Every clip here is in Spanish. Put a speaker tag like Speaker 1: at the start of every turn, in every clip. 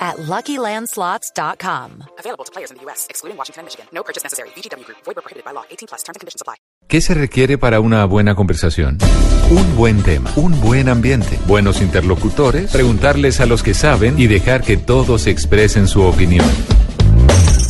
Speaker 1: at LuckyLandSlots.com.
Speaker 2: Available to players in the U.S., excluding Washington and Michigan. No purchase necessary. VGW Group. Void where prohibited by law. 18 plus. Terms and conditions apply.
Speaker 3: ¿Qué se requiere para una buena conversación? Un buen tema, un buen ambiente, buenos interlocutores, preguntarles a los que saben y dejar que todos expresen su opinión.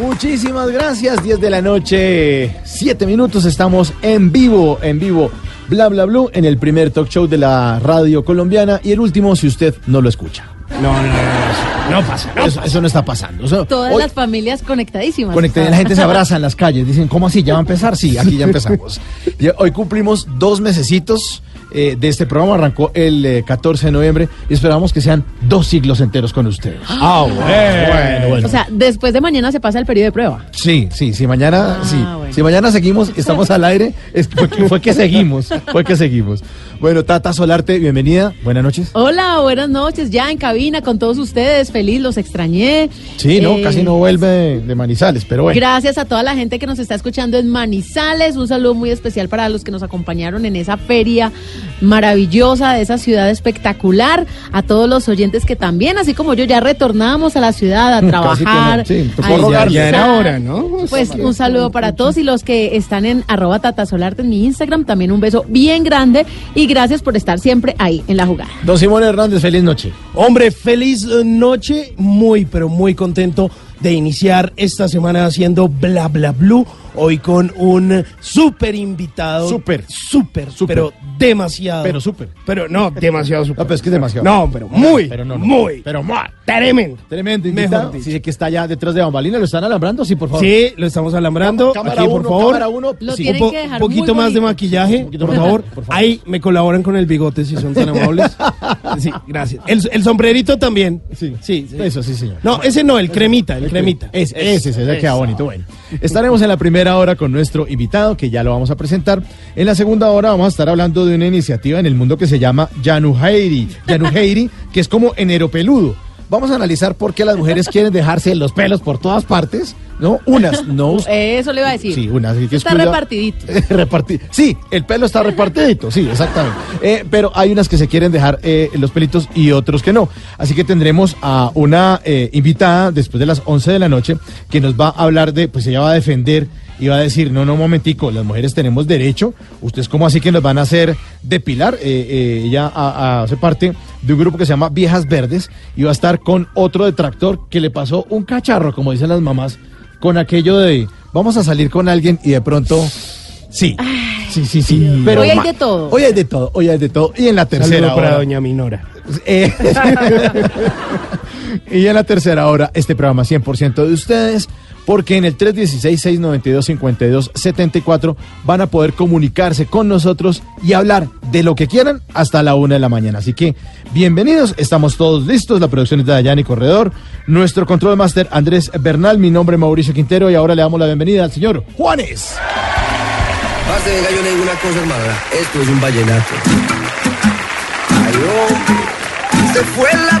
Speaker 4: Muchísimas gracias. 10 de la noche, 7 minutos. Estamos en vivo, en vivo. Bla bla blue en el primer talk show de la radio colombiana y el último si usted no lo escucha.
Speaker 5: No, no, no, no, no pasa. No
Speaker 4: Eso,
Speaker 5: pasa.
Speaker 4: eso no está pasando. Eso-
Speaker 6: Todas
Speaker 4: hoy-
Speaker 6: las familias conectadísimas.
Speaker 4: Conecté, la gente se abraza en las calles, dicen, ¿cómo así? ¿Ya va a empezar? Sí, aquí ya empezamos. Hoy cumplimos dos mesecitos eh, de este programa, arrancó el eh, 14 de noviembre y esperamos que sean dos siglos enteros con ustedes.
Speaker 5: Ah, bueno.
Speaker 4: Bueno, bueno.
Speaker 6: O sea, después de mañana se pasa el periodo de prueba.
Speaker 4: Sí, sí, sí, mañana,
Speaker 6: Ah,
Speaker 4: sí.
Speaker 6: bueno.
Speaker 4: Si mañana seguimos, estamos al aire, es fue, que, fue que seguimos, fue que seguimos. Bueno, Tata Solarte, bienvenida, buenas noches.
Speaker 6: Hola, buenas noches. Ya en cabina con todos ustedes. Feliz, los extrañé.
Speaker 4: Sí, no,
Speaker 6: Eh,
Speaker 4: casi no vuelve de, Manizales, pero bueno.
Speaker 6: Gracias a toda la gente que nos está escuchando en Manizales. Un saludo muy especial para los que nos acompañaron en esa feria maravillosa de esa ciudad espectacular. A todos los oyentes que también, así como yo, ya retornamos a la ciudad a
Speaker 4: Casi que no,
Speaker 6: trabajar.
Speaker 4: sí, tocó
Speaker 6: a
Speaker 4: rogarle.
Speaker 5: Ya era hora, ¿no?
Speaker 6: Pues un saludo para todos y los que están en arroba tatasolarte en mi Instagram, también un beso bien grande y gracias por estar siempre ahí en la jugada.
Speaker 4: Don Simón Hernández, feliz noche.
Speaker 5: Hombre, feliz eh, noche. Muy, pero muy contento de iniciar esta semana haciendo Bla Bla Blue. Hoy con un súper invitado.
Speaker 4: Súper.
Speaker 5: Súper,
Speaker 4: Súper.
Speaker 5: pero demasiado.
Speaker 4: Pero súper.
Speaker 5: Pero no, demasiado súper.
Speaker 4: No, pero es que es demasiado.
Speaker 5: No, pero muy,
Speaker 4: Pero no, no.
Speaker 5: muy.
Speaker 4: Pero muy.
Speaker 5: Tremendo.
Speaker 4: Tremendo
Speaker 5: Mejor
Speaker 4: invitado. Sí, que está allá detrás de Bambalina, ¿lo están alambrando? Sí, por favor.
Speaker 5: Sí, lo estamos alambrando.
Speaker 4: Cámara
Speaker 5: Aquí, por
Speaker 4: uno,
Speaker 5: favor.
Speaker 4: cámara uno.
Speaker 6: Lo
Speaker 4: Sí.
Speaker 5: un,
Speaker 6: tienen
Speaker 5: po-
Speaker 6: que dejar
Speaker 5: un poquito
Speaker 6: muy
Speaker 5: más de maquillaje,
Speaker 4: Un poquito
Speaker 5: por
Speaker 4: más.
Speaker 5: favor.
Speaker 4: Por favor.
Speaker 5: Ahí me colaboran con el bigote si son tan amables. Sí, gracias. El, el sombrerito también.
Speaker 4: Sí,
Speaker 5: sí, sí.
Speaker 4: Eso sí, señor.
Speaker 5: No, ese no, el cremita, el cremita.
Speaker 4: Ese, ese, ese, ese queda bonito. Bueno, estaremos en la primera hora con nuestro invitado, que ya lo vamos a presentar. En la segunda hora vamos a estar hablando de una iniciativa en el mundo que se llama Yanuheiri. Yanuheiri, que es como enero peludo. Vamos a analizar por qué las mujeres quieren dejarse los pelos por todas partes, ¿no? Unas, no.
Speaker 6: Eso le iba a decir.
Speaker 4: Sí, unas. que
Speaker 6: Está repartidito.
Speaker 4: Reparti- Sí, el pelo está repartidito, sí, exactamente. Eh, pero hay unas que se quieren dejar eh, los pelitos y otros que no. Así que tendremos a una eh, invitada después de las 11 de la noche que nos va a hablar de, pues ella va a defender y va a decir, no, no, un momentico, las mujeres tenemos derecho. ¿Ustedes cómo así que nos van a hacer depilar? Eh, eh, ella a- a- hace parte de un grupo que se llama Viejas Verdes y va a estar con otro detractor que le pasó un cacharro, como dicen las mamás, con aquello de, vamos a salir con alguien y de pronto... Sí, sí, sí, sí. Pero
Speaker 6: Hoy hay de todo.
Speaker 4: Hoy hay de todo, hoy hay de todo. Y en la tercera
Speaker 5: Saludo para
Speaker 4: hora.
Speaker 5: doña Minora.
Speaker 4: eh, y en la tercera hora, este programa 100% de ustedes, porque en el 316-692-5274 van a poder comunicarse con nosotros y hablar de lo que quieran hasta la una de la mañana. Así que, bienvenidos, estamos todos listos. La producción es de Dayani Corredor, nuestro control master Andrés Bernal, mi nombre es Mauricio Quintero y ahora le damos la bienvenida al señor Juanes.
Speaker 7: Cosa, hermano. Esto es un vallenato. Ay. Se fue la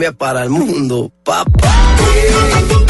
Speaker 7: Colombia para el mundo, papá.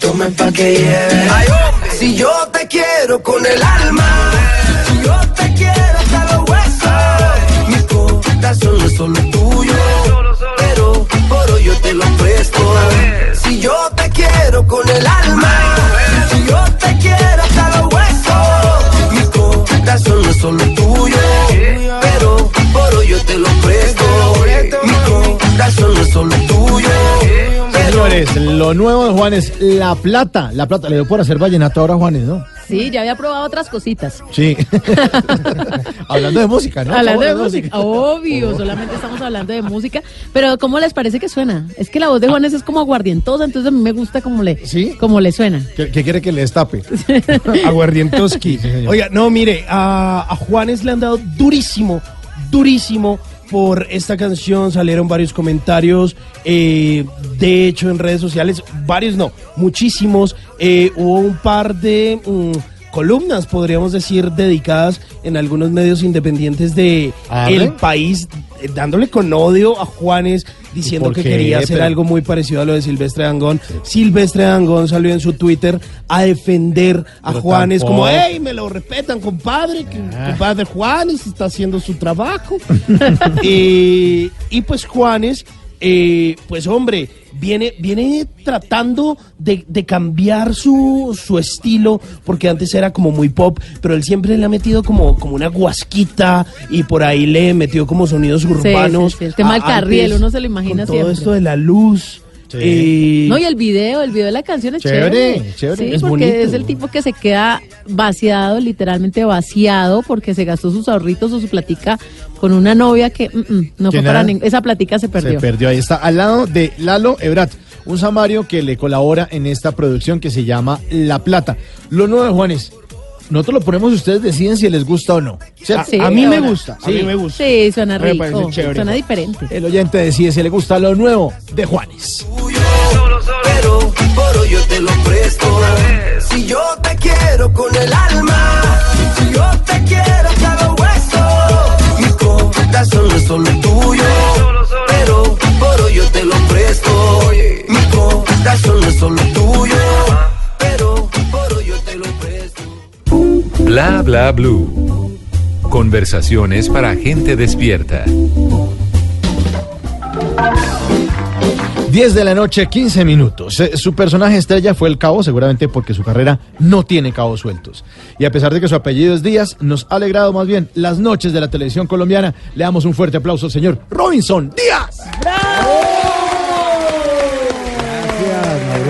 Speaker 8: Y tomen pa' que lleve
Speaker 7: Si yo te quiero con el alma, si yo te quiero hasta los huesos, mi corazón es solo tuyo, pero por hoy yo te lo presto. Si yo te quiero con el alma, si yo te quiero hasta los huesos, mi corazón es solo tuyo, pero por hoy yo te lo presto. Mi corazón es solo tuyo.
Speaker 4: Señores, lo nuevo de Juanes, La Plata. La Plata, le dio por hacer vallenato ahora Juanes, ¿no?
Speaker 6: Sí, ya había probado otras cositas.
Speaker 4: Sí. Hablando de música, ¿no?
Speaker 6: Hablando de música, obvio, solamente estamos hablando de música. Pero ¿cómo les parece que suena? Es que la voz de Juanes es como aguardientosa, entonces a mí me gusta como le,
Speaker 4: ¿Sí?
Speaker 6: como le suena.
Speaker 4: ¿Qué, qué quiere que le destape?
Speaker 5: Aguardientoski.
Speaker 4: señor.
Speaker 5: Oiga, no, mire, a, a Juanes le han dado durísimo, durísimo por esta canción. Salieron varios comentarios, eh, de hecho, en redes sociales, varios no, muchísimos. Eh, hubo un par de mm, columnas, podríamos decir, dedicadas en algunos medios independientes de el país, eh, dándole con odio a Juanes, diciendo que quería hacer
Speaker 4: Pero-
Speaker 5: algo muy parecido a lo de Silvestre Dangón. Silvestre Dangón salió en su Twitter a defender a
Speaker 4: Pero
Speaker 5: Juanes como, hey, me lo respetan, compadre, que compadre Juanes está haciendo su trabajo. Eh, y pues Juanes, eh, pues hombre, viene, viene tratando de, de cambiar su, su estilo, porque antes era como muy pop, pero él siempre le ha metido como, como una guasquita y por ahí le metió como sonidos urbanos.
Speaker 6: sí, sí, el tema del uno se lo imagina
Speaker 5: con todo
Speaker 6: siempre.
Speaker 5: esto de la luz.
Speaker 4: Sí.
Speaker 6: No, y el video, el video de la canción es
Speaker 4: Chévere,
Speaker 6: chévere.
Speaker 4: chévere.
Speaker 6: Sí,
Speaker 5: Es
Speaker 6: porque
Speaker 5: bonito.
Speaker 6: es el tipo que se queda vaciado, literalmente vaciado, porque se gastó sus ahorritos o su platica con una novia que mm, mm, no fue para
Speaker 4: nada.
Speaker 6: ningún... Esa platica se
Speaker 4: Se
Speaker 6: perdió.
Speaker 4: perdió. Ahí está, al lado de Lalo Ebrat, un samario que le colabora en esta producción que se llama La Plata. Lo nuevo de Juanes, nosotros lo ponemos y ustedes deciden si les gusta o no. ¿cierto?
Speaker 6: Sí,
Speaker 5: a mí me
Speaker 6: ahora.
Speaker 5: gusta, a
Speaker 4: Sí.
Speaker 5: mí me gusta.
Speaker 6: Sí, suena
Speaker 5: Me
Speaker 6: rico,
Speaker 5: chévere.
Speaker 6: suena diferente.
Speaker 4: El oyente decide si le gusta lo nuevo de Juanes.
Speaker 7: pero por hoy yo te lo presto. Si yo te quiero con el alma, si yo te quiero hasta los huesos, mi corazón no es solo tuyo, pero por hoy yo te lo presto. Mi corazón no es solo tuyo, pero por hoy yo te lo presto.
Speaker 3: Bla bla blue. Conversaciones para gente despierta.
Speaker 4: 10 de la noche, 15 minutos. Eh, Su personaje estrella fue el cabo, seguramente porque su carrera no tiene cabos sueltos. Y a pesar de que su apellido es Díaz, nos ha alegrado más bien las noches de la televisión colombiana. Le damos un fuerte aplauso al señor Robinson Díaz.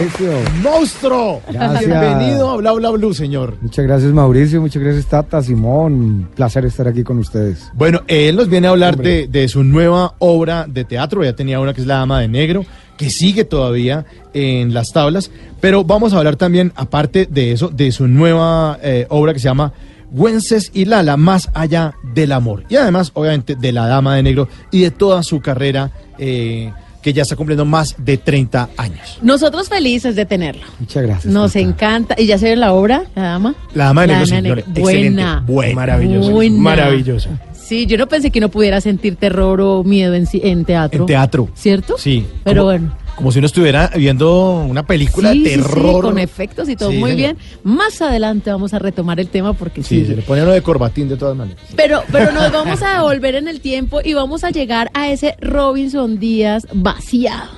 Speaker 9: Mauricio.
Speaker 4: ¡Monstruo!
Speaker 9: Gracias.
Speaker 4: Bienvenido a Bla Bla Blue, señor.
Speaker 9: Muchas gracias Mauricio, muchas gracias Tata, Simón, un placer estar aquí con ustedes.
Speaker 4: Bueno, él nos viene a hablar de, de su nueva obra de teatro. Ya tenía una que es La Dama de Negro, que sigue todavía en las tablas. Pero vamos a hablar también, aparte de eso, de su nueva eh, obra que se llama Güences y Lala, Más allá del amor. Y además, obviamente, de La Dama de Negro y de toda su carrera eh, que ya está cumpliendo más de 30 años.
Speaker 6: Nosotros felices de tenerlo.
Speaker 9: Muchas gracias.
Speaker 6: Nos
Speaker 9: Tata.
Speaker 6: encanta. ¿Y ya se ve la obra, la dama?
Speaker 4: La Dama de señores,
Speaker 6: Buena.
Speaker 4: buena.
Speaker 5: Maravilloso.
Speaker 6: Buena.
Speaker 5: Maravilloso.
Speaker 6: Sí, yo no pensé que uno pudiera sentir terror o miedo en, en teatro.
Speaker 4: En teatro.
Speaker 6: ¿Cierto?
Speaker 4: Sí.
Speaker 6: Pero bueno.
Speaker 4: Como si uno estuviera viendo una película
Speaker 6: Sí,
Speaker 4: de
Speaker 6: sí,
Speaker 4: terror.
Speaker 6: con efectos y todo
Speaker 4: Sí,
Speaker 6: muy
Speaker 4: señor.
Speaker 6: bien. Más adelante vamos a retomar el tema porque
Speaker 4: Sí, se le pone uno de corbatín de todas maneras.
Speaker 6: Pero, pero nos vamos a devolver en el tiempo y vamos a llegar a ese Robinson Díaz vaciado.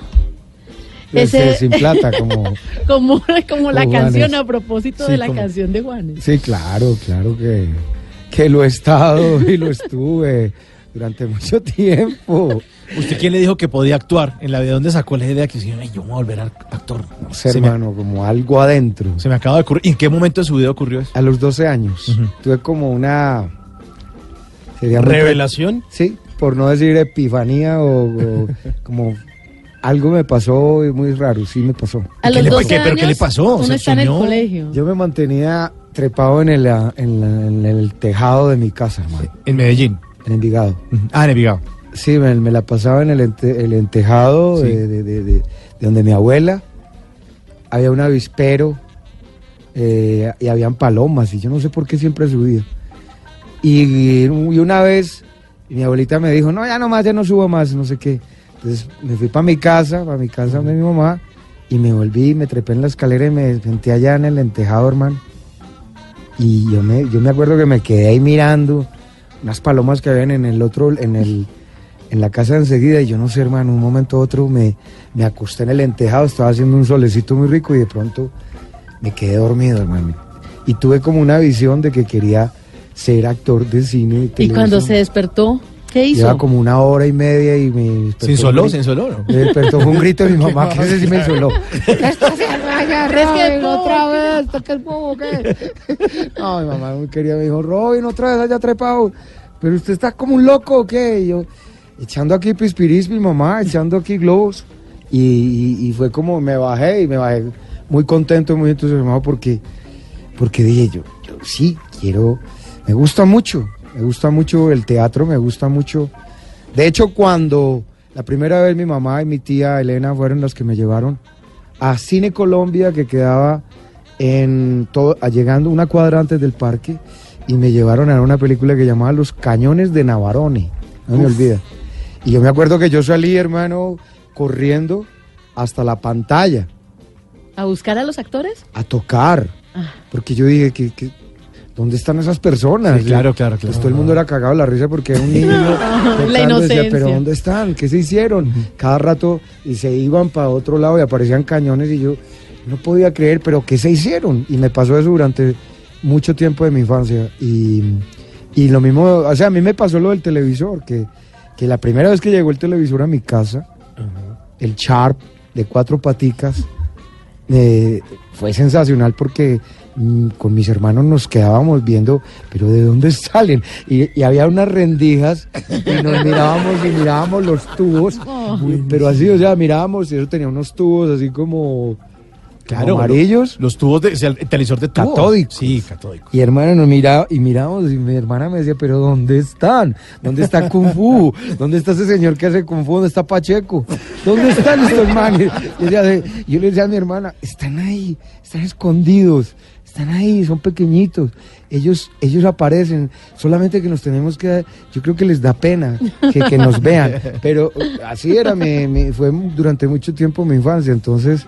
Speaker 9: Ese
Speaker 6: Ese-
Speaker 9: sin plata, como...
Speaker 6: Como, como la canción
Speaker 9: Juanes.
Speaker 6: a propósito
Speaker 4: Sí,
Speaker 6: de la
Speaker 4: como-
Speaker 6: canción de Juanes.
Speaker 9: Sí, claro, claro que, que lo he estado y lo estuve durante mucho tiempo.
Speaker 4: ¿Usted quién le dijo que podía actuar? En la vida, ¿dónde sacó la idea que dice, "Ay, yo me voy a volver a- actor?
Speaker 9: No sé,
Speaker 4: Se me-
Speaker 9: hermano, como algo adentro.
Speaker 4: Se me acaba de ocurrir. ¿Y en qué momento de su vida ocurrió eso?
Speaker 9: A los 12 años
Speaker 4: Ujú.
Speaker 9: tuve como una... sería muy-
Speaker 4: ¿Revelación?
Speaker 9: Sí, por no decir epifanía o, o como algo me pasó muy raro, sí me pasó.
Speaker 6: A
Speaker 4: ¿Qué
Speaker 6: los
Speaker 4: le-
Speaker 6: 12
Speaker 4: qué- pero qué le
Speaker 6: años,
Speaker 4: pasó?
Speaker 6: Uno
Speaker 4: ¿Se
Speaker 6: está en el colegio.
Speaker 9: Yo me mantenía trepado en el, en, la- en el tejado de mi casa, hermano,
Speaker 4: En Medellín.
Speaker 9: En Envigado.
Speaker 4: Ah, en Envigado.
Speaker 9: Sí, me, me la pasaba en el, ente- el entejado
Speaker 4: Sí.
Speaker 9: de, de- de- de- de donde mi abuela. Había un avispero eh, y habían palomas y yo no sé por qué siempre subía. Y, y una vez mi abuelita me dijo, no, ya no más, ya no subo más, no sé qué. Entonces me fui para mi casa, para mi casa de mi mamá y me volví, me trepé en la escalera y me senté allá en el entejado, hermano. Y yo me, yo me acuerdo que me quedé ahí mirando unas palomas que habían en el otro, en el, en la casa enseguida, y yo no sé, hermano, un momento u otro me, me acosté en el entejado, estaba haciendo un solecito muy rico y de pronto me quedé dormido, hermano. Y tuve como una visión de que quería ser actor de cine. y
Speaker 6: cuando se despertó, ¿qué hizo?
Speaker 9: Lleva como una hora y media y me despertó
Speaker 4: ¿Se insoló? ¿Se insoló? no?
Speaker 9: Me despertó fue un grito de mi mamá, que ese sí me insoló.
Speaker 6: Robin,
Speaker 9: otra vez, toca el bobo, ¿qué? No, mi mamá muy querida me dijo, Robin, otra vez haya trepado. Pero usted está como un loco, ¿o qué? Y yo, echando aquí pispiris, mi mamá, echando aquí globos. Y, y- y fue como, me bajé y me bajé muy contento, muy entusiasmado porque, porque dije yo, yo sí, quiero, me gusta mucho, me gusta mucho el teatro, me gusta mucho. De hecho, cuando la primera vez mi mamá y mi tía Elena fueron las que me llevaron a Cine Colombia, que quedaba en todo, llegando una cuadra antes del parque, y me llevaron a una película que llamaba Los Cañones de Navarone, no me olvida. Y yo me acuerdo que yo salí, hermano, corriendo hasta la pantalla
Speaker 6: ¿A buscar a los actores?
Speaker 9: a tocar,
Speaker 6: Ah.
Speaker 9: porque yo dije que, que- ¿dónde están esas personas?
Speaker 4: Sí, claro, claro, claro.
Speaker 9: Pues todo el mundo era cagado la risa porque era un niño. decía,
Speaker 6: inocencia.
Speaker 9: pero ¿dónde están? ¿Qué se hicieron? Cada rato y se iban para otro lado y aparecían cañones y yo no podía creer, pero ¿qué se hicieron? Y me pasó eso durante mucho tiempo de mi infancia. Y, y lo mismo, o sea, a mí me pasó lo del televisor, que, que la primera vez que llegó el televisor a mi casa, el Sharp de cuatro paticas, eh, fue sensacional porque con mis hermanos nos quedábamos viendo, pero ¿de dónde salen? Y, y había unas rendijas y nos mirábamos y mirábamos los tubos, pero así, o sea, mirábamos y eso tenía unos tubos así como, como amarillos.
Speaker 4: Los tubos de, o sea, el televisor de tubos.
Speaker 9: Catódicos.
Speaker 4: Sí, catódicos.
Speaker 9: Y hermano nos miraba y miramos y mi hermana me decía, pero ¿dónde están? ¿Dónde está Kung Fu? ¿Dónde está ese señor que hace Kung Fu? ¿Dónde está Pacheco? ¿Dónde están estos manes? Yo le decía a mi hermana, están ahí, están escondidos, están ahí, son pequeñitos. Ellos, ellos aparecen, solamente que nos tenemos que, yo creo que les da pena que, que nos vean. Pero así era, mi- mi- fue durante mucho tiempo mi infancia, entonces...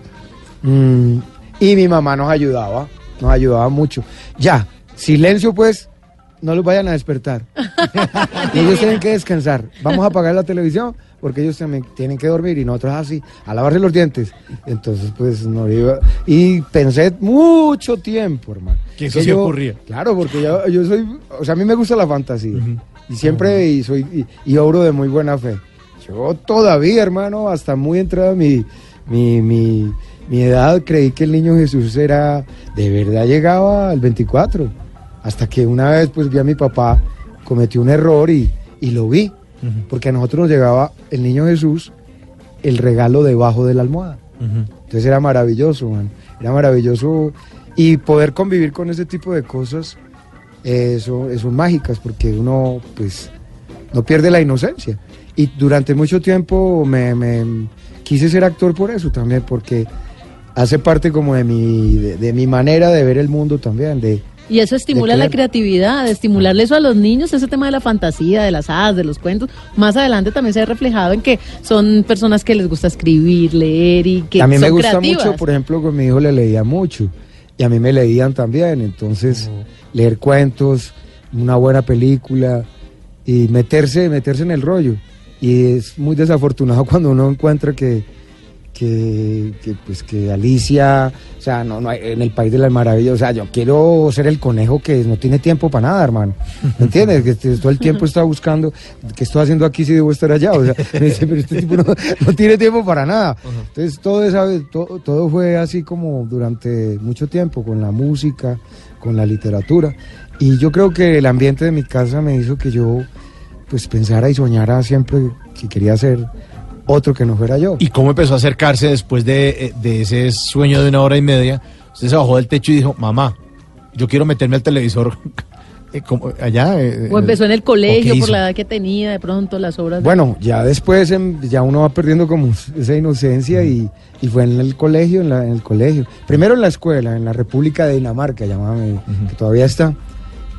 Speaker 9: Mm, y mi mamá nos ayudaba, nos ayudaba mucho. Ya, silencio pues, no los vayan a despertar. y ellos tienen que descansar. Vamos a apagar la televisión porque ellos también tienen que dormir y nosotros así, a lavarse los dientes. Entonces pues no iba. Y pensé mucho tiempo, hermano.
Speaker 4: Que eso sí
Speaker 9: yo-
Speaker 4: ocurría.
Speaker 9: Claro, porque yo, yo soy, o sea, a mí me gusta la fantasía. Y siempre y soy, y, y obro de muy buena fe. Yo todavía, hermano, hasta muy entrada mi, mi, mi, mi edad, creí que el niño Jesús era, de verdad llegaba al 24. Hasta que una vez, pues vi a mi papá, cometió un error y, y lo vi. Porque a nosotros nos llegaba el niño Jesús, el regalo debajo de la almohada. Entonces era maravilloso, man. Era maravilloso. Y poder convivir con ese tipo de cosas eh, son, son mágicas porque uno, pues, no pierde la inocencia. Y durante mucho tiempo me, me quise ser actor por eso también, porque hace parte como de mi, de, de mi manera de ver el mundo también, de,
Speaker 6: Y eso estimula la creatividad, estimularle eso a los niños, ese tema de la fantasía, de las hadas, de los cuentos. Más adelante también se ve reflejado en que son personas que les gusta escribir, leer y que
Speaker 9: a mí
Speaker 6: son
Speaker 9: me gusta
Speaker 6: creativas.
Speaker 9: mucho, por ejemplo, con mi hijo le leía mucho y a mí me leían también, entonces leer cuentos, una buena película y meterse, meterse en el rollo. Y es muy desafortunado cuando uno encuentra que, que, que, pues que Alicia, o sea, no, no hay, en el país de las maravillas, o sea, yo quiero ser el conejo que no tiene tiempo para nada, hermano. ¿Me entiendes? Que este- todo el tiempo está buscando, ¿qué estoy haciendo aquí si debo estar allá? O sea, me dice, pero este tipo no, no tiene tiempo para nada. Entonces, todo, esa, todo, todo fue así como durante mucho tiempo, con la música, con la literatura. Y yo creo que el ambiente de mi casa me hizo que yo, pues, pensara y soñara siempre que quería ser otro que no fuera yo.
Speaker 4: ¿Y cómo empezó a acercarse después de, eh, de ese sueño de una hora y media? Usted se bajó del techo y dijo, mamá, yo quiero meterme al televisor eh, como allá. eh,
Speaker 6: O empezó en el
Speaker 4: ¿o
Speaker 6: colegio por la edad que tenía, de pronto las obras. de-
Speaker 9: Bueno, ya después em, ya uno va perdiendo como esa inocencia y, y fue en el colegio, en, la- en el colegio. Primero en la escuela, en la República de Dinamarca, llamaba, que todavía está.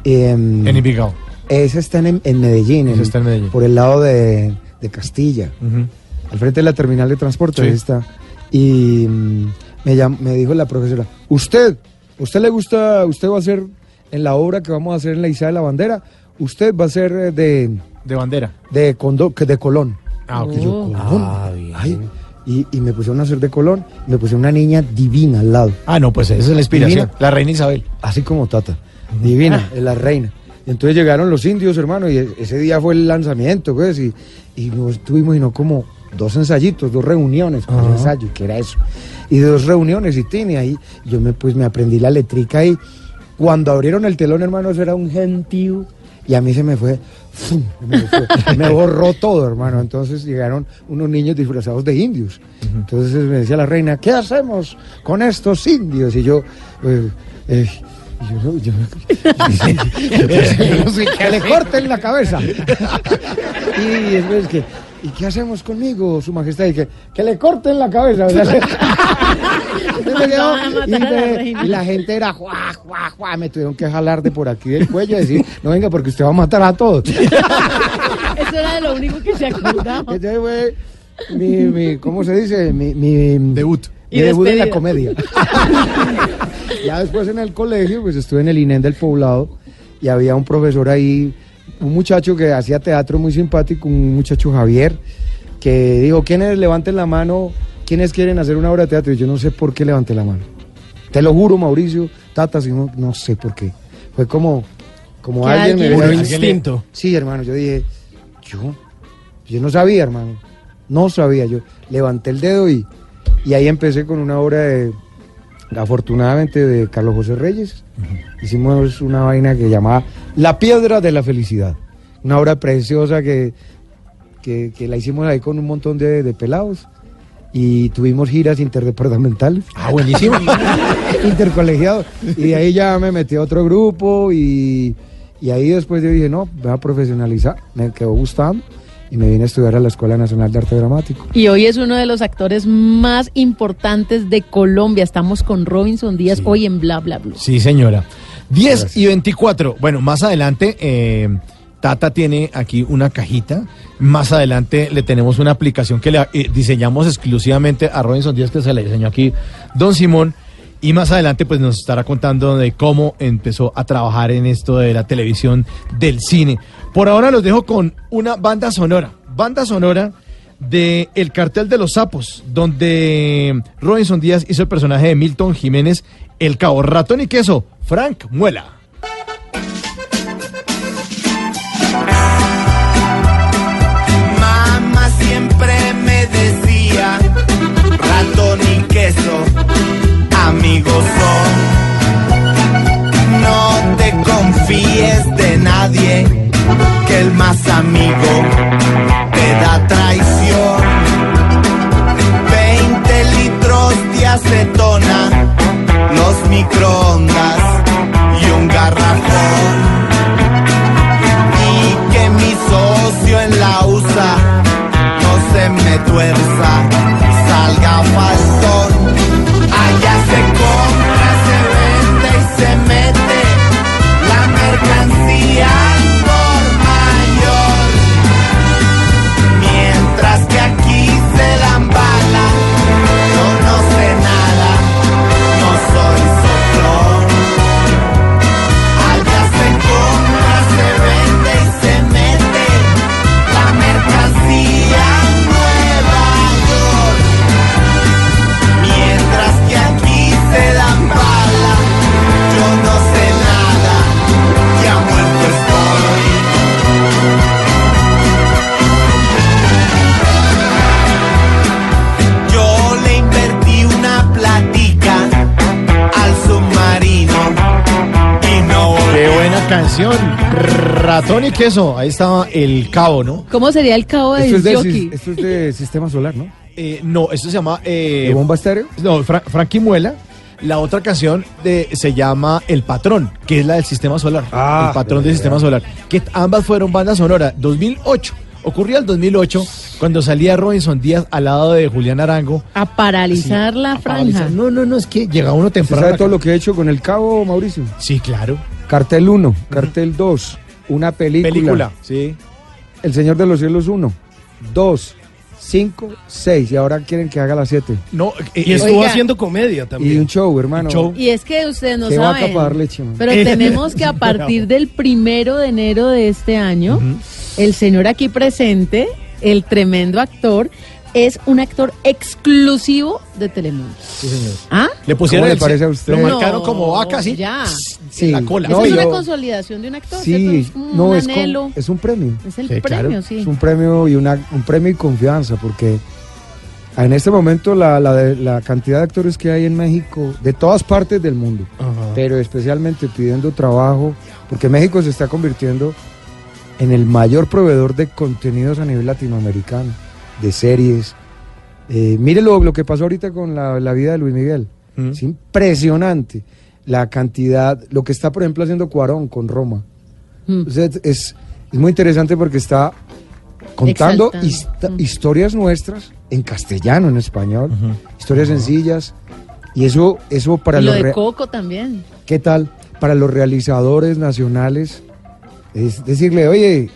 Speaker 9: Em,
Speaker 4: En Envigado.
Speaker 9: esa está en, en Medellín,
Speaker 4: Esa está en Medellín.
Speaker 9: por el lado de, de Castilla,
Speaker 4: Ujú.
Speaker 9: Al frente de la terminal de transporte,
Speaker 4: Sí.
Speaker 9: ahí está. Y mm, me, llam- me dijo la profesora, usted, usted le gusta, usted va a ser en la obra que vamos a hacer en la Isla de la Bandera, usted va a ser eh, de,
Speaker 4: De bandera.
Speaker 9: de, Condo- que de Colón.
Speaker 4: Ah, ok.
Speaker 9: Y yo, Colón. Ay, y, y me pusieron a hacer de Colón, me pusieron una niña divina al lado,
Speaker 4: Ah, no, pues esa es la inspiración.
Speaker 9: Divina.
Speaker 4: La reina Isabel.
Speaker 9: así como Tata, divina, es la reina. Y entonces llegaron los indios, hermano, y e- ese día fue el lanzamiento, pues, y, y nos tuvimos, y no como dos ensayitos, dos reuniones, pues,
Speaker 4: Ajá.
Speaker 9: ensayo, que era eso. Y dos reuniones, y tiene ahí, yo me, pues, me aprendí la letrica ahí. Cuando abrieron el telón, hermano, eso era un gentío, y a mí se me fue, ¡fum! me, fue- me borró todo, hermano. Entonces llegaron unos niños disfrazados de indios. Entonces me decía la reina, ¿qué hacemos con estos indios? Y yo, eh, eh, yo, no- yo, yo no sé, que le corten la cabeza. y después que, ¿y qué hacemos conmigo, su majestad? Y que, que le corten la cabeza. Y, y la gente era juá, juá, juá, me tuvieron que jalar de por aquí del cuello y decir, no venga porque usted va a matar a todos.
Speaker 6: Eso era de lo único que se acordaba.
Speaker 9: Fue mi, mi, ¿cómo se dice? Mi, mi
Speaker 4: Debut.
Speaker 9: Mi
Speaker 6: Y
Speaker 9: debut en la
Speaker 6: despedida.
Speaker 9: comedia. ya después en el colegio, pues estuve en el INEN del poblado y había un profesor ahí, un muchacho que hacía teatro muy simpático, un muchacho Javier, que dijo, ¿quiénes levanten la mano? ¿Quiénes quieren hacer una obra de teatro? Y yo no sé por qué levanté la mano. Te lo juro, Mauricio, Tata, si no, no sé por qué. Fue como, como alguien,
Speaker 6: alguien-
Speaker 9: me vio-
Speaker 5: instinto.
Speaker 9: Sí, hermano, yo dije, yo, yo no sabía, hermano, no sabía, yo levanté el dedo y, y ahí empecé con una obra de, afortunadamente, de Carlos José Reyes. Hicimos una vaina que llamaba La Piedra de la Felicidad, una obra preciosa que, que, que la hicimos ahí con un montón de, de pelados y tuvimos giras interdepartamentales.
Speaker 4: Ah, buenísimo.
Speaker 9: intercolegiado. Y de ahí ya me metí a otro grupo y, y ahí después yo dije, no, me voy a profesionalizar. Me quedó gustando y me vine a estudiar a la Escuela Nacional de Arte Dramático.
Speaker 6: Y hoy es uno de los actores más importantes de Colombia. Estamos con Robinson Díaz hoy en Bla Bla Blue.
Speaker 4: Sí, señora. 10 y 24. Bueno, más adelante, eh, Tata tiene aquí una cajita. Más adelante le tenemos una aplicación que le eh, diseñamos exclusivamente a Robinson Díaz, que se le diseñó aquí Don Simón. Y más adelante, pues nos estará contando de cómo empezó a trabajar en esto de la televisión, del cine. Por ahora los dejo con una banda sonora. Banda sonora de El Cartel de los Sapos, donde Robinson Díaz hizo el personaje de Milton Jiménez, el cabo ratón y queso, Frank Muela.
Speaker 10: Mamá siempre me decía, ratón y queso, amigos son. No te confíes de nadie, el más amigo te da traición. 20 litros de acetona, los microondas y un
Speaker 11: garrafón. Y que mi socio en la USA no se me tuerce.
Speaker 4: Canción. Ratón y queso. Ahí estaba el cabo, ¿no?
Speaker 6: ¿Cómo sería el cabo
Speaker 9: Esto es, de,
Speaker 6: jockey?
Speaker 9: sis- esto es de Sistema Solar, ¿no?
Speaker 4: Eh, no, esto se llama. eh,
Speaker 9: ¿De Bomba Estéreo?
Speaker 4: No, Fra- Frankie Muela. La otra canción de, se llama El Patrón, que es la del Sistema Solar.
Speaker 9: Ah,
Speaker 4: el Patrón del. Sistema Solar. Que ambas fueron bandas sonoras. 2008. Ocurría el 2008 cuando salía Robinson Díaz al lado de Julián Arango.
Speaker 6: A paralizar la
Speaker 4: a
Speaker 6: franja.
Speaker 4: paralizar. No, no, no, es que llega uno
Speaker 9: ¿Usted
Speaker 4: temprano.
Speaker 9: sabe todo lo que he hecho con el cabo, Mauricio?
Speaker 4: Sí, claro.
Speaker 9: Cartel 1, Cartel 2, una película.
Speaker 4: Película. Sí.
Speaker 9: El Señor de los Cielos 1, 2, 5, 6. Y ahora quieren que haga las 7.
Speaker 4: No, eh,
Speaker 5: Y estuvo
Speaker 6: Oiga.
Speaker 5: haciendo comedia
Speaker 9: Y
Speaker 5: también.
Speaker 9: un show, hermano.
Speaker 4: show.
Speaker 6: Y es que ustedes no saben. Pero tenemos que a partir del primero de enero de este año, el señor aquí presente, el tremendo actor, es un actor exclusivo de Telemundo.
Speaker 4: Sí, señor.
Speaker 6: ¿Ah?
Speaker 4: Le pusieron
Speaker 9: ¿Cómo le
Speaker 4: el-
Speaker 9: parece a usted?
Speaker 4: Lo
Speaker 6: No,
Speaker 4: marcaron como vaca, así.
Speaker 6: ya.
Speaker 4: En la cola.
Speaker 6: Eso
Speaker 9: No,
Speaker 6: es una
Speaker 9: yo-
Speaker 6: consolidación de un actor, ¿cierto?
Speaker 9: Sí,
Speaker 6: Es como
Speaker 9: no,
Speaker 6: un
Speaker 9: es, con-
Speaker 6: anhelo.
Speaker 9: es un premio.
Speaker 6: Es el
Speaker 4: Sí, claro.
Speaker 6: premio, sí.
Speaker 9: Es un premio y una, un premio y confianza, porque en este momento la, la, de- la cantidad de actores que hay en México, de todas partes del mundo, pero especialmente pidiendo trabajo, porque México se está convirtiendo en el mayor proveedor de contenidos a nivel latinoamericano, de series. Eh, mire lo, lo que pasó ahorita con la, la vida de Luis Miguel.
Speaker 4: Mm.
Speaker 9: Es impresionante la cantidad, lo que está por ejemplo haciendo Cuarón con Roma.
Speaker 6: Mm.
Speaker 9: Entonces, es, es muy interesante porque está contando
Speaker 6: Exaltando.
Speaker 9: hista-
Speaker 6: Mm.
Speaker 9: historias nuestras en castellano, en español, historias sencillas. Y eso, eso para
Speaker 6: Y lo
Speaker 9: los
Speaker 6: de Coco también.
Speaker 9: ¿qué tal? Para los realizadores nacionales, es decirle, oye,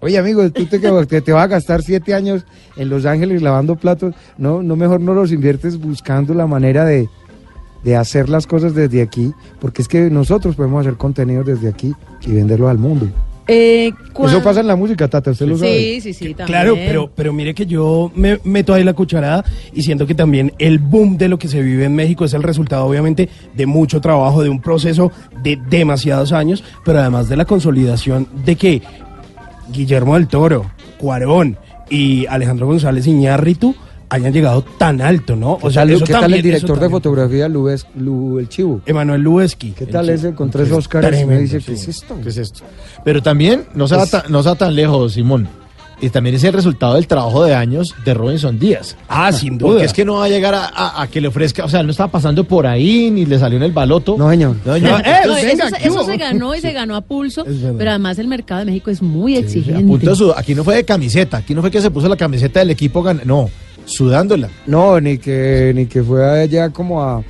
Speaker 9: oye amigo, tú te, te, te vas a gastar siete años en Los Ángeles lavando platos, no, no mejor no los inviertes buscando la manera de, de hacer las cosas desde aquí, porque es que nosotros podemos hacer contenidos desde aquí y venderlos al mundo.
Speaker 6: Eh,
Speaker 9: Eso pasa en la música, Tata, usted lo sabe.
Speaker 6: Sí, sí, sí, también.
Speaker 5: Claro, pero, pero mire que yo me meto ahí la cucharada y siento que también el boom de lo que se vive en México es el resultado obviamente de mucho trabajo, de un proceso de demasiados años, pero además de la consolidación de que Guillermo del Toro, Cuarón y Alejandro González Iñárritu hayan llegado tan alto, ¿no?
Speaker 9: ¿Qué tal,
Speaker 5: eso
Speaker 9: qué tal el director de fotografía, Luis, Lu, el Chivo?
Speaker 5: Emanuel Lubeski.
Speaker 9: ¿Qué tal ese con tres Oscars? Me dice, ¿qué es esto?
Speaker 4: ¿Qué es esto? Pero también no se, va
Speaker 9: Es-
Speaker 4: tan, no se va tan lejos, Simón. Y también es el resultado del trabajo de años de Robinson Díaz.
Speaker 5: Ah, sin duda.
Speaker 4: Porque es que no va a llegar a, a- a que le ofrezca, o sea, él no estaba pasando por ahí ni le salió en el baloto.
Speaker 9: No, señor.
Speaker 4: No, señor.
Speaker 5: No, eh,
Speaker 6: No,
Speaker 5: venga,
Speaker 6: eso, se- ganó y se ganó a pulso, pero además el mercado de México es muy exigente.
Speaker 4: punto de sudar. Aquí no fue de camiseta, aquí no fue que se puso la camiseta del equipo, gan- no, sudándola.
Speaker 9: No, ni que, ni que fue allá como a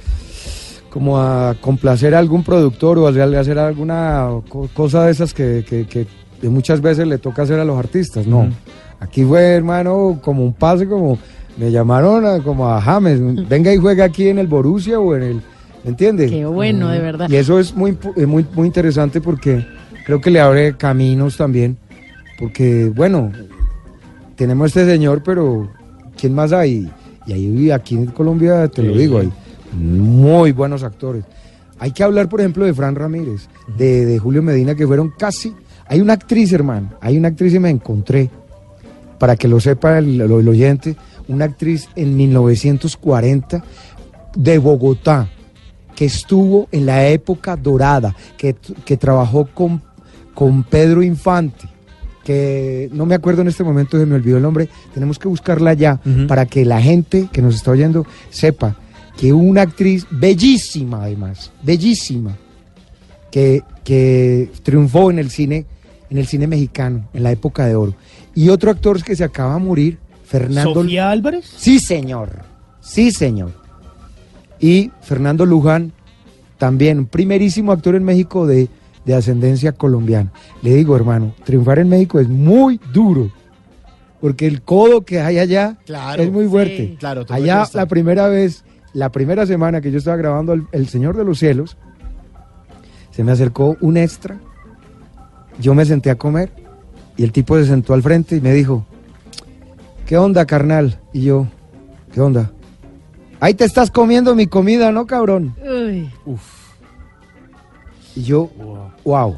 Speaker 9: como a complacer a algún productor o a hacer- alguna co- cosa de esas que, que- que de muchas veces le toca hacer a los artistas. No, aquí fue, hermano, como un pase, como me llamaron a- como a James, venga y juega aquí en el Borussia o en el, ¿me entiende?
Speaker 6: Qué bueno, de verdad.
Speaker 9: Y eso es muy, eh, muy, muy interesante porque creo que le abre caminos también. Porque, bueno, tenemos este señor, pero ¿quién más hay? Y ahí aquí en Colombia, te lo
Speaker 4: Sí.
Speaker 9: digo, hay muy buenos actores. Hay que hablar, por ejemplo, de Fran Ramírez, de, de Julio Medina, que fueron casi... Hay una actriz, hermano, hay una actriz y me encontré, para que lo sepa el, el- el oyente, una actriz en 1940 de Bogotá, que estuvo en la época dorada, que, que trabajó con, con Pedro Infante, que no me acuerdo en este momento, se me olvidó el nombre, tenemos que buscarla ya para que la gente que nos está oyendo sepa que una actriz bellísima además, bellísima, que, que triunfó en el cine, en el cine mexicano, en la época de oro. Y otro actor que se acaba de morir, Fernando
Speaker 5: ¿Sofía Álvarez?
Speaker 9: Sí, señor. Sí, señor. Y Fernando Luján, también un primerísimo actor en México de, de ascendencia colombiana. Le digo, hermano, triunfar en México es muy duro. Porque el codo que hay allá
Speaker 4: Claro,
Speaker 9: es muy
Speaker 6: sí.
Speaker 9: fuerte.
Speaker 4: Claro,
Speaker 9: allá la primera vez, la primera semana que yo estaba grabando el, El Señor de los Cielos, se me acercó un extra. Yo me senté a comer y el tipo se sentó al frente y me dijo, ¿qué onda, carnal? Y yo, ¿qué onda? Ahí te estás comiendo mi comida, ¿no, cabrón?
Speaker 6: Uy,
Speaker 9: Y yo, wow.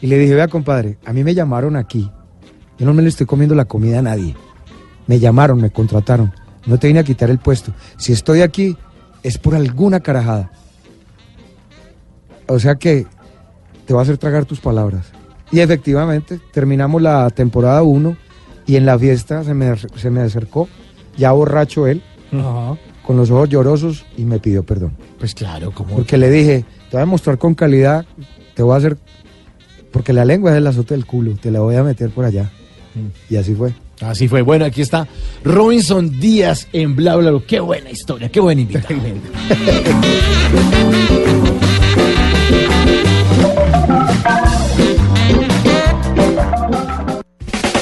Speaker 9: Y le dije, vea, compadre, a mí me llamaron aquí. Yo no me le estoy comiendo la comida a nadie. Me llamaron, me contrataron. No te vine a quitar el puesto. Si estoy aquí, es por alguna carajada. O sea que te va a hacer tragar tus palabras. Y efectivamente, terminamos la temporada 1 y en la fiesta se me, se me acercó, ya borracho él, con los ojos llorosos y me pidió perdón.
Speaker 4: Pues claro, como.
Speaker 9: Porque le dije, te voy a mostrar con calidad, te voy a hacer... Porque la lengua es el azote del culo, te la voy a meter por allá. Y así fue.
Speaker 4: Así fue. Bueno, aquí está Robinson Díaz en Bla Bla Bla. Qué buena historia, qué buena invitado.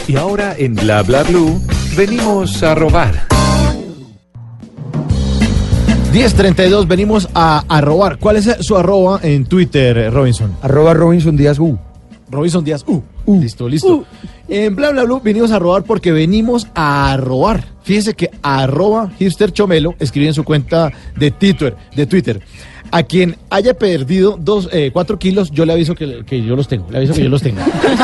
Speaker 3: Y ahora en Bla Bla Blue venimos a robar.
Speaker 4: 1032, venimos a, a robar. ¿Cuál es su arroba en Twitter, Robinson?
Speaker 9: Arroba Robinson Díaz U.
Speaker 4: Robinson Díaz U. Listo, listo. En Bla Bla Blue venimos a robar porque venimos a robar. Fíjese que arroba hipster chomelo escribe en su cuenta de Twitter, de Twitter. A quien haya perdido dos, eh, cuatro kilos, yo le aviso que, que yo los tengo. Le aviso que yo los tengo.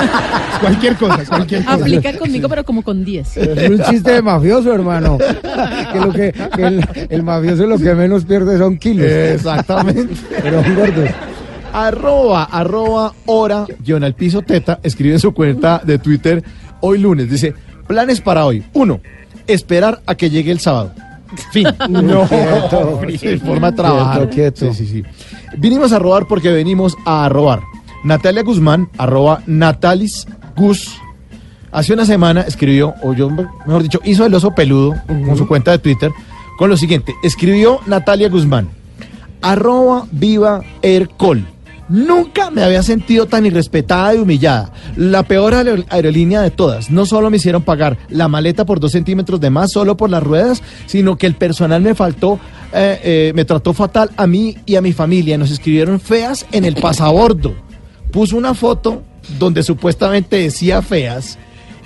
Speaker 5: Cualquier cosa, cualquier cosa.
Speaker 6: Aplica conmigo, pero como con 10.
Speaker 9: Es un chiste de mafioso, hermano. Que, lo que, que el, el mafioso lo que menos pierde son kilos.
Speaker 4: Exactamente.
Speaker 9: Pero gordos.
Speaker 4: arroba, arroba, hora, guion al piso teta, escribe en su cuenta de Twitter hoy lunes. Dice, planes para hoy. Uno, esperar a que llegue el sábado. Fin.
Speaker 9: No, quieto.
Speaker 4: Forma de trabajar.
Speaker 9: Quieto, quieto.
Speaker 4: Sí, sí, sí. Vinimos a robar porque venimos a robar. Natalia Guzmán, arroba Natalis Gus. Hace una semana escribió, o yo, mejor dicho, hizo el oso peludo con su cuenta de Twitter con lo siguiente. Escribió Natalia Guzmán, arroba viva Aircall. Nunca me había sentido tan irrespetada y humillada. La peor aer- aerolínea de todas. No solo me hicieron pagar la maleta por dos centímetros de más solo por las ruedas, sino que el personal me faltó, eh, eh, me trató fatal a mí y a mi familia. Nos escribieron feas en el pasabordo. Puso una foto donde supuestamente decía feas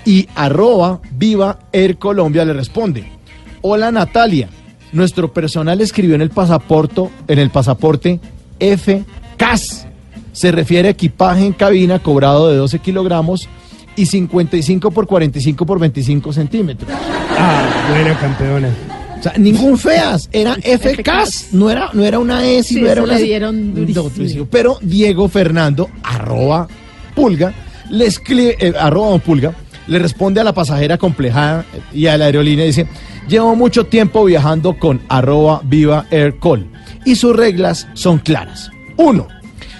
Speaker 4: y arroba viva Air Colombia le responde. Hola Natalia, nuestro personal escribió en el pasaporte, en el pasaporte FCAS. Se refiere a equipaje en cabina cobrado de 12 kilogramos y 55 por 45 por 25 centímetros.
Speaker 5: Ah, buena campeona.
Speaker 4: O sea, ningún feas, era FCAS, no era, no era una S,
Speaker 6: Sí,
Speaker 4: no era una
Speaker 6: le dieron durísimo.
Speaker 4: Pero Diego Fernando, arroba pulga, le escribe, eh, arroba don pulga, le responde a la pasajera complejada y a la aerolínea y dice, llevo mucho tiempo viajando con arroba viva aircall y sus reglas son claras. Uno,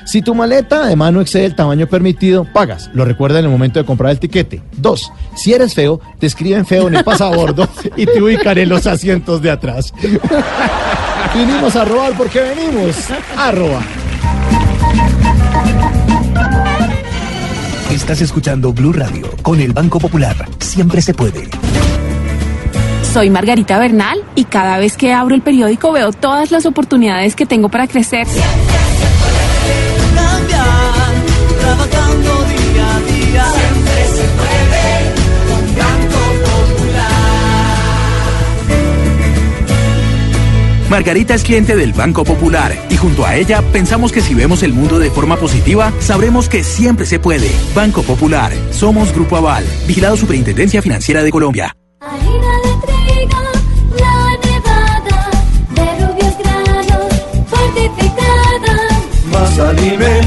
Speaker 4: si tu maleta de mano excede el tamaño permitido, pagas. Lo recuerda en el momento de comprar el tiquete. Dos, si eres feo, te escriben feo en el pasabordo y te ubican en los asientos de atrás. Vinimos a robar porque venimos a robar.
Speaker 12: Estás escuchando Blue Radio con el Banco Popular. Siempre se puede.
Speaker 13: Soy Margarita Bernal y cada vez que abro el periódico veo todas las oportunidades que tengo para crecer.
Speaker 10: Trabajando día a día. Siempre se puede con Banco Popular.
Speaker 2: Margarita es cliente del Banco Popular y junto a ella pensamos que si vemos el mundo de forma positiva, sabremos que siempre se puede. Banco Popular, somos Grupo Aval, vigilado Superintendencia Financiera de Colombia.
Speaker 14: De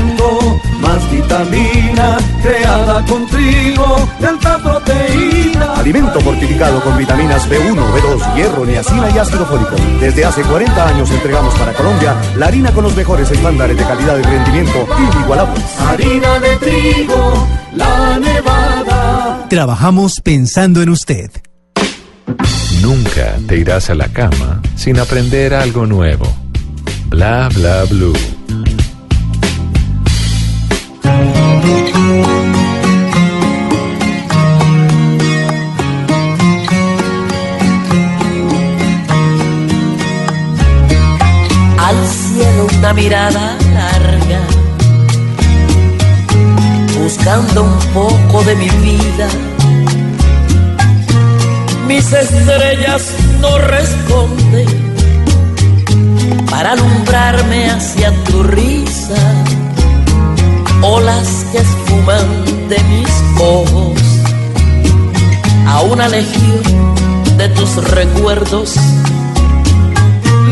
Speaker 10: vitamina, creada con trigo, de alta proteína.
Speaker 15: Alimento fortificado con vitaminas B1, B2, hierro, niacina y ácido fólico. Desde hace 40 años entregamos para Colombia la harina con los mejores estándares de calidad y rendimiento inigualables.
Speaker 10: Harina de trigo, la nevada.
Speaker 12: Trabajamos pensando en usted.
Speaker 3: Nunca te irás a la cama sin aprender algo nuevo. Bla bla blue.
Speaker 16: Al cielo una mirada larga, buscando un poco de mi vida. Mis estrellas no responden para alumbrarme hacia tu risa, olas que esfuman de mis ojos a una legión de tus recuerdos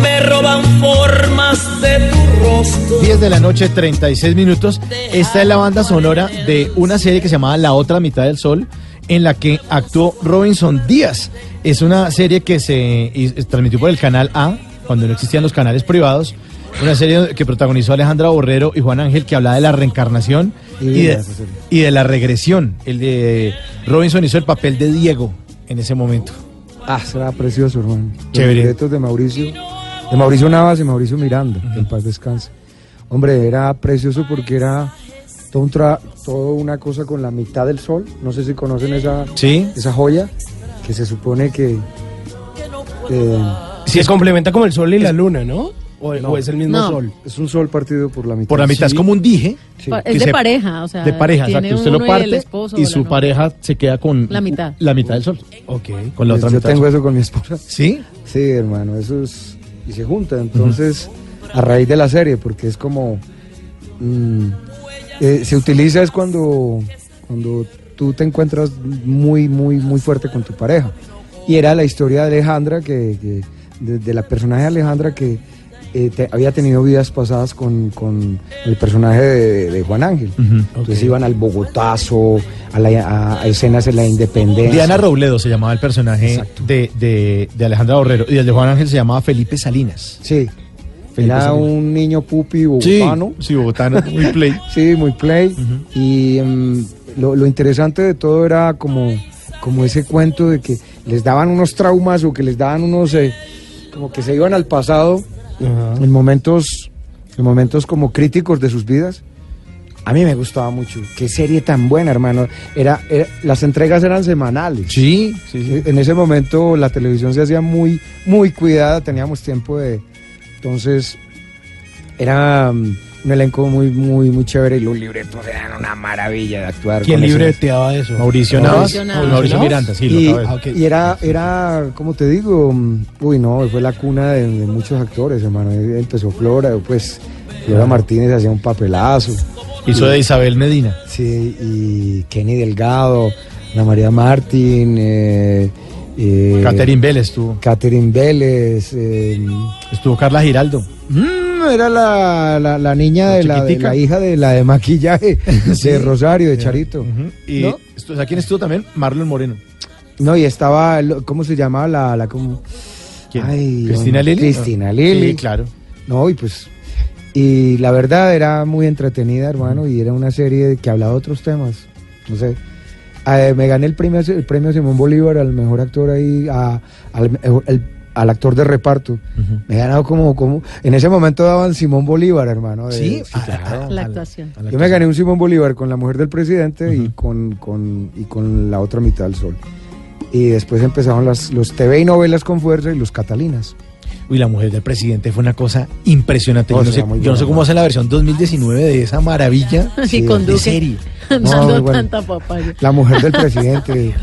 Speaker 16: me roban formas de tu rostro
Speaker 4: 10 de la noche, 36 minutos. Esta es la banda sonora de una serie que se llamaba La Otra Mitad del Sol, en la que actuó Robinson Díaz. Es una serie que se transmitió por el canal A, cuando no existían los canales privados. Una serie que protagonizó Alejandra Borrero y Juan Ángel, que hablaba de la reencarnación y
Speaker 9: Divina
Speaker 4: de, y de la regresión. El de Robinson hizo el papel de Diego en ese momento.
Speaker 9: Ah, será precioso, hermano. Los
Speaker 4: Chévere.
Speaker 9: libretos de Mauricio, de Mauricio Navas y Mauricio Miranda, en paz descanse. Hombre, era precioso porque era todo un tra- todo una cosa con la mitad del sol. No sé si conocen esa,
Speaker 4: Sí.
Speaker 9: esa joya que se supone que. eh,
Speaker 5: Se complementa como el sol y la luna, ¿no? O,
Speaker 9: no,
Speaker 5: o es el mismo
Speaker 6: No.
Speaker 5: sol.
Speaker 9: Es un sol partido por la mitad.
Speaker 4: Por la mitad es como un dije.
Speaker 9: Sí.
Speaker 6: Pa-
Speaker 4: que
Speaker 6: Es de
Speaker 4: se-
Speaker 6: pareja, o sea.
Speaker 4: de pareja, exacto. Usted lo
Speaker 6: y
Speaker 4: parte
Speaker 6: esposo
Speaker 4: y su pareja se queda con
Speaker 6: La mitad.
Speaker 4: La mitad del sol.
Speaker 5: Ok.
Speaker 4: Con la
Speaker 9: Pues
Speaker 4: otra
Speaker 9: yo
Speaker 4: mitad.
Speaker 9: tengo eso con mi esposa.
Speaker 4: ¿Sí?
Speaker 9: Sí, hermano, eso es. Y se junta. Entonces, a raíz de la serie, porque es como. mm, eh, se utiliza es cuando, cuando tú te encuentras muy, muy, muy fuerte con tu pareja. Y era la historia de Alejandra, que, que- de, de la personaje de Alejandra que eh, te- había tenido vidas pasadas con, con el personaje de, de Juan Ángel. Entonces iban al Bogotazo, a, la- a- a escenas en la independencia.
Speaker 4: Diana Robledo se llamaba el personaje de, de, de Alejandra Borrero y el de Juan Ángel se llamaba Felipe Salinas.
Speaker 9: Sí.
Speaker 4: Felipe
Speaker 9: Era
Speaker 4: Salinas.
Speaker 9: un niño pupi bogotano.
Speaker 4: sí, bogotano, muy play.
Speaker 9: sí, muy play. Y mm, lo, lo interesante de todo era como, como ese cuento de que les daban unos traumas o que les daban unos... eh, como que se iban al pasado en momentos, en momentos como críticos de sus vidas. A mí me gustaba mucho. Qué serie tan buena, hermano. Era, era- las entregas eran semanales.
Speaker 4: Sí, sí, sí.
Speaker 9: En ese momento la televisión se hacía muy, muy cuidada. Teníamos tiempo de. Entonces, era mm, un elenco muy, muy, muy chévere y los libretos eran una maravilla de actuar.
Speaker 5: ¿Quién
Speaker 9: con esos-
Speaker 5: libreteaba eso?
Speaker 4: Mauricio Navas Mauricio Miranda, sí, lo
Speaker 9: y,
Speaker 4: acabo de
Speaker 9: y era, era, como te digo, mm, uy, no, fue la cuna de, de muchos actores, hermano. Empezó Flora, pues Flora Martínez hacía un papelazo.
Speaker 4: Hizo
Speaker 9: Y-
Speaker 4: de Isabel Medina.
Speaker 9: Sí, y Kenny Delgado, Ana María Martín, eh, eh,
Speaker 4: Catherine Vélez estuvo.
Speaker 9: Catherine Vélez. eh,
Speaker 4: Estuvo Carla Giraldo.
Speaker 9: mm, era la, la, la niña de la, de la hija de la de maquillaje
Speaker 4: Sí.
Speaker 9: de Rosario, de Charito.
Speaker 4: Y
Speaker 9: ¿No?
Speaker 4: estu- ¿sabes quién estuvo también? Marlon Moreno.
Speaker 9: No, y estaba, ¿cómo se llamaba la, la como?
Speaker 4: ¿Quién?
Speaker 9: Ay,
Speaker 4: ¿Cristina Lili?
Speaker 9: Cristina Lili.
Speaker 4: Sí, claro.
Speaker 9: No, y pues, y la verdad era muy entretenida, hermano, y era una serie que hablaba de otros temas. No sé, eh, me gané el premio, el premio Simón Bolívar al mejor actor ahí, a- al, el- al actor de reparto. Me he ganado como, como, en ese momento daban Simón Bolívar, hermano. de-
Speaker 4: Sí,
Speaker 9: claro.
Speaker 6: La actuación.
Speaker 9: Yo me gané un Simón Bolívar con la mujer del presidente y, con, con- y con la otra mitad del sol. Y después empezaron las, los TV y novelas con fuerza y los Catalinas.
Speaker 4: Uy, la mujer del presidente fue una cosa impresionante.
Speaker 9: No,
Speaker 4: yo no
Speaker 9: sí,
Speaker 4: sé, yo no sé cómo
Speaker 9: ¿no?
Speaker 4: hacen la versión 2019 de esa maravilla
Speaker 6: Sí, con
Speaker 4: de
Speaker 6: Duque.
Speaker 4: serie.
Speaker 9: Muy bueno.
Speaker 6: tanta papaya.
Speaker 9: La mujer del presidente.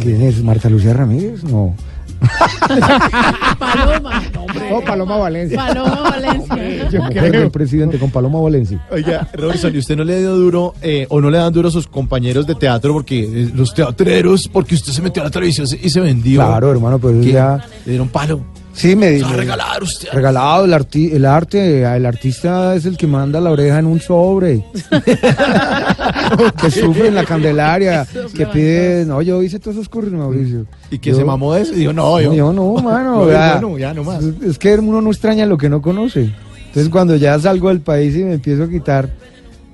Speaker 9: ¿Quién es? ¿Marta Lucía Ramírez? No.
Speaker 6: Paloma.
Speaker 9: No, Paloma Valencia.
Speaker 6: Paloma Valencia.
Speaker 9: La mujer del presidente con Paloma Valencia.
Speaker 4: Oiga, Robinson, ¿y usted no le dio duro eh, o no le dan duro a sus compañeros de teatro porque eh, los teatreros, porque usted se metió a la televisión y se vendió?
Speaker 9: Claro, hermano, pero
Speaker 4: ¿Qué?
Speaker 9: ya.
Speaker 4: Le dieron palo.
Speaker 9: Sí, me me-
Speaker 4: regalar usted.
Speaker 9: Regalado, el, arti- el arte, el artista es el que manda la oreja en un sobre. que sufre en la Candelaria, que pide. No, yo hice todos esos cursos, Mauricio.
Speaker 4: Y que
Speaker 9: Yo-
Speaker 4: se mamó de eso y dijo, no, yo.
Speaker 9: yo no, mano.
Speaker 4: No,
Speaker 9: ya.
Speaker 4: bueno, ya no más.
Speaker 9: Es que uno no extraña lo que no conoce. Entonces, cuando ya salgo del país y me empiezo a quitar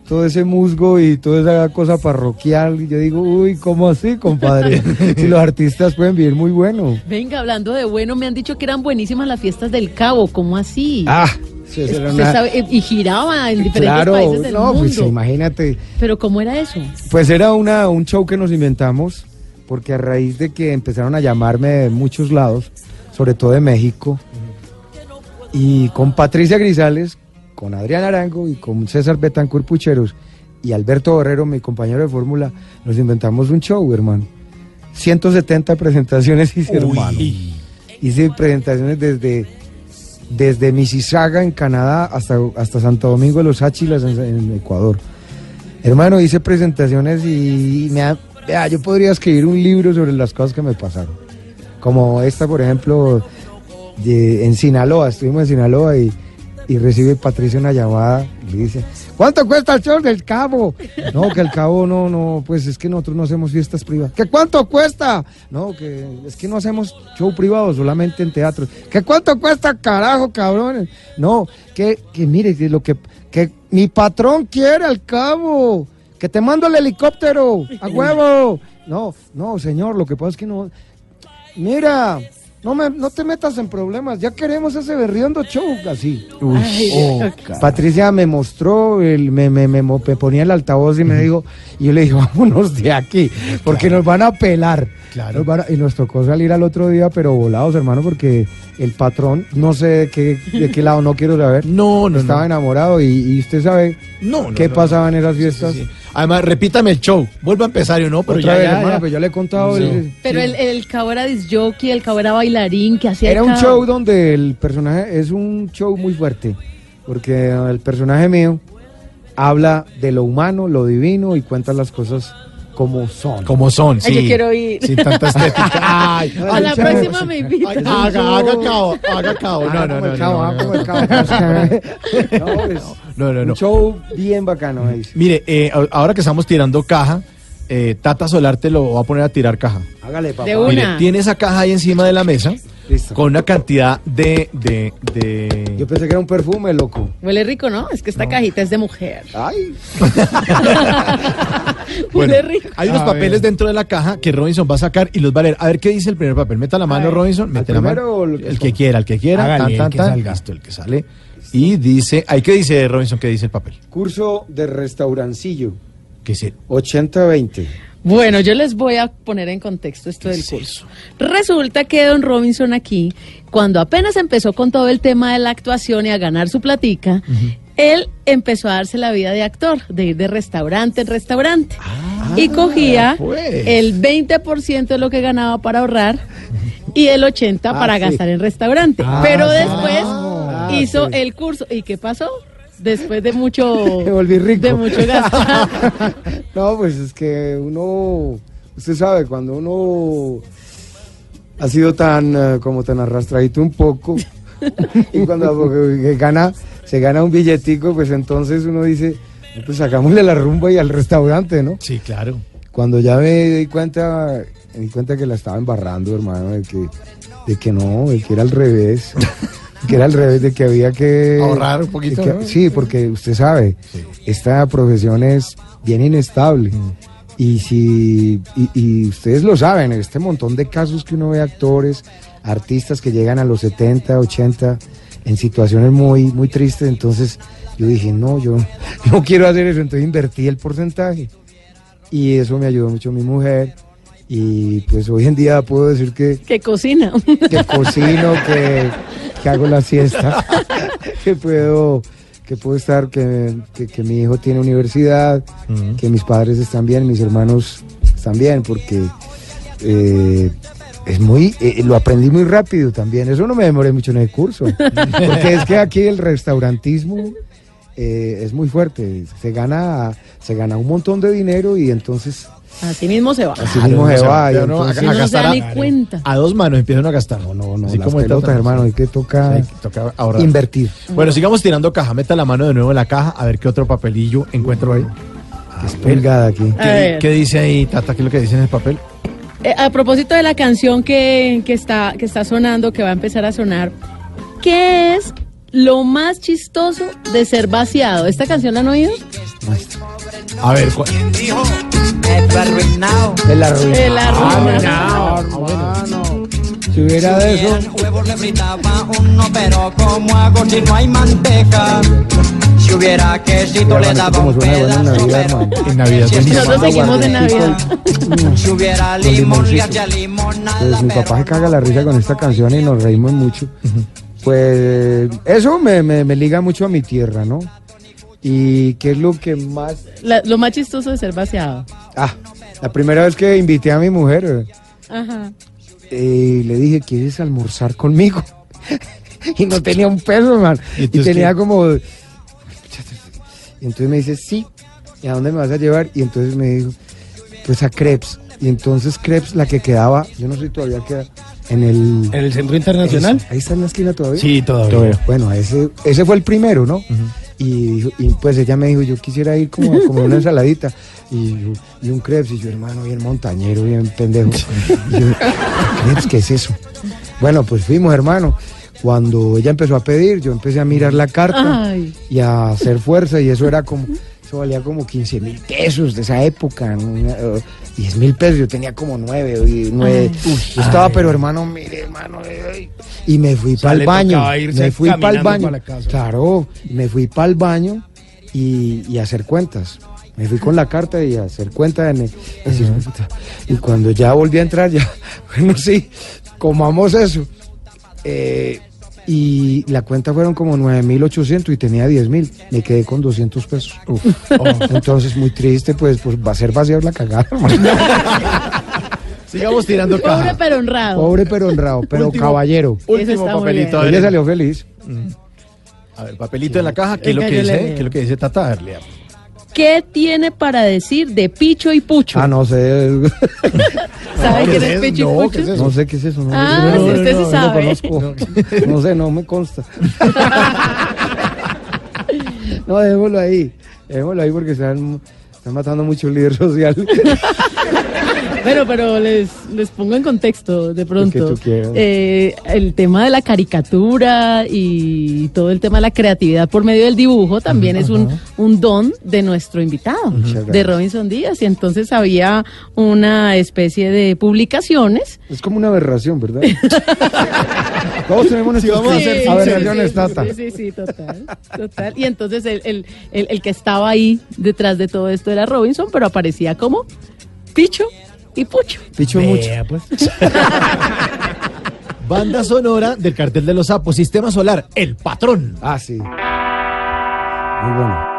Speaker 9: todo ese musgo y toda esa cosa parroquial, yo digo, uy, ¿cómo así, compadre? si los artistas pueden vivir muy bueno.
Speaker 6: Venga, hablando de bueno, me han dicho que eran buenísimas las fiestas del Cabo. ¿Cómo así?
Speaker 9: Ah, sí, una-
Speaker 6: sabe, eh, y giraba en diferentes
Speaker 9: Claro,
Speaker 6: países del
Speaker 9: no,
Speaker 6: mundo.
Speaker 9: pues imagínate.
Speaker 6: Pero ¿cómo era eso?
Speaker 9: Pues era una, un show que nos inventamos, porque a raíz de que empezaron a llamarme de muchos lados, sobre todo de México, y con Patricia Grisales, con Adrián Arango y con César Betancourt Pucheros y Alberto Borrero, mi compañero de fórmula, nos inventamos un show, hermano. 170 presentaciones hice, hermano. Hice presentaciones desde, desde Mississauga en Canadá hasta, hasta Santo Domingo de los Áchilas en, en Ecuador. Hermano, hice presentaciones y me ha- yo podría escribir un libro sobre las cosas que me pasaron. Como esta, por ejemplo, de- en Sinaloa, estuvimos en Sinaloa y, y recibe Patricia una llamada y le dice, ¿cuánto cuesta el show del cabo? No, que el cabo no, no, pues es que nosotros no hacemos fiestas privadas. ¿Que cuánto cuesta? No, que es que no hacemos show privado, solamente en teatro. ¿Que cuánto cuesta, carajo, cabrones? No, que, que mire, que lo que, que mi patrón quiere al cabo, que te mando el helicóptero, a huevo. No, no, señor, lo que pasa es que no, mira, no, me, no te metas en problemas, ya queremos ese berriondo show, así.
Speaker 4: Uy,
Speaker 9: Oh. Patricia me mostró, el, me, me, me, me ponía el altavoz y me dijo, y yo le dije, vámonos de aquí, porque nos van a pelar.
Speaker 4: Claro.
Speaker 9: Nos van a- y nos tocó salir al otro día, pero volados, hermano, porque el patrón, no sé de qué, de qué lado, no quiero saber.
Speaker 4: No, no,
Speaker 9: Estaba
Speaker 4: no.
Speaker 9: enamorado y, y usted sabe
Speaker 4: No, no,
Speaker 9: qué
Speaker 4: no,
Speaker 9: pasaba en esas fiestas.
Speaker 4: Además, repítame el show. Vuelva a empezar yo no, pero
Speaker 9: Otra
Speaker 4: ya,
Speaker 9: vez,
Speaker 4: ya,
Speaker 9: hermano,
Speaker 4: ya.
Speaker 9: pues yo le he contado.
Speaker 4: Sí.
Speaker 9: el-
Speaker 6: Pero
Speaker 9: sí.
Speaker 6: el, el cabo era disjockey, el cabo era bailarín, que hacía
Speaker 9: Era un show donde el personaje es un show muy fuerte, porque el personaje mío habla de lo humano, lo divino y cuenta las cosas como son.
Speaker 4: Como son,
Speaker 6: Ay,
Speaker 4: sí.
Speaker 6: yo quiero ir.
Speaker 4: Sin tanta estética. Ay,
Speaker 6: A la
Speaker 9: Ay,
Speaker 6: próxima me invita.
Speaker 4: Ay, haga, haga cabo, haga cabo. No,
Speaker 9: Ah,
Speaker 4: no,
Speaker 9: como
Speaker 4: no.
Speaker 9: el cabo,
Speaker 4: no, no,
Speaker 9: como el
Speaker 4: no.
Speaker 9: cabo. No, es
Speaker 4: No, no, no.
Speaker 9: Un show bien bacano. ahí.
Speaker 4: Mire, eh, ahora que estamos tirando caja, eh, Tata Solarte lo va a poner a tirar caja.
Speaker 9: Hágale, papá.
Speaker 6: De una.
Speaker 4: Mire, tiene esa caja ahí encima de la mesa
Speaker 9: Listo.
Speaker 4: con una cantidad de... de, de...
Speaker 9: Yo pensé que era un perfume, loco.
Speaker 6: Huele rico, ¿no? Es que esta cajita es de mujer.
Speaker 9: Ay,
Speaker 4: Bueno,
Speaker 6: Huele rico.
Speaker 4: hay unos
Speaker 9: A
Speaker 4: papeles
Speaker 9: ver.
Speaker 4: dentro de la caja que Robinson va a sacar y los va a leer. A ver qué dice el primer papel. Meta la mano. Robinson.
Speaker 9: ¿Al
Speaker 4: Mete la
Speaker 9: primero
Speaker 4: mano.
Speaker 9: o el que
Speaker 4: El quiera, el que quiera.
Speaker 5: Hágale,
Speaker 4: tan,
Speaker 5: el
Speaker 4: tan,
Speaker 5: que
Speaker 4: tan.
Speaker 5: salga.
Speaker 4: Listo, el que sale. Y dice, ¿ahí qué dice Robinson? ¿Qué dice el papel?
Speaker 9: curso de restaurancillo,
Speaker 4: ¿Qué dice?
Speaker 9: 80-20.
Speaker 6: Bueno, yo les voy a poner en contexto esto del curso. Resulta que Don Robinson aquí, cuando apenas empezó con todo el tema de la actuación y a ganar su platica, él empezó a darse la vida de actor, de ir de restaurante en restaurante. y cogía
Speaker 4: pues.
Speaker 6: el 20% de lo que ganaba para ahorrar y el 80%
Speaker 9: Ah,
Speaker 6: para
Speaker 9: sí.
Speaker 6: gastar en restaurante.
Speaker 9: Ah,
Speaker 6: Pero después
Speaker 9: Ah,
Speaker 6: hizo
Speaker 9: sí.
Speaker 6: el curso. ¿Y qué pasó? Después de mucho...
Speaker 9: Me volví rico.
Speaker 6: De mucho gastar.
Speaker 9: no, pues es que uno, usted sabe, cuando uno ha sido tan, eh, como tan arrastradito un poco, y cuando gana, se gana un billetico, pues entonces uno dice, pues sacámosle la rumba y al restaurante, ¿no?
Speaker 4: Sí, claro.
Speaker 9: Cuando ya me di cuenta, me di cuenta que la estaba embarrando, hermano, de que, de que no, de que era al revés. Que era al revés, de que había que...
Speaker 4: Ahorrar un poquito,
Speaker 9: de que-
Speaker 4: ¿no?
Speaker 9: Sí, porque usted sabe, esta profesión es bien inestable.
Speaker 4: Mm.
Speaker 9: Y si, y, y ustedes lo saben, este montón de casos que uno ve actores, artistas que llegan a los 70, 80, en situaciones muy, muy tristes, entonces yo dije, no, yo no quiero hacer eso, entonces invertí el porcentaje. Y eso me ayudó mucho mi mujer. Y pues hoy en día puedo decir que,
Speaker 6: que cocina.
Speaker 9: que cocino, que, que hago la siesta, que puedo, que puedo estar, que, que- que mi hijo tiene universidad, que mis padres están bien, mis hermanos están bien, porque eh, es muy, eh, lo aprendí muy rápido también. Eso no me demoré mucho en el curso, porque es que aquí el restaurantismo eh, es muy fuerte. Se gana, se gana un montón de dinero y entonces
Speaker 6: Así mismo se va.
Speaker 9: así mismo se va. y
Speaker 4: Ya no, a- a
Speaker 6: no se
Speaker 4: gastar
Speaker 6: da
Speaker 4: a-
Speaker 6: ni cuenta.
Speaker 4: A dos manos empiezan a gastar.
Speaker 9: no, no, no,
Speaker 4: Así
Speaker 9: las
Speaker 4: como el
Speaker 9: pelotas,
Speaker 4: Tata,
Speaker 9: hermano,
Speaker 4: sí.
Speaker 9: hay que tocar,
Speaker 4: Hay que tocar ahorrar.
Speaker 9: invertir.
Speaker 4: Bueno, sigamos tirando caja. Meta la mano de nuevo en la caja a ver qué otro papelillo encuentro ahí.
Speaker 9: que es pulgada aquí.
Speaker 6: A
Speaker 4: ¿Qué,
Speaker 6: ver.
Speaker 4: qué dice ahí, Tata? ¿Qué es lo que dice en el papel?
Speaker 6: Eh, a propósito de la canción que, que está, que está sonando, que va a empezar a sonar, ¿qué es lo más chistoso de ser vaciado? ¿Esta canción la han oído?
Speaker 4: A ver, ¿cuál-
Speaker 9: El arruinado.
Speaker 6: El arruinado.
Speaker 9: Ah, hermano. Si hubiera de eso.
Speaker 17: huevos le fritaba uno, pero ¿cómo hago si no hay manteca? Si hubiera quesito le daba un
Speaker 9: en
Speaker 17: pedazo,
Speaker 4: en Navidad
Speaker 17: Si
Speaker 6: Nosotros seguimos de Navidad.
Speaker 17: si hubiera limón le hacía limonada,
Speaker 9: Pues mi papá se caga la risa con esta canción y nos reímos mucho. Pues eso me, me, me liga mucho a mi tierra, ¿no? Y qué es lo que más...
Speaker 6: La- lo más chistoso de ser vaciado.
Speaker 9: Ah, la primera vez que invité a mi mujer,
Speaker 6: Ajá.
Speaker 9: eh, le dije, ¿quieres almorzar conmigo? y no tenía un peso, man.
Speaker 4: ¿Y
Speaker 9: tenía
Speaker 4: qué?
Speaker 9: como... Y entonces me dice, sí. ¿Y a dónde me vas a llevar? Y entonces me dijo, pues a Crepes. Y entonces Crepes, la que quedaba, yo no sé todavía queda, En el,
Speaker 5: ¿En el Centro Internacional?
Speaker 9: Ahí está en la esquina todavía.
Speaker 5: Sí, todavía.
Speaker 9: Bueno, ese, ese fue el primero, ¿no? y, dijo- y, pues ella me dijo, yo quisiera ir como a comer una ensaladita y, yo- y un crepes. Y yo, hermano, bien montañero, bien pendejo. Y yo, crepes, ¿qué es eso? Bueno, pues fuimos, hermano. Cuando ella empezó a pedir, yo empecé a mirar la carta
Speaker 6: Ay.
Speaker 9: y a hacer fuerza y eso era como, eso valía como 15 mil pesos de esa época, ¿no? Eh, 10 mil pesos, yo tenía como 9, y nueve.
Speaker 5: Ay.
Speaker 9: yo estaba, pero hermano, mire, hermano, eh, ay. y me fui
Speaker 5: O sea,
Speaker 9: para el baño, me fui para el baño,
Speaker 5: para la casa.
Speaker 9: claro, me fui para el baño y, y a hacer cuentas. Me fui con la carta y a hacer cuentas. en el- decir, "Puta". y cuando ya volví a entrar, ya, bueno, sí, comamos eso. Eh, y la cuenta fueron como 9.800 y tenía 10.000. Me quedé con 200 pesos. Entonces, muy triste, pues, pues va a ser vaciar la cagada.
Speaker 4: Sigamos tirando
Speaker 6: Pobre
Speaker 4: caja.
Speaker 6: pero honrado.
Speaker 9: Pobre pero honrado, pero
Speaker 4: Último-
Speaker 9: caballero.
Speaker 4: Último papelito.
Speaker 9: Ella salió feliz.
Speaker 4: A ver, papelito en la caja. ¿Qué es lo que dice? ¿Qué es lo que dice Tata? A ver.
Speaker 6: ¿Qué tiene para decir de Picho y Pucho?
Speaker 9: Ah, no sé.
Speaker 6: ¿Sabe
Speaker 4: ¿qué
Speaker 6: quién
Speaker 4: es?
Speaker 6: Picho y
Speaker 4: No,
Speaker 6: Pucho?
Speaker 9: No sé qué es eso. No,
Speaker 6: Ah,
Speaker 9: no, no,
Speaker 6: usted
Speaker 9: no,
Speaker 6: sí
Speaker 9: no
Speaker 6: sabe.
Speaker 9: conozco. No sé, no me consta. No, dejémoslo ahí. Dejémoslo ahí porque están, están matando mucho el líder social.
Speaker 6: Bueno, pero les, les pongo en contexto de pronto. Eh, el tema de la caricatura y todo el tema de la creatividad por medio del dibujo también es un, un don de nuestro invitado,
Speaker 9: Muchas
Speaker 6: de
Speaker 9: gracias.
Speaker 6: Robinson Díaz. Y entonces había una especie de publicaciones.
Speaker 9: Es como una aberración, ¿verdad? Todos tenemos nuestras
Speaker 4: vamos a hacer
Speaker 6: Sí,
Speaker 9: aberraciones,
Speaker 6: sí,
Speaker 9: Tata.
Speaker 6: Sí, sí, sí, total, total. Y entonces el, el, el, el que estaba ahí detrás de todo esto era Robinson, pero aparecía como Picho y Pucho.
Speaker 9: Picho mucho.
Speaker 5: Vea, pues.
Speaker 4: Banda sonora del cartel de los sapos. Sistema solar. El patrón.
Speaker 9: Ah, sí. Muy bueno.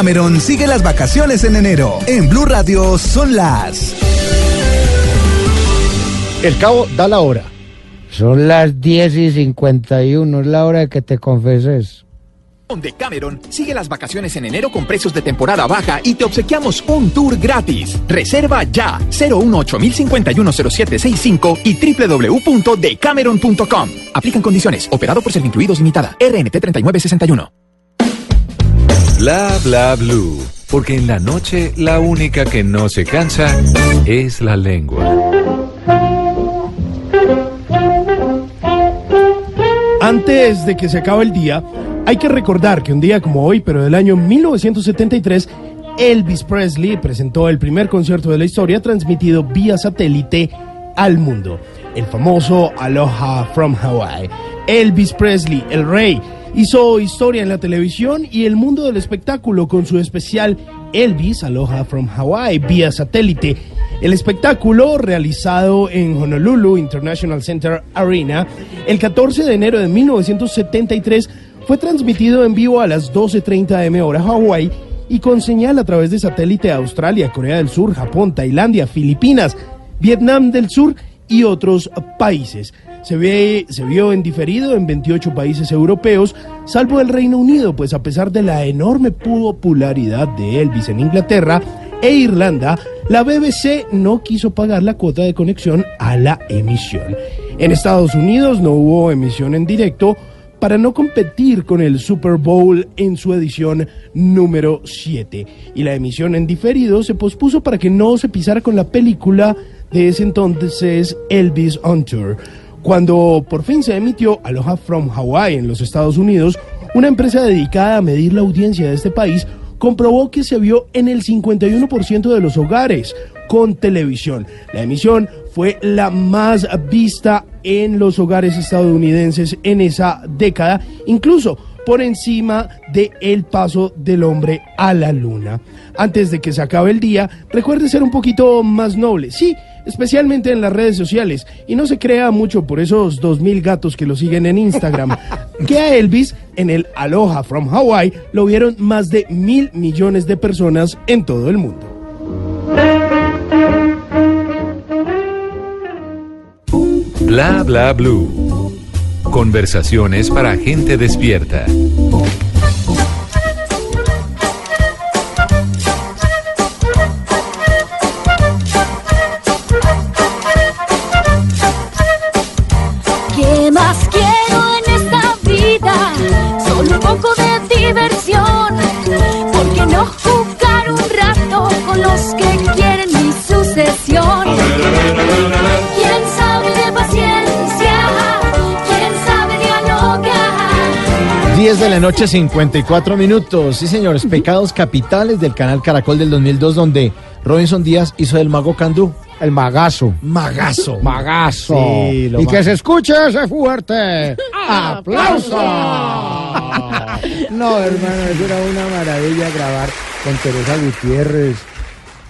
Speaker 12: Con Decameron sigue las vacaciones en enero. En Blue Radio son las.
Speaker 4: El cabo da la hora.
Speaker 9: Son las 10 y 51, es la hora de que te confeses.
Speaker 2: Con Decameron, sigue las vacaciones en enero con precios de temporada baja y te obsequiamos un tour gratis. Reserva ya 018-051-0765 y www.decameron.com. Aplican condiciones. Operado por Servincluidos Limitada. RNT 3961.
Speaker 3: Bla bla blue. Porque en la noche la única que no se cansa es la lengua.
Speaker 5: Antes de que se acabe el día, Hay que recordar que un día como hoy, pero del año 1973, Elvis Presley presentó el primer concierto de la historia transmitido vía satélite al mundo, el famoso Aloha from Hawaii. Elvis Presley, el rey, hizo historia en la televisión y el mundo del espectáculo con su especial Elvis Aloha from Hawaii vía satélite. El espectáculo, realizado en Honolulu International Center Arena el 14 de enero de 1973, fue transmitido en vivo a las 12.30 am hora Hawaii y con señal a través de satélite a Australia, Corea del Sur, Japón, Tailandia, Filipinas, Vietnam del Sur y otros países. Se, ve, se vio en diferido en 28 países europeos, salvo el Reino Unido, pues a pesar de la enorme popularidad de Elvis en Inglaterra e Irlanda, la BBC no quiso pagar la cuota de conexión a la emisión. En Estados Unidos no hubo emisión en directo, para no competir con el Super Bowl en su edición número 7. Y la emisión en diferido se pospuso para que no se pisara con la película de ese entonces Elvis on Tour. Cuando por fin se emitió Aloha from Hawaii en los Estados Unidos, una empresa dedicada a medir la audiencia de este país comprobó que se vio en el 51% de los hogares con televisión. La emisión fue la más vista en los hogares estadounidenses en esa década, incluso por encima de el paso del hombre a la luna. Antes de que se acabe el día, recuerde ser un poquito más noble, sí, especialmente en las redes sociales, y no se crea mucho por esos dos mil gatos que lo siguen en Instagram, que a Elvis en el Aloha from Hawaii lo vieron más de mil millones de personas en todo el mundo.
Speaker 3: Bla bla blue. Conversaciones para gente despierta.
Speaker 14: Los que quieren mi sucesión? ¿Quién sabe de paciencia? ¿Quién sabe dialogar?
Speaker 4: 10 de la noche, 54 minutos. Sí, señores, pecados capitales del canal Caracol del 2002, donde Robinson Díaz hizo del mago Candú.
Speaker 9: El magazo.
Speaker 4: Magazo.
Speaker 9: Magazo.
Speaker 4: Sí, lo
Speaker 9: y que se escuche ese fuerte. ¡Aplauso! no, hermano, eso era una maravilla grabar con Teresa Gutiérrez,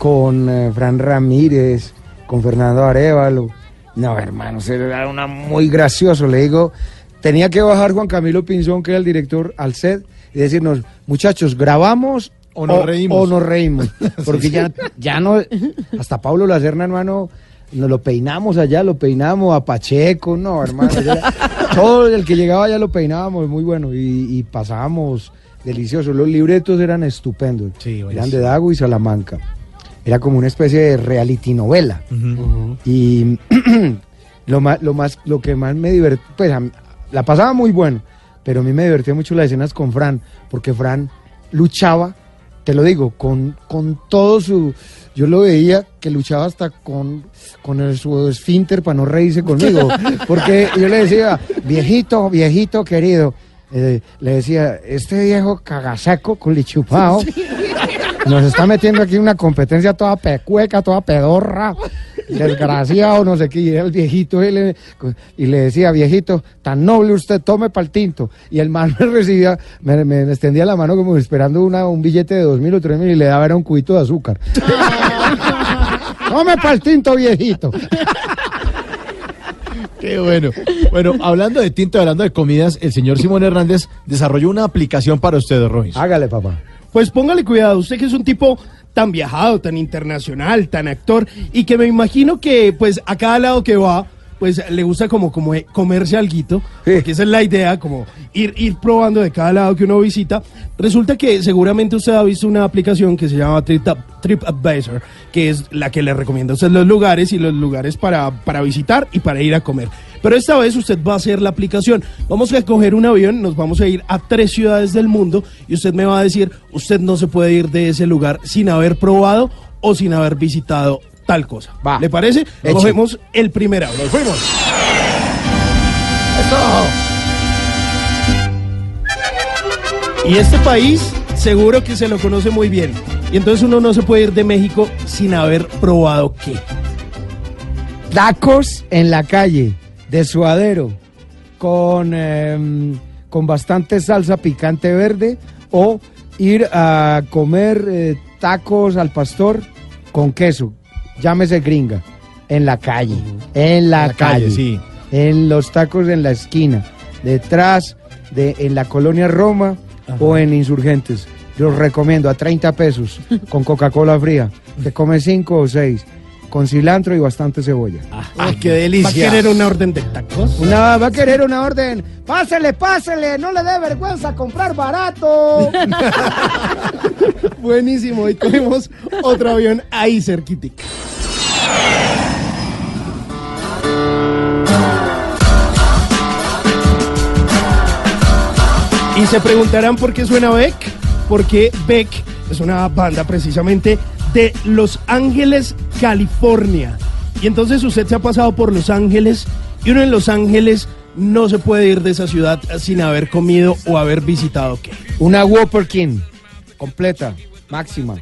Speaker 9: con eh, Fran Ramírez, con Fernando Arevalo. No, hermano, eso era una muy gracioso. Le digo, tenía que bajar Juan Camilo Pinzón, que era el director, al set y decirnos, muchachos, grabamos
Speaker 4: O nos reímos".
Speaker 9: O nos reímos. Porque ya, ya no, hasta Pablo Lacerna, hermano, nos lo peinamos allá, lo peinamos a Pacheco, no, hermano. ya- todo el que llegaba ya lo peinábamos, muy bueno, y, y pasábamos delicioso. Los libretos eran estupendos. eran de Dago y Salamanca. Era como una especie de reality novela. Y lo más, lo más, lo que más me divertía, pues a la pasaba muy bueno, pero a mí me divertía mucho las escenas con Fran, porque Fran luchaba, te lo digo, con, con todo su, yo lo veía que luchaba hasta con, con el, su esfínter para no reírse conmigo, porque yo le decía, viejito, viejito querido, eh, le decía, este viejo cagaseco, culichupao, nos está metiendo aquí una competencia toda pecueca, toda pedorra, desgraciado, no sé qué. Y era el viejito él, eh, y le decía, viejito, tan noble usted, tome pa'l tinto. Y el man me recibía, me, me extendía la mano como esperando una, un billete de dos mil o tres mil y le daba era un cubito de azúcar. tome pa'l tinto, viejito.
Speaker 4: Qué bueno. Bueno, hablando de tinto, hablando de comidas, el señor Simón Hernández desarrolló una aplicación para ustedes, Robinson.
Speaker 9: Hágale, papá.
Speaker 5: Pues póngale cuidado, usted que es un tipo tan viajado, tan internacional, tan actor, y que me imagino que pues a cada lado que va, pues le gusta como, como comerse alguito, porque esa es la idea, como ir, ir probando de cada lado que uno visita. Resulta que seguramente usted ha visto una aplicación que se llama Trip, TripAdvisor, que es la que le recomienda a usted los lugares y los lugares para, para visitar y para ir a comer. Pero esta vez usted va a hacer la aplicación. Vamos a coger un avión, nos vamos a ir a tres ciudades del mundo y usted me va a decir, usted no se puede ir de ese lugar sin haber probado o sin haber visitado tal cosa. ¿Le parece?
Speaker 9: Hecho.
Speaker 5: Cogemos el primer avión. Fuimos. Y este país seguro que se lo conoce muy bien. Y entonces uno no se puede ir de México sin haber probado qué.
Speaker 9: Tacos en la calle, de suadero, con, em, con bastante salsa picante verde, o ir a comer eh, tacos al pastor con queso, llámese gringa, en la calle, en la,
Speaker 4: En la calle,
Speaker 9: calle,
Speaker 4: sí.
Speaker 9: en los tacos en la esquina, detrás de en la colonia Roma o en Insurgentes. Los recomiendo a 30 pesos con Coca-Cola fría. Te comes 5 o 6 con cilantro y bastante cebolla.
Speaker 4: ¡Ay, qué
Speaker 5: ¿Va a
Speaker 4: delicia!
Speaker 5: querer una orden de tacos?
Speaker 9: Una, va a querer una orden. Pásele, pásele, no le dé vergüenza comprar barato.
Speaker 5: Buenísimo, y cogemos otro avión ahí cerquitica. Y se preguntarán por qué suena Beck, porque Beck es una banda precisamente de Los Ángeles, California. Y entonces usted se ha pasado por Los Ángeles y uno en Los Ángeles no se puede ir de esa ciudad sin haber comido o haber visitado qué.
Speaker 9: Una Whopper King, completa, máxima.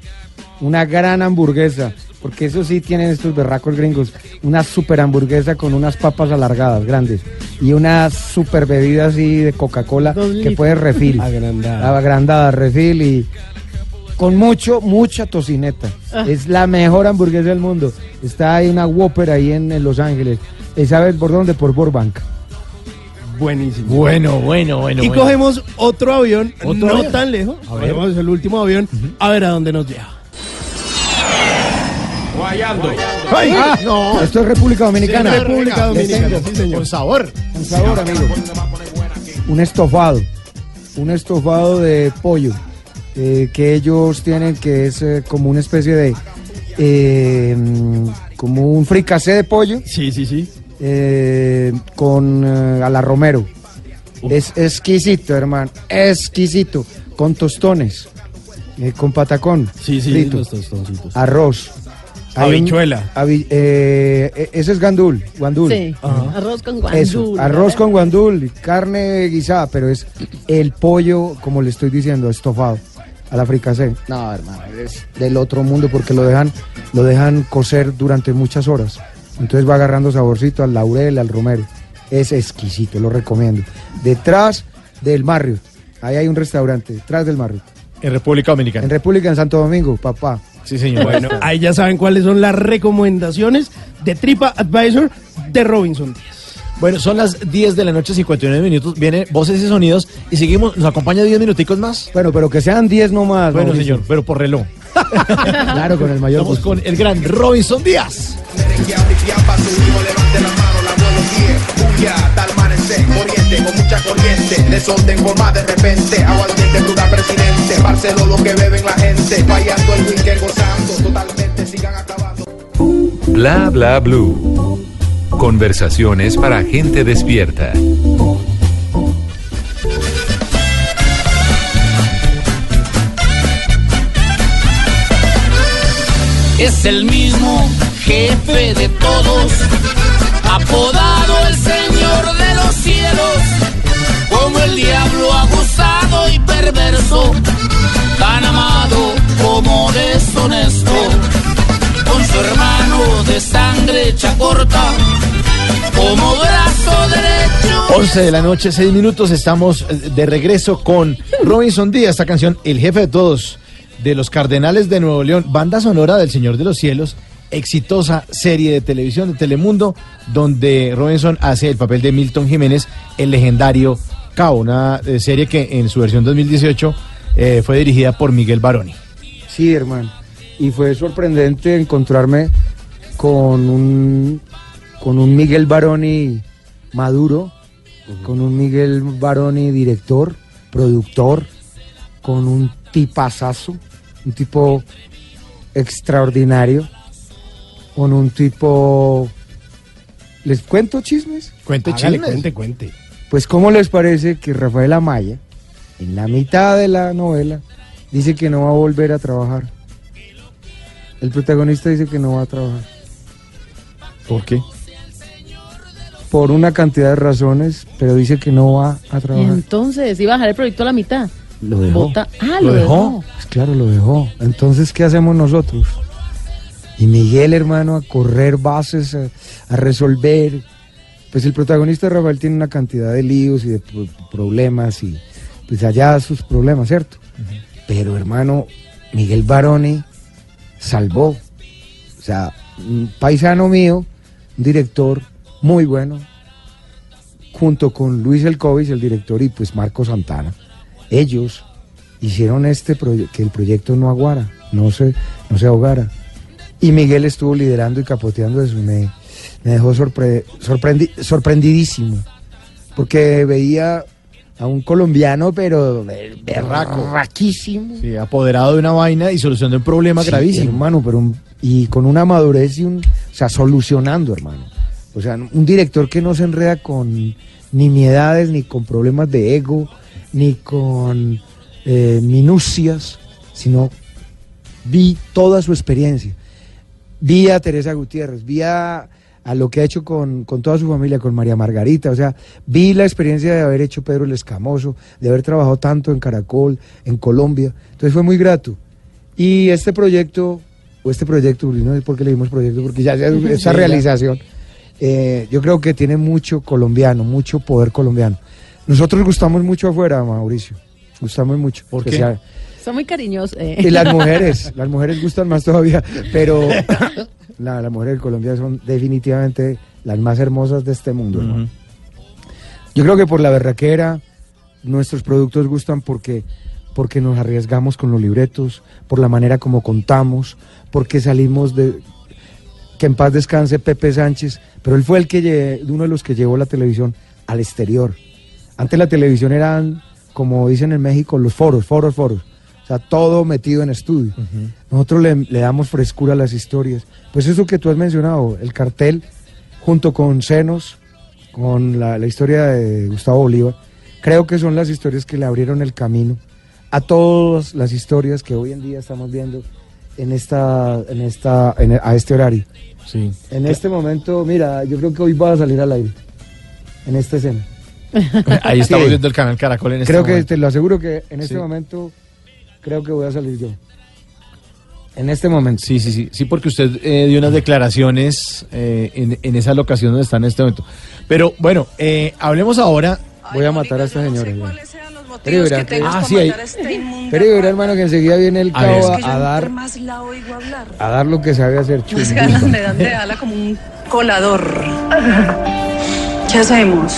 Speaker 9: Una gran hamburguesa, porque eso sí tienen estos berracos gringos. Una super hamburguesa con unas papas alargadas, grandes. Y una super bebida así de Coca-Cola que puede refil.
Speaker 5: Agrandada.
Speaker 9: Agrandada, refil y con mucho, mucha tocineta.
Speaker 6: Ah.
Speaker 9: Es la mejor hamburguesa del mundo. Está ahí una Whopper ahí en, en Los Ángeles. ¿Y ¿Sabes por dónde? Por Burbank.
Speaker 5: Buenísimo.
Speaker 4: Bueno, bueno, bueno.
Speaker 5: y
Speaker 4: bueno.
Speaker 5: cogemos otro avión,
Speaker 4: ¿Otro
Speaker 5: no
Speaker 4: avión?
Speaker 5: tan lejos.
Speaker 4: A ver.
Speaker 5: Cogemos el último avión, a ver a dónde nos lleva.
Speaker 4: ¡Ay!
Speaker 9: Ah,
Speaker 4: no.
Speaker 9: Esto es República Dominicana.
Speaker 5: Sí, República Dominicana, sí, señor.
Speaker 4: Con sabor.
Speaker 9: Con sabor, amigo. Un estofado. Un estofado de pollo. Eh, que ellos tienen que es eh, como una especie de. eh, como un fricasé de pollo.
Speaker 5: Sí, sí, sí.
Speaker 9: eh, con eh, a la romero. Es exquisito, hermano. Exquisito. Con tostones. eh, con patacón.
Speaker 5: Sí, sí,
Speaker 9: frito,
Speaker 5: los tostoncitos.
Speaker 9: Arroz.
Speaker 5: Habichuela.
Speaker 9: habi- eh, e- ese es gandul. Guandul.
Speaker 6: Sí, arroz con
Speaker 9: Eso,
Speaker 6: guandul.
Speaker 9: arroz con guandul, carne guisada, pero es el pollo, como le estoy diciendo, estofado a la fricasé. No, hermano, es del otro mundo porque lo dejan, lo dejan cocer durante muchas horas. Entonces va agarrando saborcito al laurel, al romero. Es exquisito, lo recomiendo. Detrás del Marriott, ahí hay un restaurante, detrás del Marriott.
Speaker 4: En República Dominicana.
Speaker 9: En República, en Santo Domingo, papá.
Speaker 4: Sí, señor.
Speaker 5: Bueno, ahí ya saben cuáles son las recomendaciones de Tripa Advisor de Robinson Díaz.
Speaker 4: Bueno, son las 10 de la noche, 59 minutos. Vienen voces y sonidos y seguimos. ¿Nos acompaña 10 minuticos más?
Speaker 9: Bueno, pero que sean 10 nomás.
Speaker 4: Bueno,
Speaker 9: Mauricio.
Speaker 4: señor, pero por reloj.
Speaker 9: Claro, con el mayor gusto.
Speaker 4: con el gran Robinson Díaz.
Speaker 10: Tal amanecer, oriente con mucha corriente, desorden forma de repente, aguardiente, presidente, lo que beben la gente, fallando el weekend gozando, totalmente sigan acabando.
Speaker 3: Bla bla blue. Conversaciones para gente despierta.
Speaker 18: es el mismo jefe de todos, apodado el Señor de los cielos, como el diablo abusado y perverso, tan amado como deshonesto, con su hermano de sangre hecha corta, como brazo derecho.
Speaker 4: 11 de la noche, 6 minutos. Estamos eh, de regreso con Robinson Díaz. Esta canción, El jefe de todos, de los Cardenales de Nuevo León, banda sonora del Señor de los Cielos. Exitosa serie de televisión de Telemundo, donde Robinson hace el papel de Milton Jiménez, el legendario Cabo, una eh, serie que en su versión 2018 eh, fue dirigida por Miguel Baroni.
Speaker 9: Sí, hermano. Y fue sorprendente encontrarme con un, con un Miguel Baroni maduro, con un Miguel Baroni director, productor, con un tipazazo, un tipo extraordinario, con un tipo... ¿Les cuento chismes?
Speaker 4: Cuente chismes.
Speaker 5: cuente, cuente.
Speaker 9: Pues ¿cómo les parece que Rafael Amaya, en la mitad de la novela, dice que no va a volver a trabajar? El protagonista dice que no va a trabajar.
Speaker 4: ¿Por qué?
Speaker 9: Por una cantidad de razones, pero dice que no va a
Speaker 6: Y
Speaker 9: trabajar.
Speaker 6: entonces iba a dejar el proyecto a la mitad.
Speaker 9: Lo dejó.
Speaker 6: Bota- Ah, lo, dejó.
Speaker 9: Pues claro, lo dejó. Entonces, ¿qué hacemos nosotros? Y Miguel, hermano, a correr bases, a, a resolver. Pues el protagonista Rafael tiene una cantidad de líos y de pro- problemas y pues allá sus problemas, ¿cierto? Pero hermano, Miguel Baroni salvó. O sea, un paisano mío, un director muy bueno, junto con Luis Elcovis, el director, y pues Marco Santana. Ellos hicieron este proyecto, que el proyecto no aguara, no se, no se ahogara. Y Miguel estuvo liderando y capoteando eso. Me, me dejó sorpre- sorprendi- sorprendidísimo. Porque veía a un colombiano, pero
Speaker 4: Berraco.
Speaker 9: berraquísimo.
Speaker 4: Sí, apoderado de una vaina y solución de un problema
Speaker 9: Sí,
Speaker 4: gravísimo.
Speaker 9: hermano, pero un- y con una madurez y un, o sea, solucionando, hermano. O sea, un director que no se enreda con nimiedades, ni con problemas de ego, ni con eh, minucias, sino vi toda su experiencia. Vi a Teresa Gutiérrez, vi a, a lo que ha hecho con, con toda su familia, con María Margarita, o sea, vi la experiencia de haber hecho Pedro el Escamoso, de haber trabajado tanto en Caracol, en Colombia, entonces fue muy grato. Y este proyecto, o este proyecto, no sé por qué le dimos proyecto, porque ya esa realización, eh, yo creo que tiene mucho colombiano, mucho poder colombiano. Nosotros gustamos mucho afuera, Mauricio, gustamos mucho.
Speaker 4: ¿Por qué?
Speaker 9: especial-
Speaker 6: Son muy cariñosos. eh.
Speaker 9: y las mujeres, las mujeres gustan más todavía, pero la- las mujeres de Colombia son definitivamente las más hermosas de este mundo. Yo creo que por la berraquera nuestros productos gustan porque, porque nos arriesgamos con los libretos, por la manera como contamos, porque salimos de... Que en paz descanse Pepe Sánchez, pero él fue el que uno de los que llevó la televisión al exterior. Antes la televisión eran, como dicen en México, los foros, foros, foros. Sea, todo metido en estudio. Nosotros le, le damos frescura a las historias. Pues eso que tú has mencionado, el cartel, junto con Senos, con la, la historia de Gustavo Bolívar, creo que son las historias que le abrieron el camino a todas las historias que hoy en día estamos viendo en esta, en esta, en- a este horario.
Speaker 4: Sí.
Speaker 9: En este momento, mira, yo creo que hoy va a salir al aire, en esta escena.
Speaker 4: Ahí estamos
Speaker 9: Sí.
Speaker 4: viendo el canal Caracol en este
Speaker 9: Creo que te lo aseguro que en este
Speaker 4: Sí.
Speaker 9: momento, creo que voy a salir yo. En este momento.
Speaker 4: Sí, sí, sí. Sí, porque usted eh, dio unas declaraciones eh, en, en esa locación donde está en este momento. Pero bueno, eh, hablemos ahora.
Speaker 9: Voy a matar a esta señora.
Speaker 19: motivos
Speaker 9: verá
Speaker 19: que
Speaker 9: ah, sí, ahí.
Speaker 19: a
Speaker 9: Pero verá, hermano, que enseguida viene el
Speaker 4: A ver.
Speaker 9: cabo
Speaker 19: Es que yo
Speaker 9: a, dar,
Speaker 19: entre más la oigo hablar.
Speaker 9: a dar lo que sabe hacer
Speaker 19: Las
Speaker 9: chumbo.
Speaker 19: ganas me dan de ala como un colador. ¿Qué hacemos?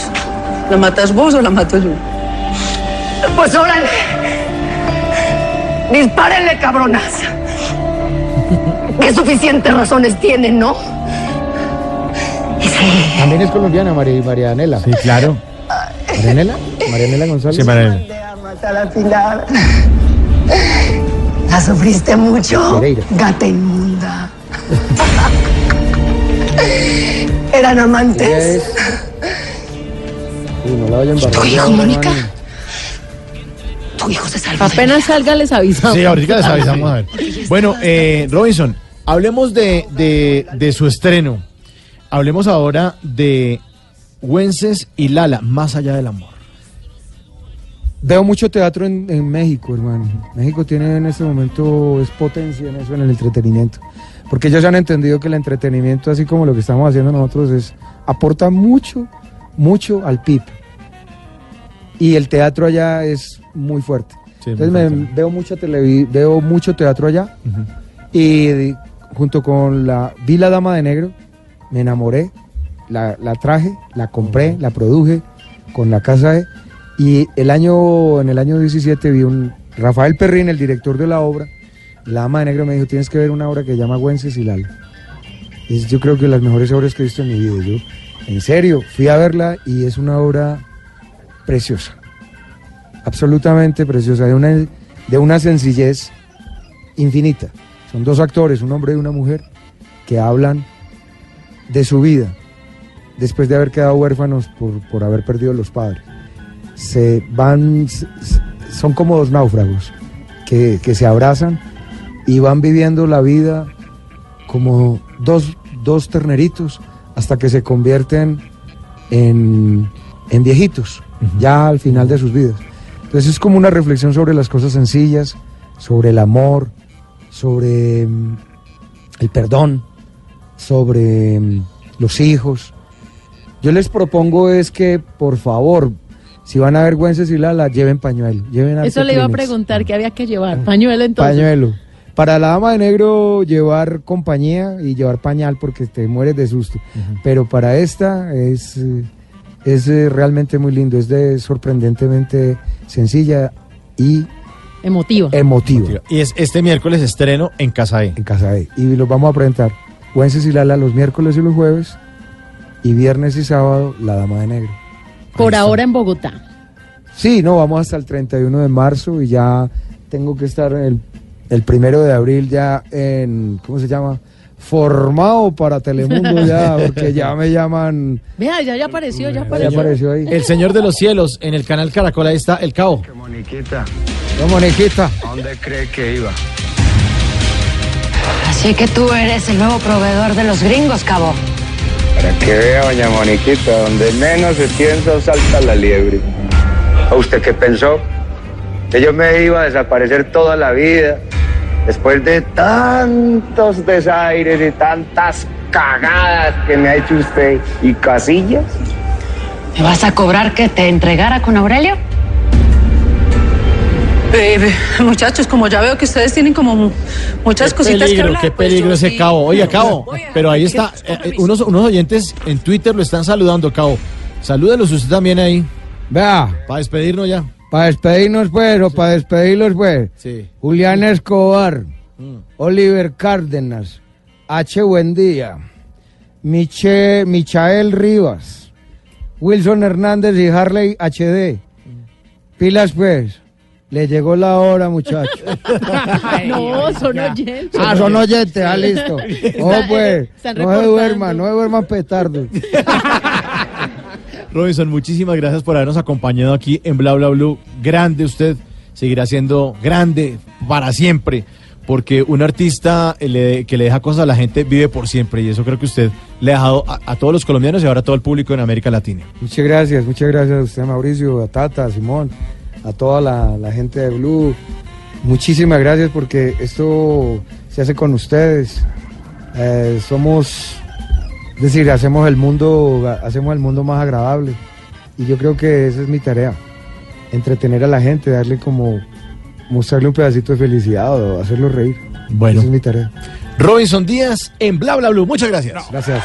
Speaker 19: ¿La matas vos o la mato yo?
Speaker 20: Pues órale. Dispárenle, cabronas. Qué suficientes razones tienen, ¿no?
Speaker 9: También es colombiana, María, Marianela. Sí,
Speaker 4: claro.
Speaker 9: ¿Marianela? ¿Marianela González?
Speaker 4: Sí, Marianela.
Speaker 20: A. La sufriste mucho,
Speaker 9: Pereira.
Speaker 20: gata inmunda. Eran amantes.
Speaker 9: es- Uy, no la vayan
Speaker 20: ¿Tu hijo. Mónica? Tu hijo se salvó. de
Speaker 6: Apenas salga les avisamos.
Speaker 4: Sí, ahorita les avisamos a ver. Bueno, eh, Robinson, hablemos de, de, de su estreno. Hablemos ahora de Wences y Lala, Más allá del amor.
Speaker 9: Veo mucho teatro en, en México, hermano. México tiene en este momento, es potencia en eso, en el entretenimiento. Porque ellos han entendido que el entretenimiento, así como lo que estamos haciendo nosotros, es aporta mucho, mucho al PIB. Y el teatro allá es muy fuerte.
Speaker 4: Sí,
Speaker 9: Entonces me- veo mucho televi- veo mucho teatro allá. Y junto con la vi la Dama de Negro, me enamoré, la, la traje, la compré, la produje con la casa de y el año en el año 17 vi un Rafael Perrín, el director de la obra, la Dama de Negro me dijo, "Tienes que ver una obra que se llama Lala." Es yo creo que las mejores obras que he visto en mi vida. Yo en serio fui a verla y es una obra preciosa. Absolutamente preciosa, de una de una sencillez infinita. Son dos actores, un hombre y una mujer, que hablan de su vida después de haber quedado huérfanos por, por haber perdido los padres. Se van, son como dos náufragos que, que se abrazan y van viviendo la vida como dos, dos terneritos hasta que se convierten en, en viejitos, ya al final de sus vidas. Entonces es como una reflexión sobre las cosas sencillas, sobre el amor, sobre mm, el perdón, sobre mm, los hijos. Yo les propongo es que, por favor, si van a ver Güences y Lala, lleven pañuelo. Lleven
Speaker 6: Eso le iba a preguntar que había que llevar. Pañuelo entonces.
Speaker 9: Pañuelo. Para la dama de negro, llevar compañía y llevar pañal porque te mueres de susto. Pero para esta es, eh, es eh, realmente muy lindo, es de sorprendentemente sencilla y
Speaker 6: Emotivo.
Speaker 9: emotiva.
Speaker 4: Y es este miércoles estreno en Casa E.
Speaker 9: En Casa E. Y los vamos a presentar Güences y Lala los miércoles y los jueves y viernes y sábado la dama de negro.
Speaker 6: Por ahora en Bogotá.
Speaker 9: Sí, no, vamos hasta el 31 de marzo y ya tengo que estar el, el primero de abril ya en, ¿cómo se llama? Formado para Telemundo ya, porque ya me llaman,
Speaker 6: Vea, ya, ya apareció, ya
Speaker 9: ya
Speaker 6: apareció.
Speaker 9: ahí.
Speaker 4: El Señor de los Cielos en el canal Caracol, ahí está el cabo.
Speaker 21: Moniquita,
Speaker 9: No, Moniquita.
Speaker 21: ¿a dónde cree que iba?
Speaker 20: Así que tú eres el nuevo proveedor de los gringos, cabo.
Speaker 21: Para que vea, doña Moniquita, donde menos se piensa salta la liebre. ¿A usted qué pensó? Que yo me iba a desaparecer toda la vida después de tantos desaires y tantas cagadas que me ha hecho usted y casillas.
Speaker 20: ¿Me vas a cobrar que te entregara con Aurelio?
Speaker 19: Eh, muchachos, como ya veo que ustedes tienen como mu- muchas
Speaker 4: Qué
Speaker 19: cositas que
Speaker 4: peligro,
Speaker 19: hablar.
Speaker 4: qué
Speaker 19: pues
Speaker 4: peligro ese
Speaker 19: sí-
Speaker 4: cabo. Oiga, cabo, pero ahí está. eh, eh, unos, unos oyentes en Twitter lo están saludando, cabo. Salúdelos usted también ahí.
Speaker 9: Vea,
Speaker 4: Para despedirnos ya.
Speaker 9: Para despedirnos pues, o para despedirlos pues,
Speaker 4: Sí.
Speaker 9: Julián Escobar,
Speaker 4: Mm.
Speaker 9: Oliver Cárdenas, H. Buendía, Miche, Michael Rivas, Wilson Hernández y Harley HD. Pilas pues, le llegó la hora muchachos.
Speaker 6: No, son oyentes.
Speaker 9: ah, son oyentes, ah, listo. Oh pues, no se duerman, no se duerman petardos.
Speaker 4: Robinson, muchísimas gracias por habernos acompañado aquí en Bla Bla Blue. Grande usted, seguirá siendo grande para siempre, porque un artista eh, que le deja cosas a la gente vive por siempre, y eso creo que usted le ha dejado a, todos los colombianos y ahora a todo el público en América Latina.
Speaker 9: Muchas gracias, muchas gracias a usted, Mauricio, a Tata, a Simón, a toda la, la gente de Blue. Muchísimas gracias porque esto se hace con ustedes. Eh, somos, es decir, hacemos el mundo, hacemos el mundo más agradable. Y yo creo que esa es mi tarea, entretener a la gente, darle como, mostrarle un pedacito de felicidad o hacerlo reír.
Speaker 4: Bueno.
Speaker 9: Esa es mi tarea.
Speaker 4: Robinson Díaz en Bla Bla Blue. Muchas gracias.
Speaker 9: Gracias.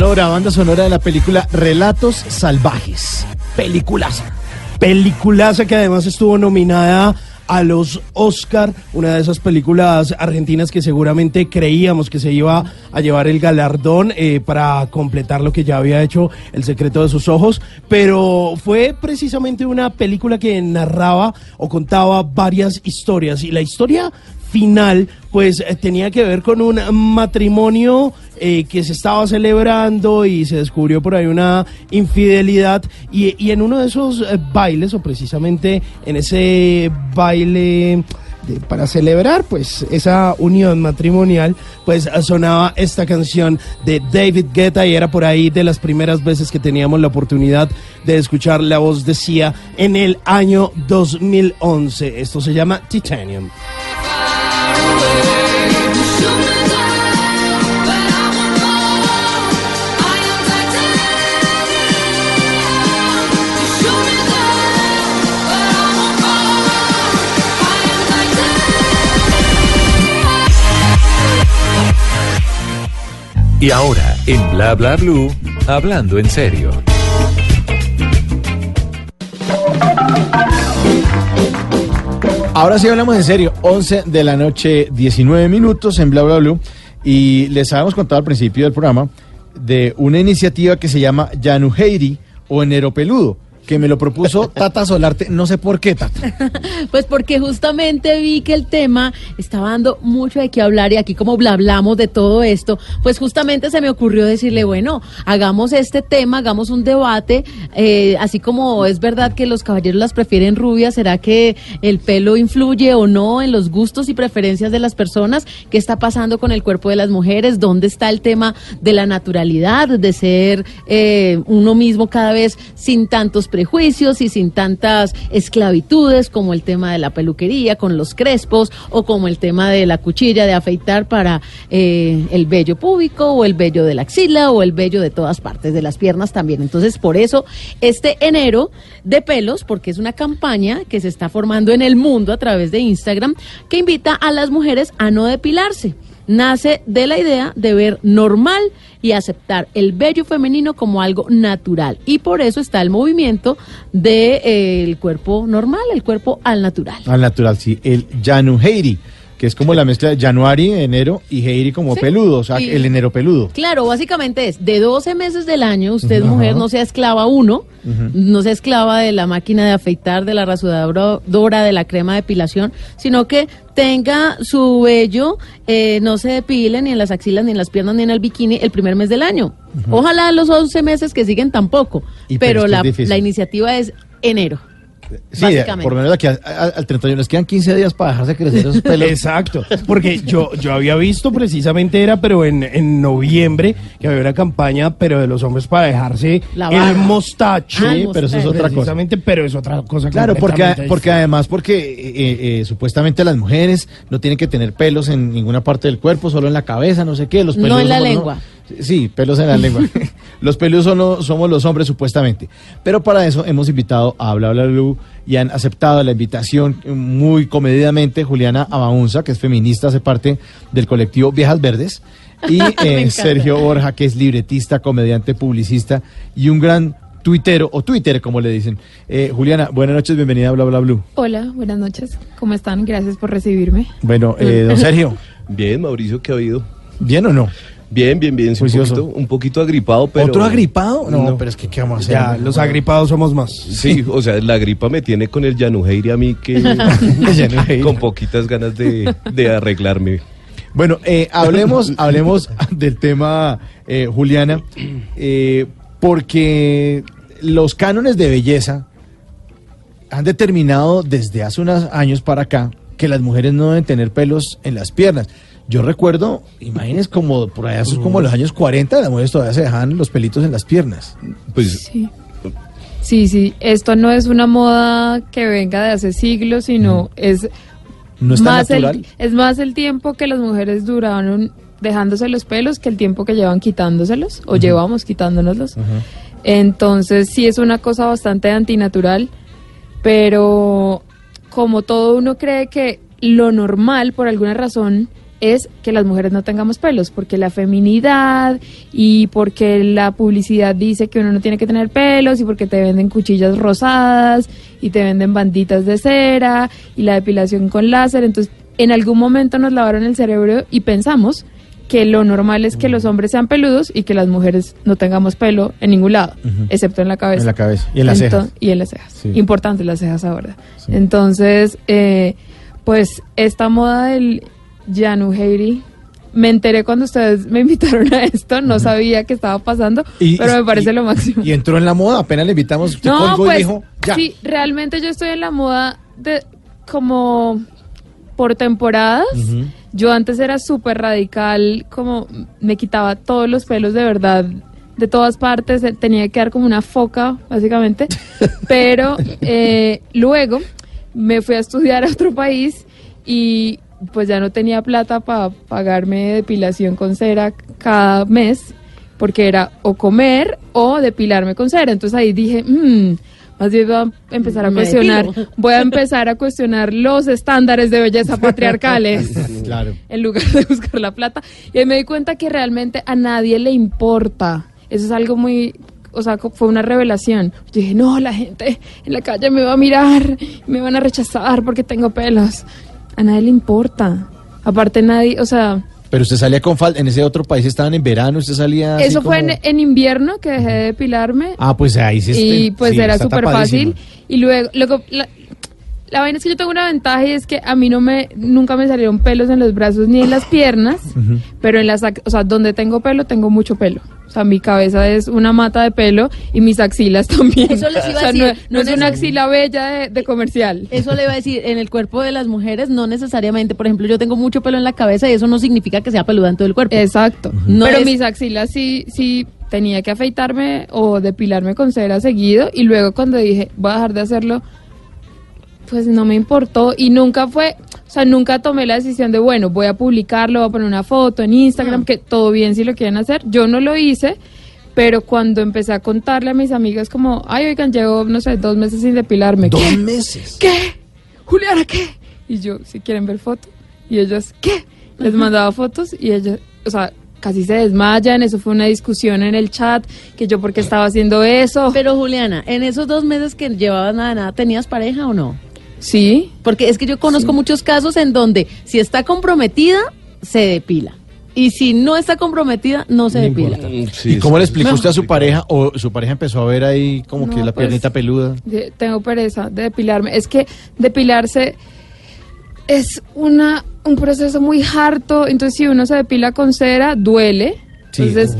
Speaker 4: Sonora, banda sonora de la película Relatos Salvajes. Peliculaza.
Speaker 5: Peliculaza que además estuvo nominada a los Oscar, una de esas películas argentinas que seguramente creíamos que se iba a llevar el galardón eh, para completar lo que ya había hecho El secreto de sus ojos, pero fue precisamente una película que narraba o contaba varias historias y la historia final pues eh, tenía que ver con un matrimonio eh, que se estaba celebrando y se descubrió por ahí una infidelidad. Y, en uno de esos eh, bailes o precisamente en ese baile para celebrar pues esa unión matrimonial pues sonaba esta canción de David Guetta y era por ahí de las primeras veces que teníamos la oportunidad de escuchar la voz de Sia en el año 2011 esto se llama Titanium
Speaker 3: Y ahora, en Bla Bla Blue, hablando en serio.
Speaker 4: Ahora sí hablamos en serio. 11 de la noche, 19 minutos en Bla Bla Blue. Y les habíamos contado al principio del programa de una iniciativa que se llama Yanuheiri o Enero Peludo, que me lo propuso Tata Solarte. No sé por qué, Tata.
Speaker 6: Pues porque justamente vi que el tema estaba dando mucho de qué hablar y aquí como bla hablamos de todo esto, pues justamente se me ocurrió decirle, bueno, hagamos este tema, hagamos un debate, eh, así como es verdad que los caballeros las prefieren rubias, ¿será que el pelo influye o no en los gustos y preferencias de las personas? ¿Qué está pasando con el cuerpo de las mujeres? ¿Dónde está el tema de la naturalidad, de ser eh, uno mismo cada vez sin tantos prejuicios y sin tantas esclavitudes como el tema de la peluquería con los crespos o como el tema de la cuchilla de afeitar para eh, el vello púbico o el vello de la axila o el vello de todas partes de las piernas también. Entonces, por eso este enero de pelos, porque es una campaña que se está formando en el mundo a través de Instagram que invita a las mujeres a no depilarse nace de la idea de ver normal y aceptar el vello femenino como algo natural. Y por eso está el movimiento del cuerpo normal, el cuerpo al natural.
Speaker 4: Al natural, sí. El Yanuheiri, que es como la mezcla de Januari, enero, y Heiri como
Speaker 6: Sí.
Speaker 4: peludo, o sea,
Speaker 6: Sí.
Speaker 4: el enero peludo.
Speaker 6: Claro, básicamente es de 12 meses del año, usted mujer no sea esclava uno, no sea esclava de la máquina de afeitar, de la rasuradora, de la crema de depilación, sino que tenga su vello, eh, no se depile ni en las axilas, ni en las piernas, ni en el bikini el primer mes del año. Ojalá los 11 meses que siguen tampoco,
Speaker 4: Y pero
Speaker 6: la iniciativa es enero.
Speaker 4: Sí,
Speaker 6: básicamente.
Speaker 4: por lo menos de aquí al 31 les quedan 15 días para dejarse crecer esos pelos.
Speaker 5: Exacto, porque yo, yo había visto precisamente era, pero en, en noviembre, que había una campaña, pero de los hombres para dejarse el mostacho.
Speaker 6: Ah, el
Speaker 4: pero eso es otra cosa.
Speaker 5: Precisamente, pero es otra cosa
Speaker 4: Claro, porque, porque además, porque eh, eh, supuestamente las mujeres no tienen que tener pelos en ninguna parte del cuerpo, solo en la cabeza, no sé qué. Los
Speaker 6: No
Speaker 4: peludos
Speaker 6: en la lengua.
Speaker 4: Sí, pelos en la lengua. los peludos solo somos los hombres, supuestamente. Pero para eso hemos invitado a Bla Bla Blue y han aceptado la invitación muy comedidamente Juliana Abaunza, que es feminista, hace parte del colectivo Viejas Verdes. Y eh. Sergio Borja, que es libretista, comediante, publicista y un gran tuitero, o Twitter, como le dicen. Eh, Juliana, buenas noches, bienvenida a Bla Bla Blue.
Speaker 22: Hola, buenas noches. ¿Cómo están? Gracias por recibirme.
Speaker 4: Bueno, eh, don Sergio,
Speaker 23: Bien, Mauricio, ¿qué ha habido?
Speaker 4: ¿bien o no?
Speaker 23: Bien, bien, bien. sí, Un poquito, un poquito agripado, pero...
Speaker 4: ¿Otro agripado? No, pero es que ¿qué vamos a hacer?
Speaker 5: Ya, los agripados somos más.
Speaker 23: Sí, o sea, la gripa me tiene con el Yanuheiri a mí que... Con poquitas ganas de, de arreglarme.
Speaker 4: Bueno, eh, hablemos, hablemos del tema, eh, Juliana, eh, porque los cánones de belleza han determinado desde hace unos años para acá que las mujeres no deben tener pelos en las piernas. Yo recuerdo, imagínense como por allá, eso es como los años 40, las mujeres todavía se dejaban los pelitos en las piernas.
Speaker 23: Pues
Speaker 22: Sí. Sí, sí, esto no es una moda que venga de hace siglos, sino es
Speaker 4: No es tan
Speaker 22: más
Speaker 4: natural.
Speaker 22: el, es más el tiempo que las mujeres duraron dejándose los pelos que el tiempo que llevan quitándoselos o llevamos quitándonoslos. Entonces sí es una cosa bastante antinatural, pero como todo uno cree que lo normal por alguna razón es que las mujeres no tengamos pelos, porque la feminidad y porque la publicidad dice que uno no tiene que tener pelos y porque te venden cuchillas rosadas y te venden banditas de cera y la depilación con láser. Entonces, en algún momento nos lavaron el cerebro y pensamos que lo normal es que los hombres sean peludos y que las mujeres no tengamos pelo en ningún lado, excepto en la cabeza.
Speaker 4: En la cabeza y en las cejas.
Speaker 22: Y en las cejas.
Speaker 4: Sí.
Speaker 22: Importante las cejas ahora. Entonces, eh, pues esta moda del Janu Heiri, me enteré cuando ustedes me invitaron a esto, no sabía que estaba pasando,
Speaker 4: Y-
Speaker 22: pero me parece
Speaker 4: y-
Speaker 22: lo máximo.
Speaker 4: Y entró en la moda, apenas le invitamos, usted
Speaker 22: No, pues
Speaker 4: y dijo, ya.
Speaker 22: sí, realmente yo estoy en la moda de como por temporadas. Yo antes era súper radical, como me quitaba todos los pelos de verdad de todas partes, eh, tenía que quedar como una foca, básicamente. Pero eh, luego me fui a estudiar a otro país y pues ya no tenía plata para pagarme depilación con cera cada mes, porque era o comer o depilarme con cera. Entonces ahí dije, "Mm, más bien voy a empezar a
Speaker 6: Me
Speaker 22: cuestionar,
Speaker 6: depilo.
Speaker 22: voy a empezar a cuestionar los estándares de belleza patriarcales
Speaker 4: Claro.
Speaker 22: en lugar de buscar la plata. Y ahí me di cuenta que realmente a nadie le importa. Eso es algo muy, o sea, fue una revelación. Yo dije, no, la gente en la calle me va a mirar, me van a rechazar porque tengo pelos. A nadie le importa. Aparte nadie, o sea,
Speaker 4: Pero usted salía con falda, en ese otro país estaban en verano, usted salía así
Speaker 22: eso fue en,
Speaker 4: como-
Speaker 22: en invierno que dejé de depilarme.
Speaker 4: Ah, pues ahí sí
Speaker 22: y
Speaker 4: este-
Speaker 22: pues
Speaker 4: sí,
Speaker 22: era súper fácil. Y luego, luego la, la vaina es que yo tengo una ventaja y es que a mí no me, nunca me salieron pelos en los brazos ni en las piernas, pero en las, o sea, donde tengo pelo, tengo mucho pelo. O sea, mi cabeza es una mata de pelo y mis axilas también.
Speaker 6: Eso les iba
Speaker 22: O sea,
Speaker 6: a
Speaker 22: no,
Speaker 6: decir,
Speaker 22: no
Speaker 6: no
Speaker 22: es una axila bella de, de comercial.
Speaker 6: Eso le iba a decir, en el cuerpo de las mujeres no necesariamente, por ejemplo, yo tengo mucho pelo en la cabeza y eso no significa que sea peluda en todo el cuerpo.
Speaker 22: Exacto.
Speaker 6: No
Speaker 22: Pero
Speaker 6: es-
Speaker 22: mis axilas sí, sí tenía que afeitarme o depilarme con cera seguido y luego cuando dije voy a dejar de hacerlo, pues no me importó y nunca fue, o sea, nunca tomé la decisión de bueno, voy a publicarlo, voy a poner una foto en Instagram, que todo bien si lo quieren hacer. Yo no lo hice, pero cuando empecé a contarle a mis amigas como, ay, oigan, llevo, no sé, dos meses sin depilarme.
Speaker 4: Dos
Speaker 22: ¿Qué?
Speaker 4: meses.
Speaker 22: ¿Qué? Juliana, ¿qué? Y yo, si quieren ver fotos. Y ellos, ¿qué? Les mandaba fotos y ellos, o sea, casi se desmayan. Eso fue una discusión en el chat, que yo porque estaba haciendo eso.
Speaker 6: Pero Juliana, en esos dos meses que llevabas nada, nada, ¿tenías pareja o no?
Speaker 22: Sí.
Speaker 6: Porque es que yo conozco muchos casos en donde si está comprometida, se depila. Y si no está comprometida, no se depila.
Speaker 4: ¿Y cómo le explicó usted a su pareja o su pareja empezó a ver ahí como
Speaker 22: No,
Speaker 4: que la
Speaker 22: pues,
Speaker 4: piernita peluda?
Speaker 22: tengo pereza de depilarme. Es que depilarse es una un proceso muy harto. Entonces, si uno se depila con cera, duele.
Speaker 4: Sí.
Speaker 22: Entonces,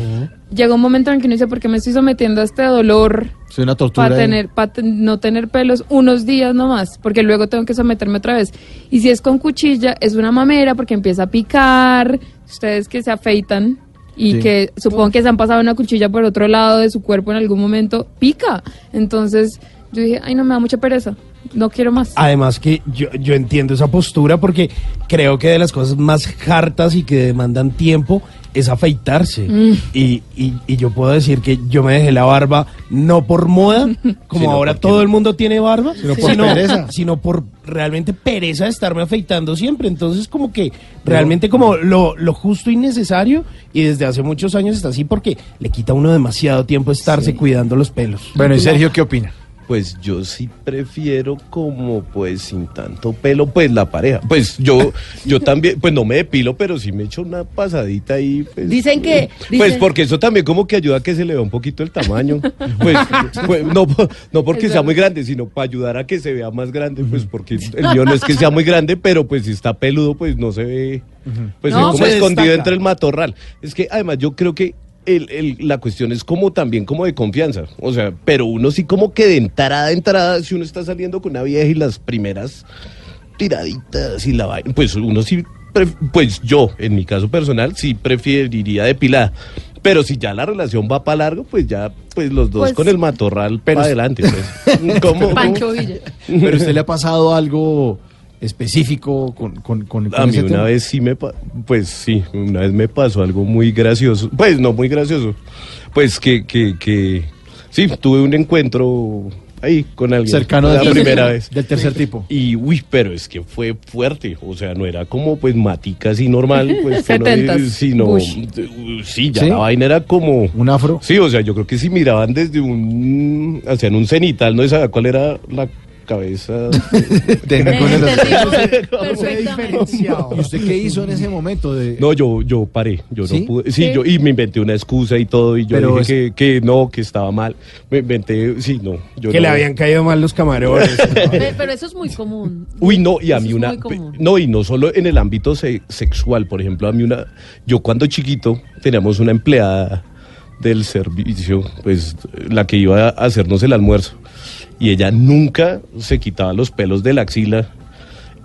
Speaker 22: llega un momento en el que uno dice, ¿por qué me estoy sometiendo a este dolor?
Speaker 4: Es una tortura.
Speaker 22: para
Speaker 4: ahí.
Speaker 22: tener para no tener pelos unos días nomás porque luego tengo que someterme otra vez y si es con cuchilla es una mamera porque empieza a picar ustedes que se afeitan y
Speaker 4: Sí.
Speaker 22: que supongo que se han pasado una cuchilla por otro lado de su cuerpo en algún momento pica entonces yo dije ay no me da mucha pereza no quiero más
Speaker 5: Además que yo, yo entiendo esa postura porque creo que de las cosas más hartas y que demandan tiempo es afeitarse.
Speaker 22: Mm.
Speaker 5: Y, y- y yo puedo decir que yo me dejé la barba no por moda, como
Speaker 4: Sino
Speaker 5: ahora todo el mundo tiene barba,
Speaker 4: Sino por pereza.
Speaker 5: sino por realmente pereza de estarme afeitando siempre. Entonces como que realmente como lo, lo justo y necesario y desde hace muchos años está así porque le quita a uno demasiado tiempo estarse cuidando los pelos.
Speaker 4: Bueno, ¿y Sergio qué opina?
Speaker 23: Pues yo sí prefiero como pues sin tanto pelo, pues la pareja. Pues yo, yo también, pues no me depilo, pero sí me echo una pasadita ahí. Pues,
Speaker 6: Dicen que-
Speaker 23: Pues
Speaker 6: dicen-
Speaker 23: porque eso también como que ayuda a que se le vea un poquito el tamaño. Pues, pues, no, no porque
Speaker 6: Es
Speaker 23: sea muy grande, sino para ayudar a que se vea más grande, pues porque el mío no es que sea muy grande, pero pues si está peludo, pues no se ve, pues
Speaker 5: No,
Speaker 23: se ve como
Speaker 5: se
Speaker 23: escondido
Speaker 5: destaca.
Speaker 23: entre el matorral. Es que además yo creo que el, el- la cuestión es como también como de confianza. O sea, pero uno sí como que de entrada a entrada, si uno está saliendo con una vieja y las primeras tiraditas y la vaina, pues uno sí, pref- pues yo, en mi caso personal, sí preferiría depilada. Pero si ya la relación va para largo, pues ya, pues los dos
Speaker 22: Pues-
Speaker 23: con el matorral para adelante. Pues. ¿Cómo?
Speaker 6: Pancho Villa.
Speaker 4: ¿Pero a usted le ha pasado algo específico con, con, con, con
Speaker 23: A mí
Speaker 4: ese
Speaker 23: una
Speaker 4: tema?
Speaker 23: vez sí me, pa- pues sí, una vez me pasó algo muy gracioso, pues no muy gracioso, pues que, que, que, sí, tuve un encuentro ahí con alguien.
Speaker 4: Cercano
Speaker 23: la
Speaker 4: del tercer-
Speaker 23: primera vez.
Speaker 4: Del tercer tipo.
Speaker 23: Y uy, pero es que fue fuerte, o sea, no era como pues matica así normal, pues dice, sino
Speaker 22: Bush.
Speaker 23: sí, ya
Speaker 4: ¿Sí?
Speaker 23: la vaina era como
Speaker 4: un afro.
Speaker 23: Sí, o sea, yo creo que si miraban desde un hacían un cenital, no sabía cuál era la cabeza.
Speaker 4: ¿Y usted qué hizo en ese momento? De...
Speaker 23: No, yo, yo paré, yo
Speaker 4: ¿Sí?
Speaker 23: no pude, sí, yo, y me inventé una excusa y todo, y yo
Speaker 4: Pero
Speaker 23: dije
Speaker 4: es-
Speaker 23: que, que no, que estaba mal, me inventé, sí, no, yo
Speaker 5: que
Speaker 23: no.
Speaker 5: le habían caído mal los camarones.
Speaker 6: Pe- Pero eso es muy común.
Speaker 23: Uy, no, y a
Speaker 6: Eso
Speaker 23: mí
Speaker 6: es
Speaker 23: una.
Speaker 6: muy común.
Speaker 23: No, y no solo en el ámbito se- sexual, por ejemplo, a mí una. Yo cuando chiquito teníamos una empleada del servicio, pues la que iba a hacernos el almuerzo, y ella nunca se quitaba los pelos de la axila.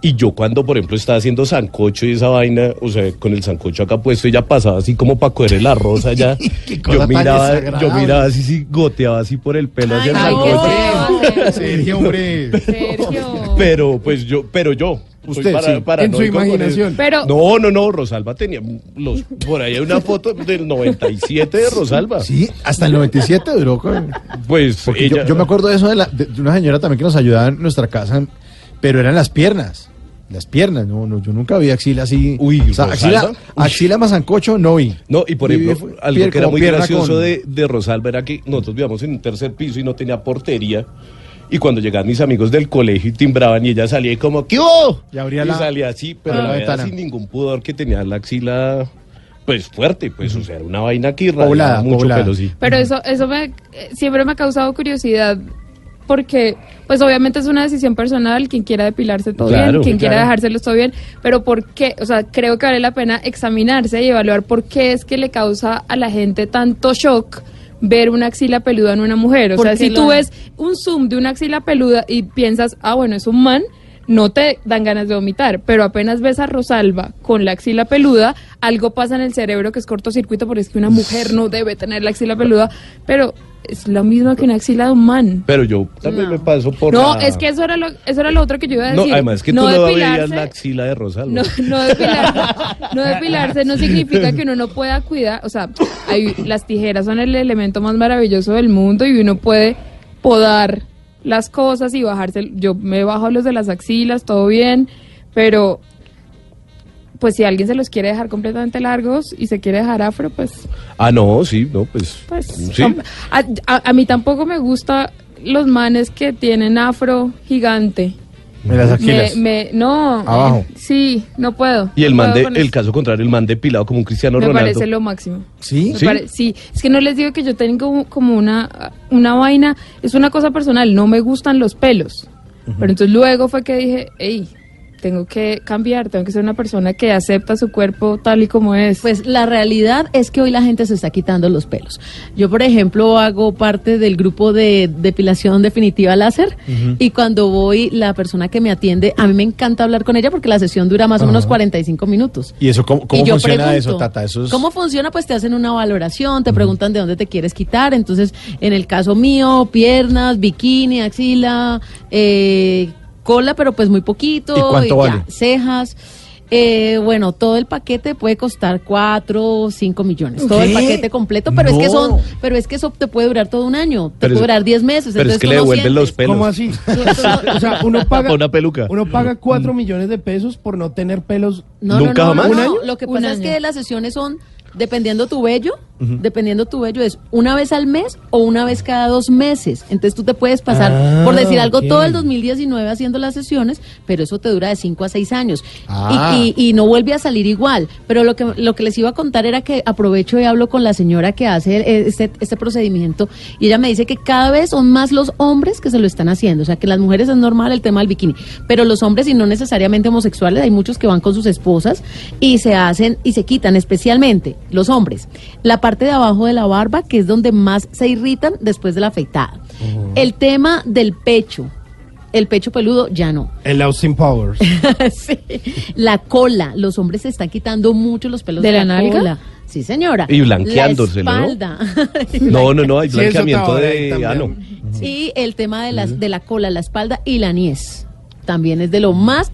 Speaker 23: Y yo cuando, por ejemplo, estaba haciendo sancocho y esa vaina, o sea, con el sancocho acá puesto, ella pasaba así como para coger el arroz allá. yo miraba, yo miraba así, sí, goteaba así por el pelo hacia el
Speaker 6: Ay,
Speaker 23: sancocho.
Speaker 4: Sergio, hombre.
Speaker 22: Sergio.
Speaker 23: Pero pues yo, pero yo.
Speaker 4: Usted, sí.
Speaker 5: En su imaginación.
Speaker 22: Pero-
Speaker 23: No, no, no, Rosalba tenía los por ahí hay una foto del 97 de Rosalba.
Speaker 4: Sí, hasta el 97 duró con...
Speaker 23: Pues
Speaker 4: Porque
Speaker 23: ella
Speaker 4: yo, yo me acuerdo de eso de, la- de- una señora también que nos ayudaba en nuestra casa, pero eran las piernas. Las piernas, no, no, yo nunca vi axila así.
Speaker 23: Uy,
Speaker 4: o sea, axila, axila más sancocho no vi.
Speaker 23: No, y por ejemplo,
Speaker 4: vi-
Speaker 23: algo que era muy gracioso
Speaker 4: con-
Speaker 23: de, de Rosalba era que nosotros vivíamos en un tercer piso y no tenía portería. Y cuando llegaban mis amigos del colegio y timbraban y ella salía y como, ¿qué hubo?
Speaker 4: Y abría
Speaker 23: Y
Speaker 4: la-
Speaker 23: salía así, pero
Speaker 4: abría la
Speaker 23: verdad, sin ningún pudor que tenía la axila, pues fuerte, pues, o sea, era una vaina que irradiaba mucho
Speaker 4: poblada.
Speaker 23: pelo, sí.
Speaker 22: Pero eso, eso me, siempre me ha causado curiosidad porque, pues obviamente es una decisión personal, quien quiera depilarse todo
Speaker 23: Claro,
Speaker 22: bien, quien quiera
Speaker 23: claro.
Speaker 22: dejárselo todo bien, pero ¿por qué? O sea, creo que vale la pena examinarse y evaluar por qué es que le causa a la gente tanto shock ver una axila peluda en una mujer. O sea, si tú ves un zoom de una axila peluda y piensas, ah, bueno, es un man, no te dan ganas de vomitar, pero apenas ves a Rosalba con la axila peluda, algo pasa en el cerebro que es cortocircuito, porque es que una mujer no debe tener la axila peluda, pero es lo mismo que una axila de un man.
Speaker 23: Pero yo también me paso por
Speaker 22: no,
Speaker 23: la-
Speaker 22: es que eso era lo, eso era lo otro que yo iba a
Speaker 23: No,
Speaker 22: decir.
Speaker 23: además que tú no veías la axila de Rosalba.
Speaker 22: no, no depilarse, no depilarse no significa que uno no pueda cuidar, o sea, hay, las tijeras son el elemento más maravilloso del mundo y uno puede podar las cosas y bajarse, yo me bajo los de las axilas, todo bien, pero pues si alguien se los quiere dejar completamente largos y se quiere dejar afro, pues
Speaker 23: Ah, no, sí, no, pues.
Speaker 22: pues
Speaker 23: sí.
Speaker 22: a- a mí tampoco me gusta los manes que tienen afro gigante.
Speaker 4: En las axilas.
Speaker 22: Me, me- no.
Speaker 4: Abajo.
Speaker 22: eh, sí, no puedo.
Speaker 23: Y el
Speaker 22: No
Speaker 23: man de, el caso contrario, el man depilado como un Cristiano
Speaker 22: Me
Speaker 23: Ronaldo.
Speaker 22: parece lo máximo.
Speaker 4: ¿Sí?
Speaker 22: Me
Speaker 23: ¿Sí?
Speaker 22: pare- sí, es que no les digo que yo tengo como, como una, una vaina, es una cosa personal, no me gustan los pelos. Pero entonces luego fue que dije, hey, tengo que cambiar, tengo que ser una persona que acepta su cuerpo tal y como es.
Speaker 6: Pues la realidad es que hoy la gente se está quitando los pelos. Yo, por ejemplo, hago parte del grupo de depilación definitiva láser y cuando voy, la persona que me atiende, a mí me encanta hablar con ella porque la sesión dura más o menos
Speaker 4: Ajá.
Speaker 6: 45 minutos.
Speaker 4: ¿Y eso cómo, cómo
Speaker 6: Y
Speaker 4: funciona
Speaker 6: pregunto,
Speaker 4: eso, Tata? Eso es...
Speaker 6: ¿Cómo funciona? Pues te hacen una valoración, te preguntan de dónde te quieres quitar. Entonces, en el caso mío, piernas, bikini, axila, eh, cola, pero pues muy poquito.
Speaker 4: ¿Y cuánto
Speaker 6: ya,
Speaker 4: vale?
Speaker 6: Cejas. Eh, bueno, todo el paquete puede costar 4 o 5 millones. Todo el paquete completo, pero es que son, pero es que eso te puede durar todo un año, te
Speaker 23: Pero
Speaker 6: puede
Speaker 23: es-
Speaker 6: durar 10 meses.
Speaker 23: pero es
Speaker 6: entonces
Speaker 23: que le devuelven los pelos.
Speaker 5: ¿Cómo así? o sea, uno paga,
Speaker 23: Una peluca.
Speaker 5: uno paga 4 millones de pesos por no tener pelos.
Speaker 6: No,
Speaker 23: ¿Nunca
Speaker 6: no, no,
Speaker 23: jamás?
Speaker 6: no,
Speaker 5: ¿Un
Speaker 6: no.
Speaker 5: año?
Speaker 6: Lo que pasa es que las sesiones son dependiendo tu vello, dependiendo tu vello es una vez al mes o una vez cada dos meses. Entonces tú te puedes pasar,
Speaker 5: Ah,
Speaker 6: por decir algo, todo el 2019 haciendo las sesiones, pero eso te dura de 5 a 6 años
Speaker 4: Ah.
Speaker 6: y, y- y no vuelve a salir igual. Pero lo que lo que les iba a contar era que aprovecho y hablo con la señora que hace eh, este, este procedimiento y ella me dice que cada vez son más los hombres que se lo están haciendo. O sea, que las mujeres es normal el tema del bikini, pero los hombres y no necesariamente homosexuales, hay muchos que van con sus esposas y se hacen y se quitan, especialmente los hombres, la parte de abajo de la barba, que es donde más se irritan después de la afeitada. El tema del pecho, el pecho peludo ya no.
Speaker 5: El Austin Powers.
Speaker 6: Sí. La cola, los hombres se están quitando mucho los pelos
Speaker 22: ¿De
Speaker 6: de,
Speaker 22: la nalga?
Speaker 6: cola. Sí, señora.
Speaker 23: Y blanqueándoselo,
Speaker 6: La espalda.
Speaker 23: No, no, no, hay blanqueamiento de ano.
Speaker 6: Y el tema de, las, de la cola, la espalda y la niez. También es de lo más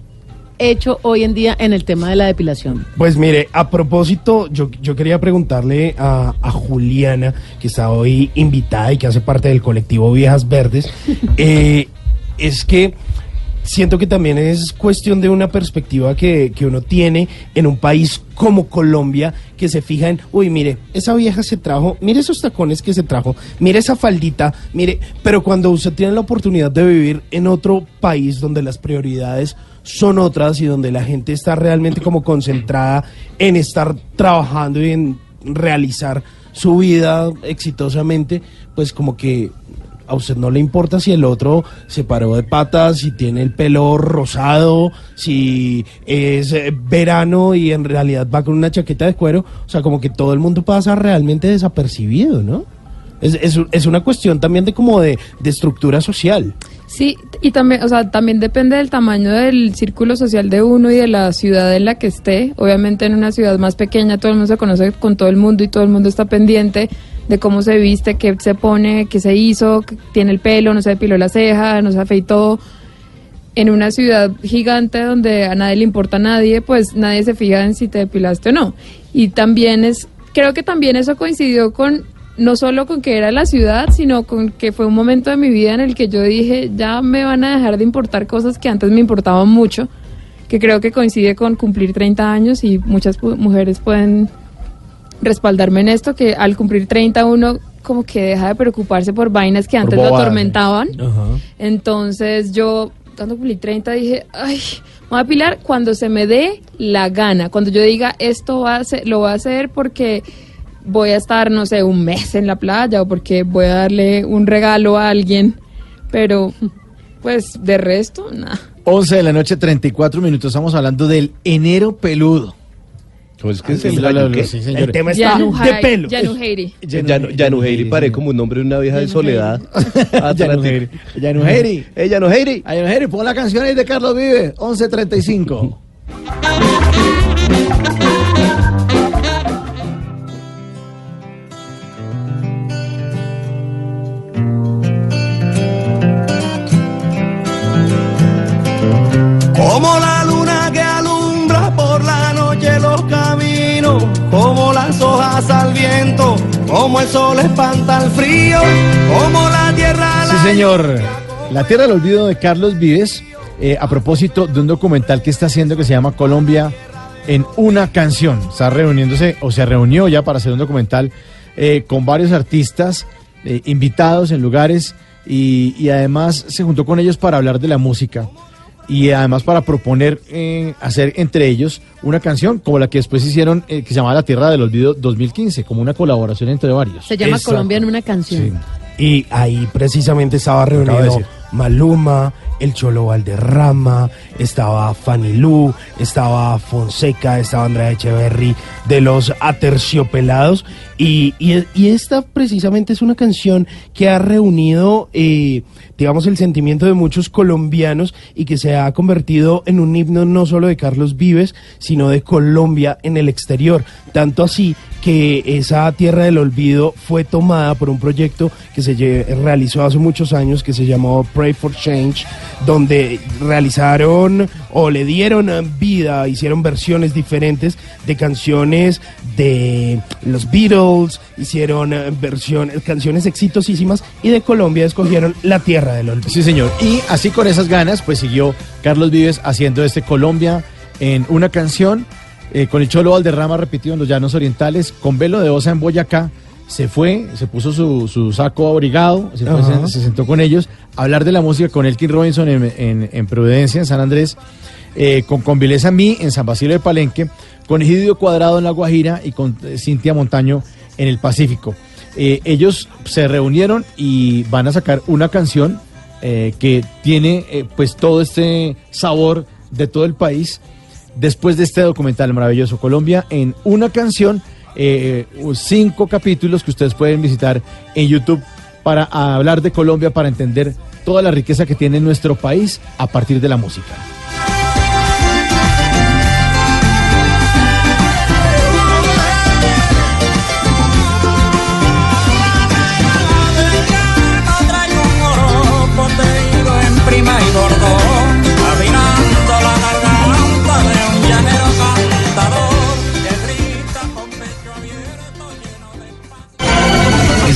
Speaker 6: hecho hoy en día en el tema de la depilación?
Speaker 5: Pues mire, a propósito, yo, yo quería preguntarle a, a Juliana, que está hoy invitada y que hace parte del colectivo Viejas Verdes, eh, es que siento que también es cuestión de una perspectiva que, que uno tiene en un país como Colombia, que se fija en, uy, mire, esa vieja se trajo, mire esos tacones que se trajo, mire esa faldita, mire, pero cuando usted tiene la oportunidad de vivir en otro país donde las prioridades son otras y donde la gente está realmente como concentrada en estar trabajando y en realizar su vida exitosamente, pues como que a usted no le importa si el otro se paró de patas, si tiene el pelo rosado, si es eh, verano y en realidad va con una chaqueta de cuero. O sea, como que todo el mundo pasa realmente desapercibido, ¿no? Es, es, es una cuestión también de como de, de estructura social.
Speaker 22: Sí, y también, o sea, también depende del tamaño del círculo social de uno y de la ciudad en la que esté. Obviamente en una ciudad más pequeña todo el mundo se conoce con todo el mundo y todo el mundo está pendiente de cómo se viste, qué se pone, qué se hizo, tiene el pelo, no se depiló la ceja, no se afeitó. En una ciudad gigante donde a nadie le importa a nadie, pues nadie se fija en si te depilaste o no. Y también es, creo que también eso coincidió con no solo con que era la ciudad, sino con que fue un momento de mi vida en el que yo dije, ya me van a dejar de importar cosas que antes me importaban mucho, que creo que coincide con cumplir 30 años y muchas mujeres pueden respaldarme en esto, que al cumplir 30 uno como que deja de preocuparse por vainas que antes lo atormentaban. Entonces yo, cuando cumplí 30, dije, ay, me voy a pilar cuando se me dé la gana. Cuando yo diga, esto va a ser, lo voy a hacer porque voy a estar, no sé, un mes en la playa o porque voy a darle un regalo a alguien. Pero, pues, de resto, nada.
Speaker 4: 11 de la noche, 34 minutos. Estamos hablando del enero peludo.
Speaker 23: ¿Cómo es que
Speaker 4: Ah,
Speaker 23: se ¿Qué?
Speaker 4: sí, señor.
Speaker 22: Yanu Hai- Yanu Heiri.
Speaker 23: Yanu- Yanuheiri parece como un nombre de una vieja de soledad.
Speaker 4: Yanuheiri. Yanuheiri.
Speaker 23: Yanuheiri.
Speaker 4: Yanuheiri, pon la canción ahí de Carlos Vive, 11.35.
Speaker 11: los caminos, como las hojas al viento, como el sol espanta el frío, como la tierra
Speaker 4: Sí, señor. La Tierra del Olvido de Carlos Vives, eh, a propósito de un documental que está haciendo que se llama Colombia en una canción. Está reuniéndose, o se reunió ya para hacer un documental eh, con varios artistas eh, invitados en lugares y, y además se juntó con ellos para hablar de la música y además para proponer eh, hacer entre ellos una canción como la que después hicieron, eh, que se llama La Tierra del Olvido 2015, como una colaboración entre varios.
Speaker 6: Se llama
Speaker 5: Exacto.
Speaker 6: Colombia en una canción.
Speaker 5: Y ahí precisamente estaba
Speaker 4: de
Speaker 5: reunido. Maluma, el Cholo Valderrama, estaba Fanny Lu, estaba Fonseca, estaba Andrea Echeverry, de los Aterciopelados. Y, y, y esta precisamente es una canción que ha reunido, eh, digamos, el sentimiento de muchos colombianos y que se ha convertido en un himno no solo de Carlos Vives, sino de Colombia en el exterior. Tanto así que esa Tierra del Olvido fue tomada por un proyecto que se realizó hace muchos años que se llamó Pray for Change, donde realizaron o le dieron vida, hicieron versiones diferentes de canciones de los Beatles, hicieron eh, versiones, canciones exitosísimas y de Colombia escogieron La Tierra del Olvido.
Speaker 4: Sí, señor. Y así con esas ganas, pues siguió Carlos Vives haciendo este Colombia en una canción, eh, con el Cholo Valderrama repetido en los Llanos Orientales, con Velo de Osa en Boyacá. Se fue, se puso su, su saco abrigado, se, fue,
Speaker 5: Ajá.
Speaker 4: se- se sentó con ellos a hablar de la música con Elkin Robinson en, en- en Providencia, en San Andrés, eh, con Convileza Mí en San Basilio de Palenque, con Egidio Cuadrado en La Guajira y con eh, Cintia Montaño en el Pacífico. Eh, ellos se reunieron y van a sacar una canción que tiene pues todo este sabor de todo el país después de este documental maravilloso Colombia en una canción eh, cinco capítulos que ustedes pueden visitar en YouTube para hablar de Colombia para entender toda la riqueza que tiene nuestro país a partir de la música.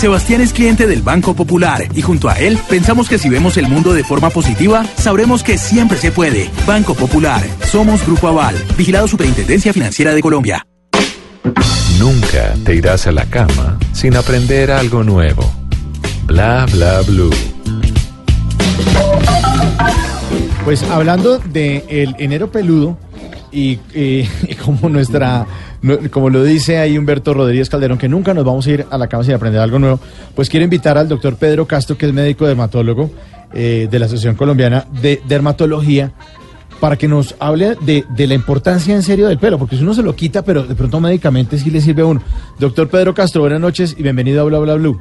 Speaker 2: Sebastián es cliente del Banco Popular y junto a él pensamos que si vemos el mundo de forma positiva, sabremos que siempre se puede. Banco Popular, somos Grupo Aval, vigilado Superintendencia Financiera de Colombia.
Speaker 3: Nunca te irás a la cama sin aprender algo nuevo. Bla bla blue.
Speaker 4: Pues hablando de el enero peludo y, eh, y como nuestra, no- como lo dice ahí Humberto Rodríguez Calderón, que nunca nos vamos a ir a la cama sin aprender algo nuevo, pues quiero invitar al doctor Pedro Castro, que es médico dermatólogo eh, de la Asociación Colombiana de Dermatología, para que nos hable de, de la importancia en serio del pelo, porque si uno se lo quita, pero de pronto médicamente sí le sirve a uno. Doctor Pedro Castro, buenas noches y bienvenido a Bla Bla Blue.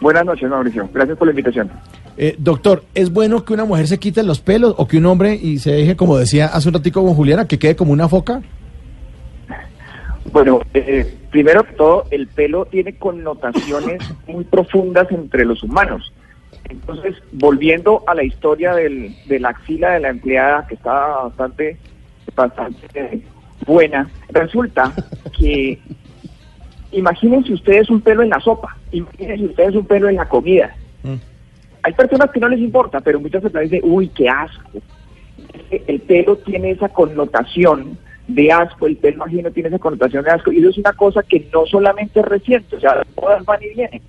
Speaker 24: Buenas noches, Mauricio. Gracias por la invitación.
Speaker 4: Eh, doctor, ¿es bueno que una mujer se quite los pelos o que un hombre y se deje, como decía hace un ratico con Juliana, que quede como una foca?
Speaker 24: Bueno, eh, primero que todo, el pelo tiene connotaciones muy profundas entre los humanos. Entonces, volviendo a la historia del, de la axila de la empleada, que estaba bastante, bastante buena, resulta que imagínense ustedes un pelo en la sopa, imagínense ustedes un pelo en la comida. Hay personas que no les importa, pero muchas personas dicen, uy, qué asco. El pelo tiene esa connotación de asco, el pelo ajeno tiene esa connotación de asco, y eso es una cosa que no solamente es reciente, o sea, todas van y vienen,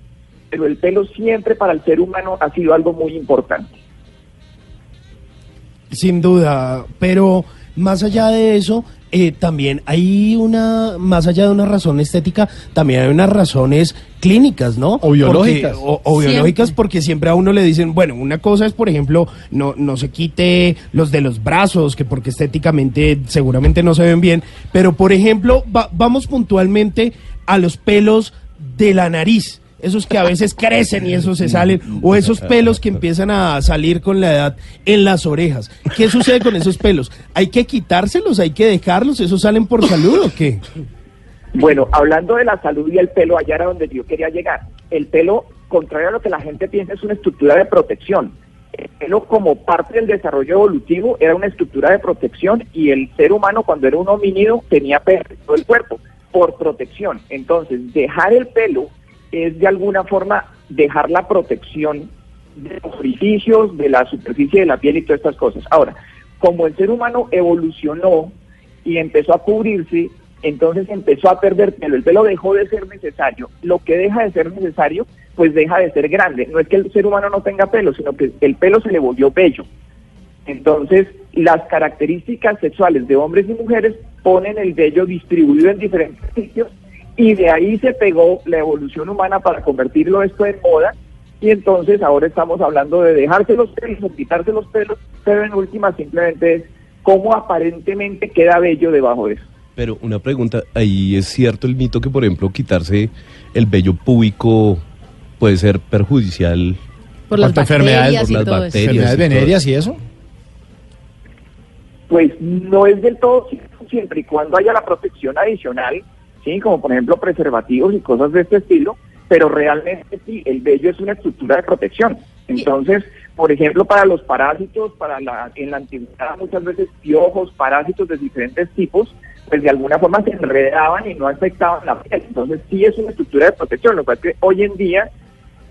Speaker 24: pero el pelo siempre para el ser humano ha sido algo muy importante.
Speaker 5: Sin duda, pero más allá de eso, eh, también hay una, más allá de una razón estética, también hay unas razones clínicas, ¿no?
Speaker 4: O biológicas.
Speaker 5: Porque- o, o biológicas, porque siempre a uno le dicen, bueno, una cosa es, por ejemplo, no, no se quite los de los brazos, que porque estéticamente seguramente no se ven bien, pero por ejemplo, va- vamos puntualmente a los pelos de la nariz. Esos que a veces crecen y esos se salen, o esos pelos que empiezan a salir con la edad en las orejas. ¿Qué sucede con esos pelos? ¿Hay que quitárselos? ¿Hay que dejarlos? ¿Esos salen por salud o qué?
Speaker 24: Bueno, hablando de la salud y el pelo, allá era donde yo quería llegar. El pelo, contrario a lo que la gente piensa, es una estructura de protección. El pelo, como parte del desarrollo evolutivo, era una estructura de protección y el ser humano, cuando era un homínido, tenía pelo todo el cuerpo por protección. Entonces, dejar el pelo es de alguna forma dejar la protección de los orificios, de la superficie de la piel y todas estas cosas. Ahora, como el ser humano evolucionó y empezó a cubrirse, entonces empezó a perder pelo. El pelo dejó de ser necesario. Lo que deja de ser necesario, pues deja de ser grande. No es que el ser humano no tenga pelo, sino que el pelo se le volvió bello. Entonces, las características sexuales de hombres y mujeres ponen el vello distribuido en diferentes sitios y de ahí se pegó la evolución humana para convertirlo esto en moda y entonces ahora estamos hablando de dejarse los pelos o quitarse los pelos, pero en última simplemente es cómo aparentemente queda bello debajo de eso.
Speaker 23: Pero una pregunta, ahí es cierto el mito que, por ejemplo, quitarse el vello púbico puede ser perjudicial
Speaker 6: Por las
Speaker 4: ¿Cuántas enfermedades?
Speaker 6: bacterias
Speaker 23: por las bacterias.
Speaker 4: ¿Enfermedades venéreas y eso?
Speaker 24: Pues no es del todo cierto, siempre y cuando haya la protección adicional, sí, como por ejemplo preservativos y cosas de este estilo, pero realmente sí, el vello es una estructura de protección. Entonces, por ejemplo, para los parásitos, para la, en la antigüedad muchas veces piojos, parásitos de diferentes tipos, pues de alguna forma se enredaban y no afectaban la piel. Entonces sí es una estructura de protección, lo cual es que hoy en día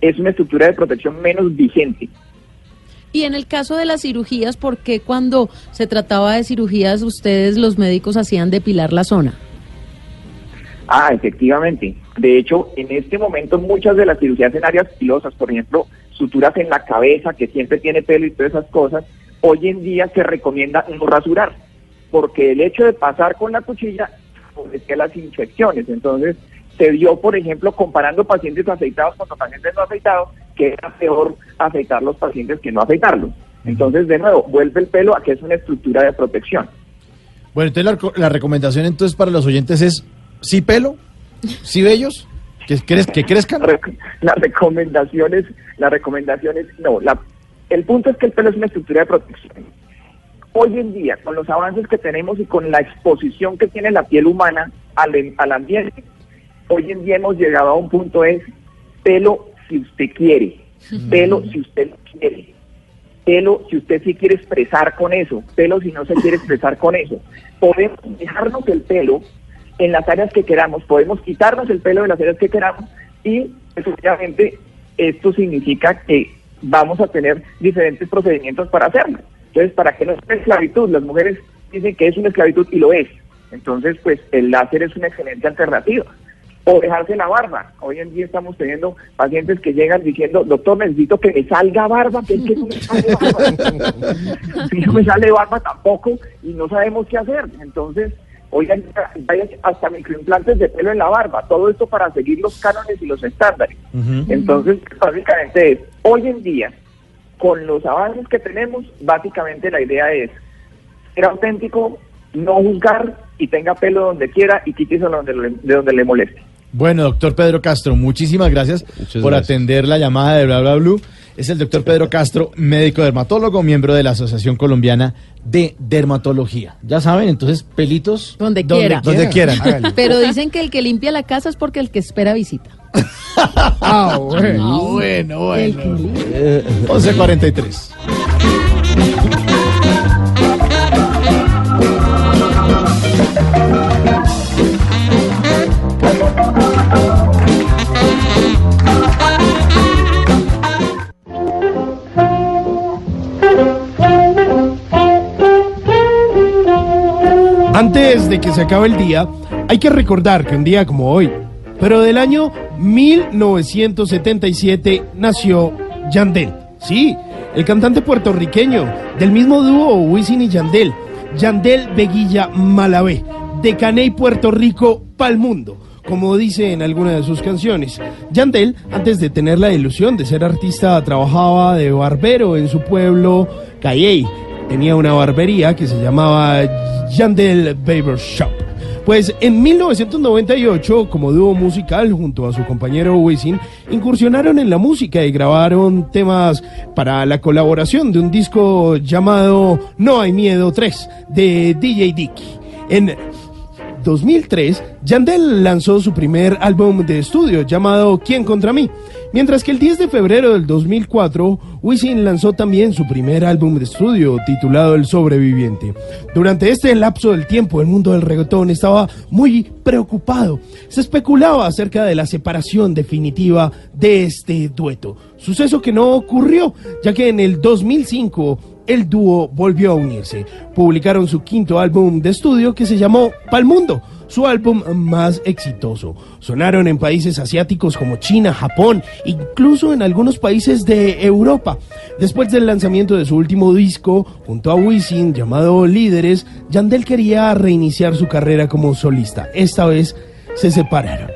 Speaker 24: es una estructura de protección menos vigente.
Speaker 6: Y en el caso de las cirugías, ¿por qué cuando se trataba de cirugías ustedes los médicos hacían depilar la zona?
Speaker 24: Ah, efectivamente. De hecho, en este momento muchas de las cirugías en áreas pilosas, por ejemplo, suturas en la cabeza, que siempre tiene pelo y todas esas cosas, hoy en día se recomienda no rasurar, porque el hecho de pasar con la cuchilla favorecía las infecciones. Entonces, se vio, por ejemplo, comparando pacientes afeitados con los pacientes no afeitados, que era peor afeitar los pacientes que no afeitarlos. Entonces, de nuevo, vuelve el pelo a que es una estructura de protección.
Speaker 4: Bueno, entonces la, la recomendación entonces para los oyentes es, ¿sí pelo? ¿Sí bellos? ¿Que, crez- que crezcan?
Speaker 24: Las recomendaciones, las recomendaciones, no, la, el punto es que el pelo es una estructura de protección. Hoy en día, con los avances que tenemos y con la exposición que tiene la piel humana al, al ambiente, hoy en día hemos llegado a un punto es pelo si usted quiere, pelo si usted no quiere, pelo si usted sí quiere expresar con eso, pelo si no se quiere expresar con eso. Podemos dejarnos el pelo en las áreas que queramos, podemos quitarnos el pelo de las áreas que queramos y efectivamente esto significa que vamos a tener diferentes procedimientos para hacerlo. Entonces, ¿para qué no una esclavitud? Las mujeres dicen que es una esclavitud y lo es. Entonces, pues el láser es una excelente alternativa. O dejarse la barba. Hoy en día estamos teniendo pacientes que llegan diciendo, doctor, necesito que me salga barba, que es que no me sale barba. si no me sale barba tampoco y no sabemos qué hacer. Entonces, oigan, hay hasta microimplantes de pelo en la barba. Todo esto para seguir los cánones y los estándares. Entonces, básicamente es, hoy en día, con los avances que tenemos, básicamente la idea es ser auténtico, no juzgar y tenga pelo donde quiera y quítese donde le- de donde le moleste.
Speaker 4: Bueno, doctor Pedro Castro, muchísimas gracias por
Speaker 23: gracias.
Speaker 4: atender la llamada de Bla Bla Blue. Es el doctor Pedro Castro, médico dermatólogo, miembro de la Asociación Colombiana de Dermatología. Ya saben, entonces, pelitos
Speaker 6: Donde quiera.
Speaker 4: Donde quieran. háganle.
Speaker 6: Pero dicen que el que limpia la casa es porque el que espera visita.
Speaker 4: Ah, bueno, bueno, bueno. 11.43.
Speaker 5: que se acabe el día, hay que recordar que un día como hoy, pero del año 1977, nació Yandel. Sí, el cantante puertorriqueño del mismo dúo Wisin y Yandel, Yandel Veguilla Malavé, de Caney, Puerto Rico, pa'l mundo. Como dice en alguna de sus canciones, Yandel, antes de tener la ilusión de ser artista, trabajaba de barbero en su pueblo, Cayey, tenía una barbería que se llamaba Yandel Barber Shop. Pues en 1998, como dúo musical junto a su compañero Wisin, incursionaron en la música y grabaron temas para la colaboración de un disco llamado No hay miedo 3 de DJ Dicky. En 2003, Yandel lanzó su primer álbum de estudio llamado ¿Quién contra mí? Mientras que el 10 de febrero del 2004, Wisin lanzó también su primer álbum de estudio titulado El Sobreviviente. Durante este lapso del tiempo, el mundo del reggaetón estaba muy preocupado. Se especulaba acerca de la separación definitiva de este dueto. Suceso que no ocurrió, ya que en el 2005 el dúo volvió a unirse. Publicaron su quinto álbum de estudio que se llamó Palmundo, su álbum más exitoso. Sonaron en países asiáticos como China, Japón, incluso en algunos países de Europa. Después del lanzamiento de su último disco, junto a Wisin, llamado Líderes, Yandel quería reiniciar su carrera como solista. Esta vez se separaron.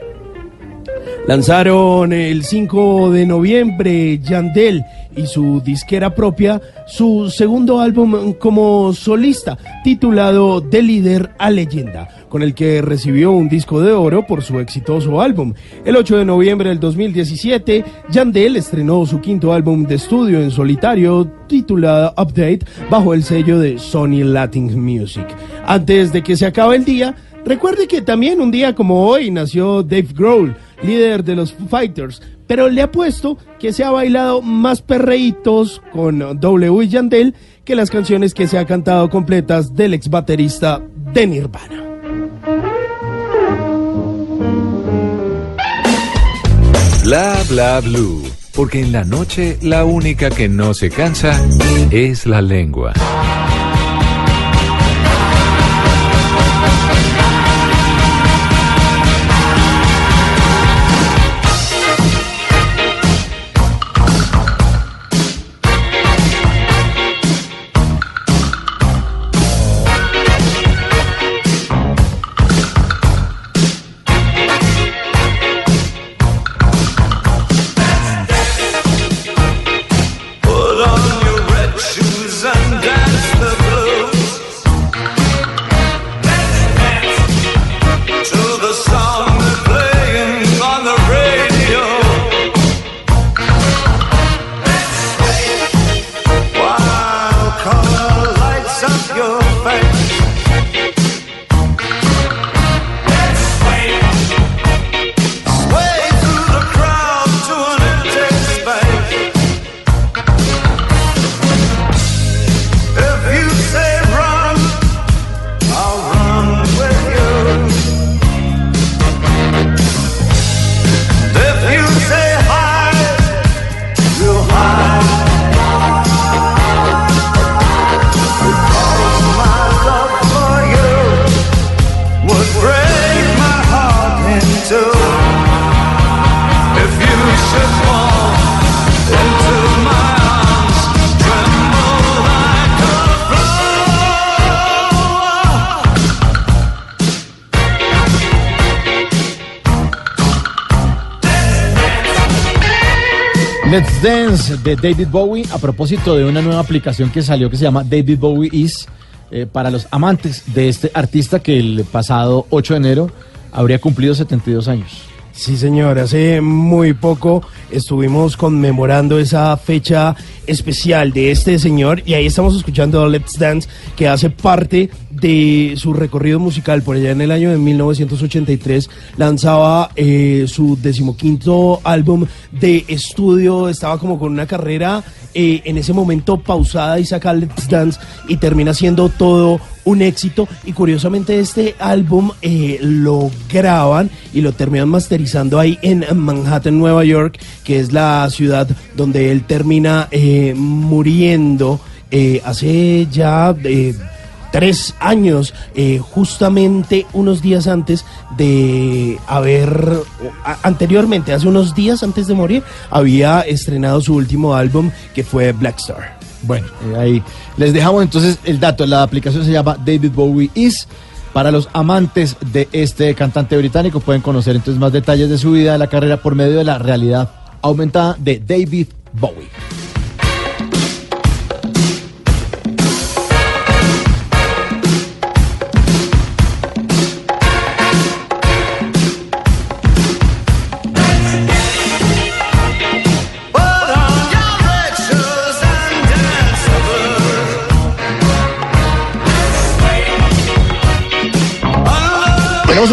Speaker 5: Lanzaron el 5 de noviembre Yandel y su disquera propia su segundo álbum como solista titulado De líder a leyenda, con el que recibió un disco de oro por su exitoso álbum. El 8 de noviembre del 2017, Yandel estrenó su quinto álbum de estudio en solitario titulado Update bajo el sello de Sony Latin Music. Antes de que se acabe el día, recuerde que también un día como hoy nació Dave Grohl, líder de los Fighters, pero le apuesto que se ha bailado más perreitos con W y Yandel que las canciones que se ha cantado completas del ex baterista de Nirvana.
Speaker 3: Bla bla blue. Porque en la noche la única que no se cansa es la lengua.
Speaker 11: Dance
Speaker 4: de David Bowie a propósito de una nueva aplicación que salió que se llama David Bowie Is eh, para los amantes de este artista que el pasado 8 de enero habría cumplido 72 años.
Speaker 5: Sí, señor, hace muy poco estuvimos conmemorando esa fecha especial de este señor y ahí estamos escuchando Let's Dance que hace parte de su recorrido musical. Por allá en el año de 1983 lanzaba eh, su decimoquinto álbum de estudio, estaba como con una carrera eh, en ese momento pausada y saca Let's Dance y termina siendo todo un éxito y curiosamente este álbum eh, lo graban y lo terminan masterizando ahí en Manhattan, Nueva York, que es la ciudad donde él termina eh, muriendo eh, hace ya tres años, eh, justamente unos días antes de haber, anteriormente, hace unos días antes de morir, había estrenado su último álbum que fue Black Star.
Speaker 4: Bueno, eh, ahí les dejamos entonces el dato. La aplicación se llama David Bowie Is. Para los amantes de este cantante británico pueden conocer entonces más detalles de su vida, de la carrera por medio de la realidad aumentada de David Bowie.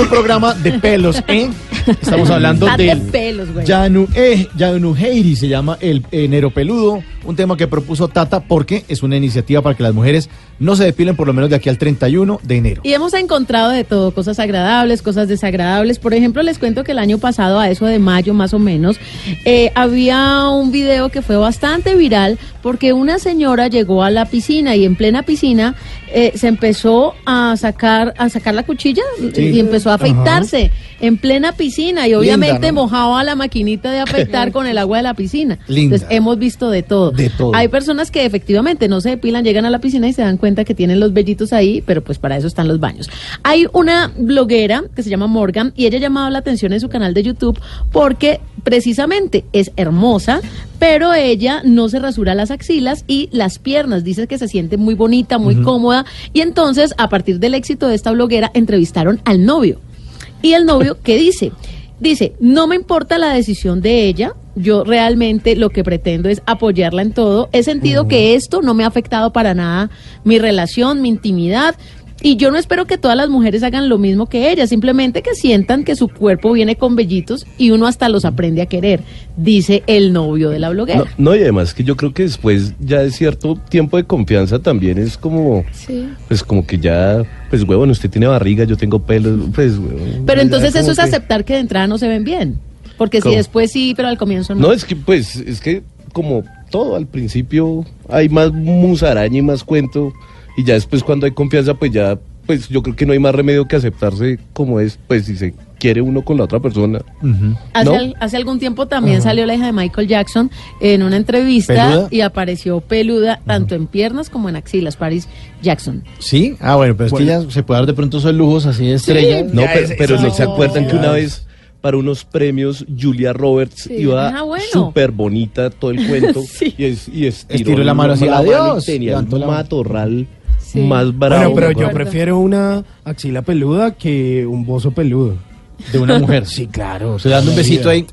Speaker 4: Un programa de pelos, ¿eh? Estamos hablando
Speaker 6: de
Speaker 4: del
Speaker 6: pelos, güey.
Speaker 4: Yanu, eh, Yanu Heiri, se llama el enero peludo, un tema que propuso Tata porque es una iniciativa para que las mujeres no se depilen por lo menos de aquí al 31 de enero.
Speaker 6: Y hemos encontrado de todo, cosas agradables, cosas desagradables. Por ejemplo, les cuento que el año pasado, a eso de mayo más o menos, eh, había un video que fue bastante viral porque una señora llegó a la piscina y en plena piscina eh, se empezó a sacar, a sacar la cuchilla
Speaker 25: Sí.
Speaker 6: y empezó a
Speaker 25: Ajá.
Speaker 6: afeitarse en plena piscina y obviamente
Speaker 25: ¿no?
Speaker 6: mojaba la maquinita de afeitar con el agua de la piscina.
Speaker 25: Linda.
Speaker 6: Entonces hemos visto de todo.
Speaker 4: De todo.
Speaker 6: Hay personas que efectivamente no se depilan, llegan a la piscina y se dan cuenta que tienen los vellitos ahí, pero pues para eso están los baños. Hay una bloguera que se llama Morgan y ella ha llamado la atención en su canal de YouTube porque precisamente es hermosa, pero ella no se rasura las axilas y las piernas. Dice que se siente muy bonita, muy cómoda. Y entonces, a partir del éxito de esta bloguera, entrevistaron al novio. Y el novio, ¿qué dice? Dice, no me importa la decisión de ella, yo realmente lo que pretendo es apoyarla en todo. He sentido que esto no me ha afectado para nada mi relación, mi intimidad. Y yo no espero que todas las mujeres hagan lo mismo que ella, simplemente que sientan que su cuerpo viene con vellitos y uno hasta los aprende a querer, dice el novio de la bloguera.
Speaker 23: No, no, y además que yo creo que después ya de cierto tiempo de confianza también es como,
Speaker 6: Sí.
Speaker 23: pues como que ya, pues huevón, usted tiene barriga, yo tengo pelos, pues huevón,
Speaker 6: Pero entonces eso es
Speaker 23: que-
Speaker 6: aceptar que de entrada no se ven bien. Porque si después sí, pero al comienzo no.
Speaker 23: No, es que pues, es que como todo al principio hay más musaraña y más cuento y ya después cuando hay confianza pues ya, pues yo creo que no hay más remedio que aceptarse como es, pues si se quiere uno con la otra persona.
Speaker 6: Hace,
Speaker 23: ¿No?
Speaker 6: al- hace algún tiempo también salió la hija de Michael Jackson en una entrevista
Speaker 4: ¿Peluda?
Speaker 6: y apareció peluda tanto en piernas como en axilas, Paris Jackson.
Speaker 4: ¿Sí? Ah, bueno, pero es que ya se puede dar de pronto esos lujos así de estrella.
Speaker 23: No, pero, pero no se acuerdan que una vez para unos premios Julia Roberts
Speaker 6: Sí.
Speaker 23: iba
Speaker 6: Ah, bueno.
Speaker 23: súper bonita todo el cuento
Speaker 6: Sí.
Speaker 23: y, es- y estiró,
Speaker 4: Estiró la mano así,
Speaker 23: y
Speaker 4: adiós,
Speaker 23: tenía un
Speaker 4: la-
Speaker 23: más bravo.
Speaker 5: Bueno, pero yo prefiero una axila peluda que un bozo peludo.
Speaker 4: De una mujer.
Speaker 5: Sí, claro.
Speaker 4: Se dando un besito ahí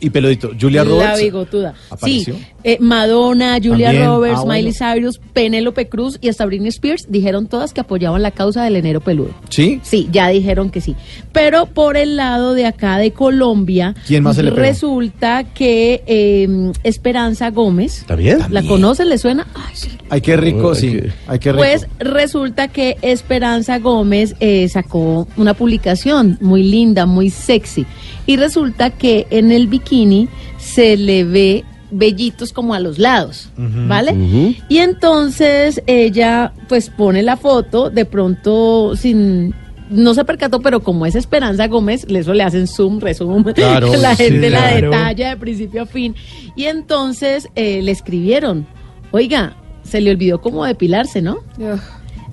Speaker 4: y peludito. Julia
Speaker 6: la
Speaker 4: Roberts.
Speaker 6: bigotuda.
Speaker 4: apareció.
Speaker 6: Sí, eh, Madonna, Julia
Speaker 4: También.
Speaker 6: Roberts,
Speaker 4: Ah, bueno.
Speaker 6: Miley Cyrus, Penélope Cruz y hasta Britney Spears dijeron todas que apoyaban la causa del enero peludo.
Speaker 4: ¿Sí?
Speaker 6: Sí, ya dijeron que sí. Pero por el lado de acá de Colombia,
Speaker 4: ¿Quién más se le pegó?
Speaker 6: resulta que eh, Esperanza Gómez,
Speaker 23: ¿Está bien?
Speaker 6: ¿la conocen? ¿Le suena? Ay,
Speaker 4: Ay, qué rico,
Speaker 23: Ay,
Speaker 4: sí.
Speaker 23: qué-
Speaker 4: Ay, qué rico.
Speaker 6: Pues resulta que Esperanza Gómez eh, sacó una publicación muy linda, muy sexy. Y resulta que en el bikini se le ve vellitos como a los lados, ¿vale? Y entonces ella pues pone la foto, de pronto sin... No se percató, pero como es Esperanza Gómez, eso le hacen zoom, resumen,
Speaker 4: Claro,
Speaker 6: la
Speaker 4: sí,
Speaker 6: gente la
Speaker 5: claro.
Speaker 6: detalla de principio a fin. Y entonces eh, le escribieron, oiga, se le olvidó cómo depilarse, ¿no?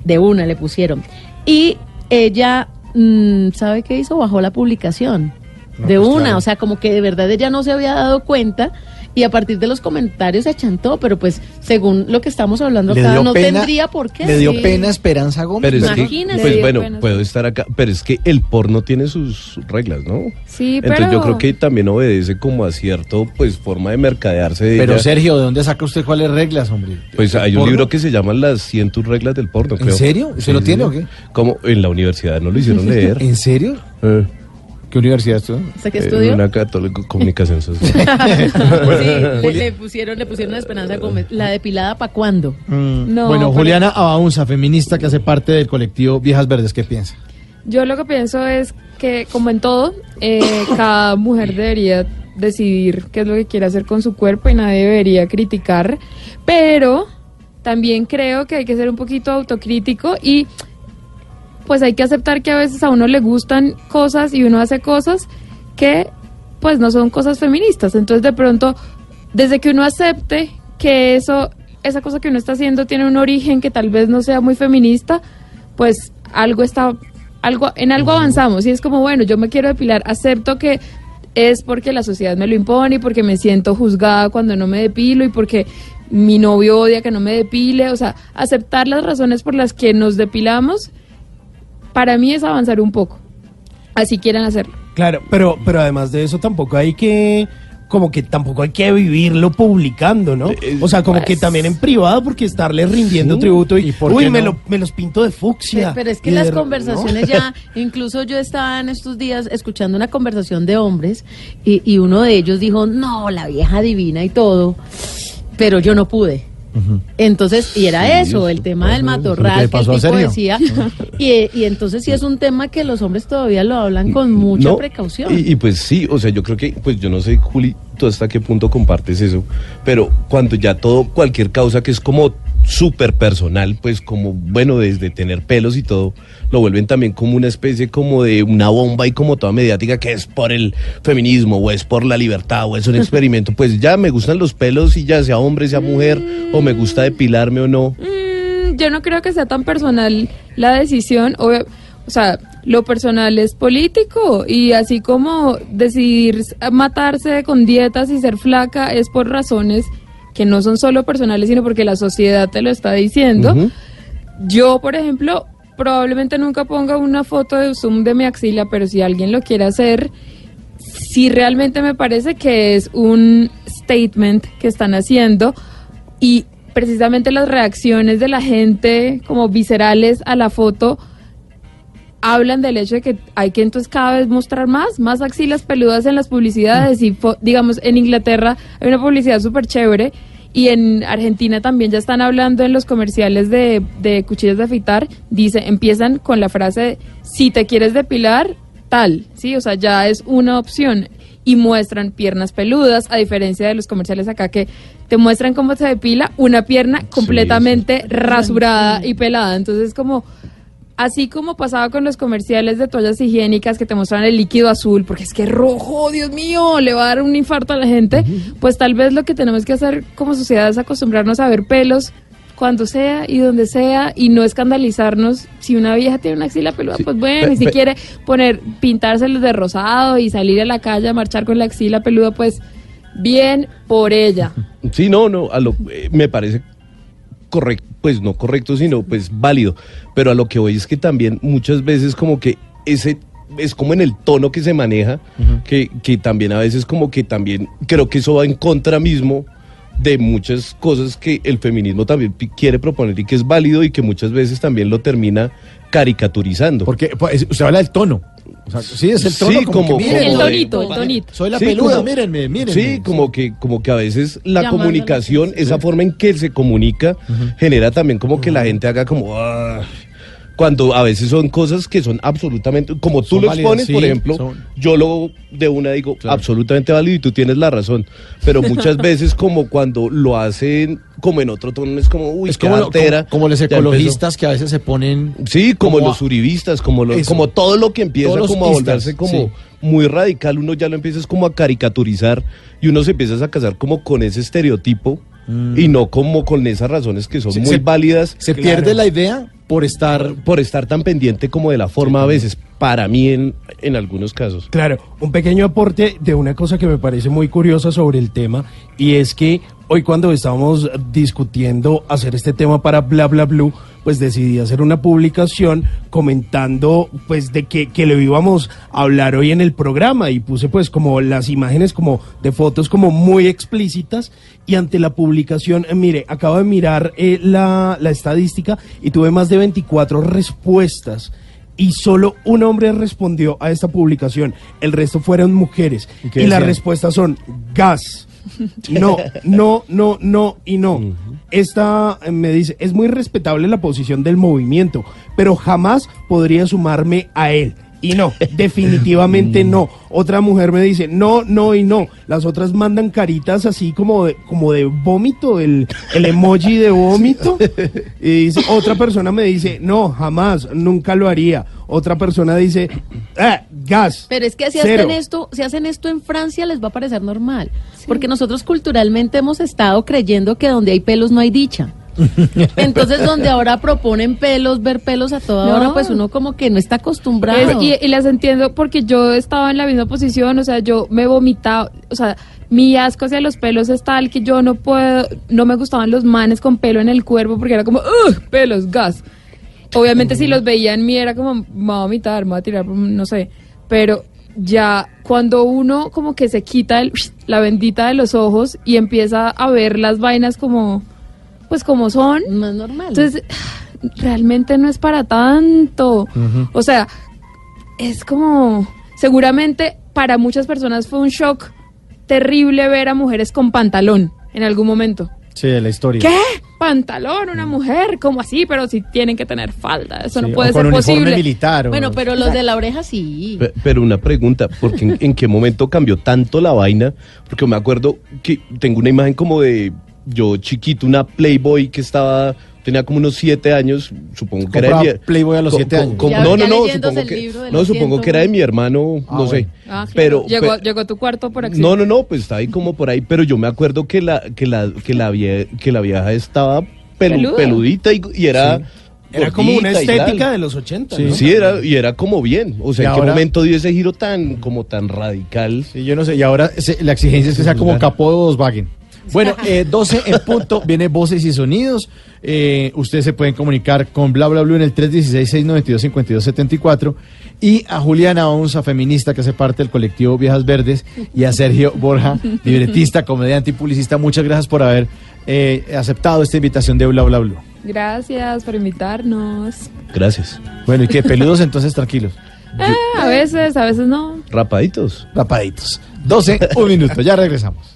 Speaker 6: De una le pusieron. Y ella, mm, ¿sabe qué hizo? Bajó la publicación.
Speaker 4: No,
Speaker 6: de
Speaker 4: pues,
Speaker 6: una,
Speaker 4: claro.
Speaker 6: o sea, como que de verdad ella no se había dado cuenta y a partir de los comentarios se achantó, pero pues según lo que estamos hablando
Speaker 25: Le
Speaker 6: acá, no
Speaker 25: pena-
Speaker 6: tendría por qué.
Speaker 25: Le dio
Speaker 6: Sí.
Speaker 25: pena Esperanza Gómez.
Speaker 23: Pero es que,
Speaker 6: Imagínese.
Speaker 23: pues bueno,
Speaker 6: pena,
Speaker 23: puedo estar acá, pero es que el porno tiene sus reglas, ¿no?
Speaker 22: Sí,
Speaker 23: Entonces
Speaker 22: pero-
Speaker 23: yo creo que también obedece como a cierto, pues, forma de mercadearse de
Speaker 4: Pero
Speaker 23: ella.
Speaker 4: Sergio, ¿de dónde saca usted cuáles reglas, hombre?
Speaker 23: Pues hay un
Speaker 4: ¿Porno?
Speaker 23: libro que se llama Las 100 reglas del porno,
Speaker 4: ¿En
Speaker 23: creo.
Speaker 4: serio? ¿Usted lo tiene o qué?
Speaker 23: Como en la universidad no lo hicieron leer.
Speaker 4: ¿En serio?
Speaker 23: Eh,
Speaker 4: ¿Qué universidad estudió?
Speaker 6: ¿Usted qué
Speaker 23: eh,
Speaker 6: estudió?
Speaker 23: una católica comunicación social.
Speaker 6: Sí, le, le pusieron, le pusieron a Esperanza Gómez. ¿La depilada para cuándo?
Speaker 4: Mm,
Speaker 22: No,
Speaker 4: bueno,
Speaker 22: pero-
Speaker 4: Juliana Abaunza, feminista que hace parte del colectivo Viejas Verdes, ¿qué piensa?
Speaker 22: Yo lo que pienso es que, como en todo, eh, cada mujer debería decidir qué es lo que quiere hacer con su cuerpo y nadie debería criticar, pero también creo que hay que ser un poquito autocrítico y pues hay que aceptar que a veces a uno le gustan cosas y uno hace cosas que pues no son cosas feministas. Entonces de pronto, desde que uno acepte que eso, esa cosa que uno está haciendo tiene un origen que tal vez no sea muy feminista, pues algo está, algo, en algo avanzamos. Y es como, bueno, yo me quiero depilar, acepto que es porque la sociedad me lo impone y porque me siento juzgada cuando no me depilo y porque mi novio odia que no me depile. O sea, aceptar las razones por las que nos depilamos, para mí es avanzar un poco. Así quieran hacerlo.
Speaker 5: Claro, pero, pero además de eso tampoco hay que, como que tampoco hay que vivirlo publicando, ¿no? O sea, como que también en privado, porque estarle rindiendo
Speaker 4: Sí.
Speaker 5: tributo y,
Speaker 4: por
Speaker 5: uy, me, lo, me los pinto de fucsia.
Speaker 6: Pero es que
Speaker 5: Y
Speaker 6: las
Speaker 5: de-
Speaker 6: conversaciones
Speaker 5: ¿no?
Speaker 6: ya, incluso yo estaba en estos días escuchando una conversación de hombres y, y uno de ellos dijo, no, la vieja divina y todo, pero yo no pude. Entonces, y era
Speaker 4: Sí,
Speaker 6: eso, el tema del matorral que el tipo decía. Y, y entonces sí es un tema que los hombres todavía lo hablan con mucha
Speaker 23: No,
Speaker 6: precaución.
Speaker 23: Y, y pues sí, o sea, yo creo que, pues yo no sé, Juli, tú hasta qué punto compartes eso, pero cuando ya todo, cualquier causa que es como súper personal, pues como, bueno, desde tener pelos y todo, lo vuelven también como una especie como de una bomba y como toda mediática que es por el feminismo o es por la libertad o es un experimento, pues ya me gustan los pelos y ya sea hombre, sea mujer, o me gusta depilarme o no.
Speaker 22: Mm, yo no creo que sea tan personal la decisión. O, o sea, lo personal es político y así como decidir matarse con dietas y ser flaca es por razones que no son solo personales, sino porque la sociedad te lo está diciendo.
Speaker 23: Ujú.
Speaker 22: Yo, por ejemplo, probablemente nunca ponga una foto de zoom de mi axila, pero si alguien lo quiere hacer, sí realmente me parece que es un statement que están haciendo y precisamente las reacciones de la gente como viscerales a la foto hablan del hecho de que hay que entonces cada vez mostrar más, más axilas peludas en las publicidades y fo- digamos en Inglaterra hay una publicidad súper chévere y en Argentina también ya están hablando en los comerciales de, de cuchillas de afeitar, dice, empiezan con la frase si te quieres depilar, tal, sí, o sea, ya es una opción y muestran piernas peludas, a diferencia de los comerciales acá que te muestran cómo se depila una pierna completamente rasurada y pelada, entonces como Así como pasaba con los comerciales de toallas higiénicas que te muestran el líquido azul, porque es que rojo, Dios mío, le va a dar un infarto a la gente, pues tal vez lo que tenemos que hacer como sociedad es acostumbrarnos a ver pelos cuando sea y donde sea y no escandalizarnos. Si una vieja tiene una axila peluda, pues bueno, y si quiere poner, pintárselos de rosado y salir a la calle a marchar con la axila peluda, pues bien por ella.
Speaker 23: Sí, no, no, a lo, eh, me parece correcto, pues no correcto, sino pues válido. Pero a lo que voy es que también muchas veces como que ese es como en el tono que se maneja, que, que también a veces como que también creo que eso va en contra mismo de muchas cosas que el feminismo también quiere proponer y que es válido y que muchas veces también lo termina caricaturizando.
Speaker 4: Porque pues, usted habla del tono. O sea, sí, es el tono.
Speaker 23: Sí,
Speaker 4: como,
Speaker 23: como-
Speaker 4: que, miren,
Speaker 23: como
Speaker 22: El
Speaker 23: de-
Speaker 22: tonito, el tonito.
Speaker 4: Soy la
Speaker 23: Sí,
Speaker 4: peluda,
Speaker 23: como-
Speaker 4: mírenme, mírenme.
Speaker 23: Sí, como que, como que a veces la comunicación, esa forma en que se comunica, genera también como que la gente haga como "Ah", cuando a veces son cosas que son absolutamente, como tú
Speaker 4: Son
Speaker 23: lo
Speaker 4: válidas,
Speaker 23: expones,
Speaker 4: sí,
Speaker 23: por ejemplo,
Speaker 4: son-
Speaker 23: yo lo de una digo absolutamente válido y tú tienes la razón, pero muchas veces como cuando lo hacen como en otro tono es como, uy,
Speaker 4: es como, lo-
Speaker 23: artera,
Speaker 4: como, como los ecologistas que a veces se ponen.
Speaker 23: Sí, como,
Speaker 4: como
Speaker 23: los
Speaker 4: a-
Speaker 23: uribistas, como, los,
Speaker 4: Eso.
Speaker 23: como todo lo que empieza
Speaker 4: Todos
Speaker 23: como a volverse como
Speaker 4: sí.
Speaker 23: muy radical, uno ya lo empieza como a caricaturizar y uno se empieza a casar como con ese estereotipo y no como con esas razones que son
Speaker 4: Mm. Se-
Speaker 23: muy
Speaker 4: se-
Speaker 23: válidas.
Speaker 4: Se pierde la idea por estar.
Speaker 23: por estar tan pendiente como de la forma a veces. Para mí, en, en algunos casos.
Speaker 5: Claro, un pequeño aporte de una cosa que me parece muy curiosa sobre el tema y es que hoy cuando estábamos discutiendo hacer este tema para Bla Bla Blue, pues decidí hacer una publicación comentando pues de que, que lo íbamos a hablar hoy en el programa y puse pues como las imágenes como de fotos como muy explícitas y ante la publicación, eh, mire, acabo de mirar eh, la, la estadística y tuve más de 24 respuestas y solo un hombre respondió a esta publicación. El resto fueron mujeres.
Speaker 4: ¿Y
Speaker 5: las respuestas son gas. No, no, no, no y no. Esta eh, me dice, es muy respetable la posición del movimiento, pero jamás podría sumarme a él. Y no, definitivamente no. Otra mujer me dice, no, no y no. Las otras mandan caritas así como de, como de vómito, el, el emoji de vómito. Y dice, otra persona me dice, no, jamás, nunca lo haría. Otra persona dice, ah, gas.
Speaker 6: Pero es que si
Speaker 5: Cero.
Speaker 6: hacen esto, si hacen esto en Francia les va a parecer normal, porque nosotros culturalmente hemos estado creyendo que donde hay pelos no hay dicha. Entonces, donde ahora proponen pelos, ver pelos a toda
Speaker 22: No.
Speaker 6: hora, pues uno como que no está acostumbrado.
Speaker 22: Es- y, y las entiendo porque yo estaba en la misma posición, o sea, yo me vomitaba, o sea, mi asco hacia los pelos es tal que yo no puedo, no me gustaban los manes con pelo en el cuerpo porque era como, ¡Ugh! pelos, gas. Obviamente si los veía en mí era como, me voy a vomitar, me voy a tirar, no sé, pero ya cuando uno como que se quita el- la bendita de los ojos y empieza a ver las vainas como, pues como son.
Speaker 6: Más normal.
Speaker 22: Entonces, realmente no es para tanto. O sea, es como, seguramente para muchas personas fue un shock terrible ver a mujeres con pantalón en algún momento.
Speaker 4: Sí, de la historia.
Speaker 22: ¿Qué? ¿Pantalón? ¿Una mujer? ¿Cómo así? Pero si tienen que tener falda. Eso
Speaker 4: Sí,
Speaker 22: no puede
Speaker 4: o con
Speaker 22: ser
Speaker 4: uniforme
Speaker 22: posible.
Speaker 4: militar. o-
Speaker 6: Bueno, pero los de la oreja sí.
Speaker 23: Pe- Pero una pregunta, porque en, en qué momento cambió tanto la vaina? Porque me acuerdo que tengo una imagen como de yo chiquito, una Playboy que estaba, tenía como unos siete años, supongo que era de mi-
Speaker 4: Playboy a los
Speaker 23: co-
Speaker 4: siete
Speaker 23: co-
Speaker 4: años.
Speaker 23: co-
Speaker 6: Ya-
Speaker 23: no,
Speaker 6: ya
Speaker 23: no, no, supongo que, no, supongo
Speaker 6: 100.
Speaker 23: que era de mi hermano,
Speaker 4: Ah,
Speaker 23: no sé.
Speaker 4: bueno.
Speaker 22: Ah, claro.
Speaker 23: Pero,
Speaker 22: llegó, llegó a tu cuarto por accidente.
Speaker 23: no, no, no, pues está ahí como por ahí, pero yo me acuerdo que la, que la, que la, vie- que la vieja estaba pelu- peludita y, y era...
Speaker 5: Era como una estética de los 80.
Speaker 4: Sí.
Speaker 5: ¿no?
Speaker 23: Sí, era, y era como bien. O sea, ¿en qué
Speaker 4: ahora-
Speaker 23: momento dio ese giro tan, como tan radical?
Speaker 4: Sí, yo no sé. Y ahora se- la exigencia es que sea como capó de Volkswagen. Bueno, eh, 12 en punto, viene voces y sonidos. Eh, ustedes se pueden comunicar con bla bla bla en el 316-692-5274. Y a Juliana Onza, feminista que hace parte del colectivo Viejas Verdes. Y a Sergio Borja, libretista, comediante y publicista. Muchas gracias por haber eh, aceptado esta invitación de bla bla bla.
Speaker 22: Gracias por invitarnos.
Speaker 23: Gracias.
Speaker 4: Bueno, y que peludos entonces tranquilos.
Speaker 22: Ah, a veces, a veces no.
Speaker 23: Rapaditos.
Speaker 4: Rapaditos. 12, un minuto, ya regresamos.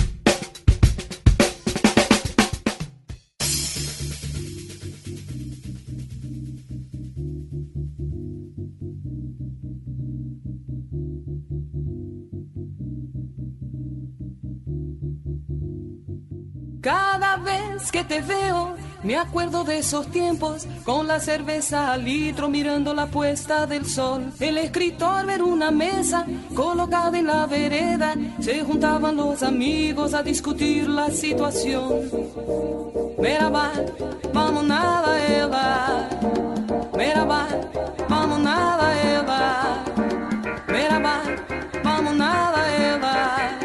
Speaker 19: Que te veo, me acuerdo de esos tiempos, con la cerveza al litro mirando la puesta del sol. El escritor ver una mesa colocada en la vereda, se juntaban los amigos a discutir la situación. Merhaba, vamos nada, Eva. Merhaba, vamos nada, Eva. Merhaba, vamos nada, Eva.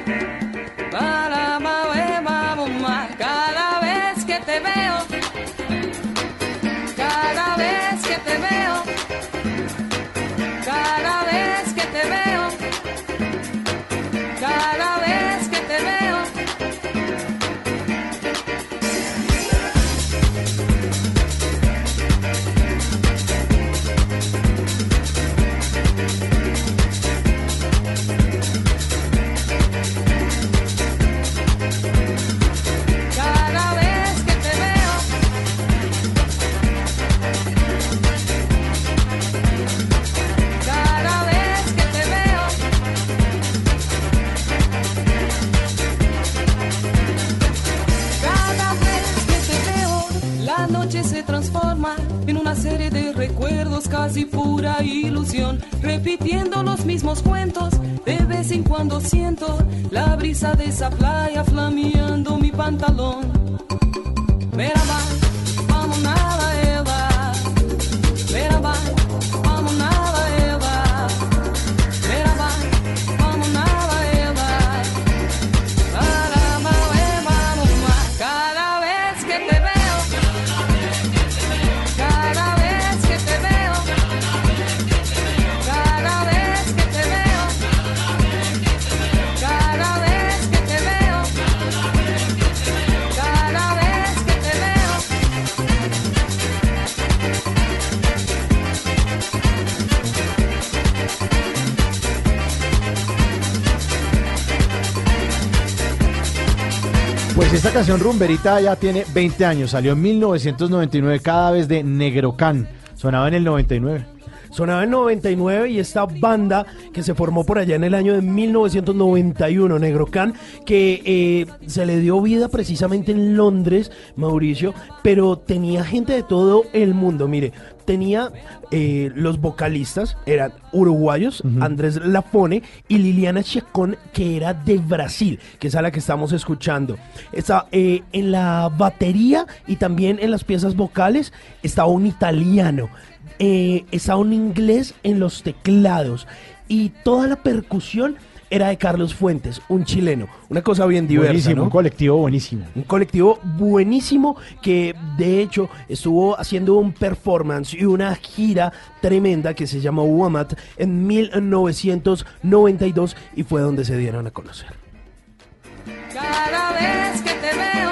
Speaker 19: Recuerdos casi pura ilusión, repitiendo los mismos cuentos. De vez en cuando siento la brisa de esa playa flameando mi pantalón. Merhaba,
Speaker 4: canción rumberita ya tiene 20 años, salió en 1999 cada vez de Negrocán, sonaba en el 99.
Speaker 5: Sonaba en 99 y esta banda que se formó por allá en el año de 1991, Negro Can, que eh, se le dio vida precisamente en Londres, Mauricio, pero tenía gente de todo el mundo. Mire, tenía eh, los vocalistas, eran uruguayos, Andrés Lafone y Liliana Chacón, que era de Brasil, que es a la que estamos escuchando. Está, eh, en la batería y también en las piezas vocales estaba un italiano. Eh, estaba un inglés en los teclados. Y toda la percusión era de Carlos Fuentes, un chileno. Una cosa bien diversa.
Speaker 4: Buenísimo,
Speaker 5: ¿no?
Speaker 4: un colectivo buenísimo.
Speaker 5: Un colectivo buenísimo que de hecho estuvo haciendo un performance y una gira tremenda que se llamó Wamat en 1992 y fue donde se dieron a conocer.
Speaker 19: Cada vez que te veo.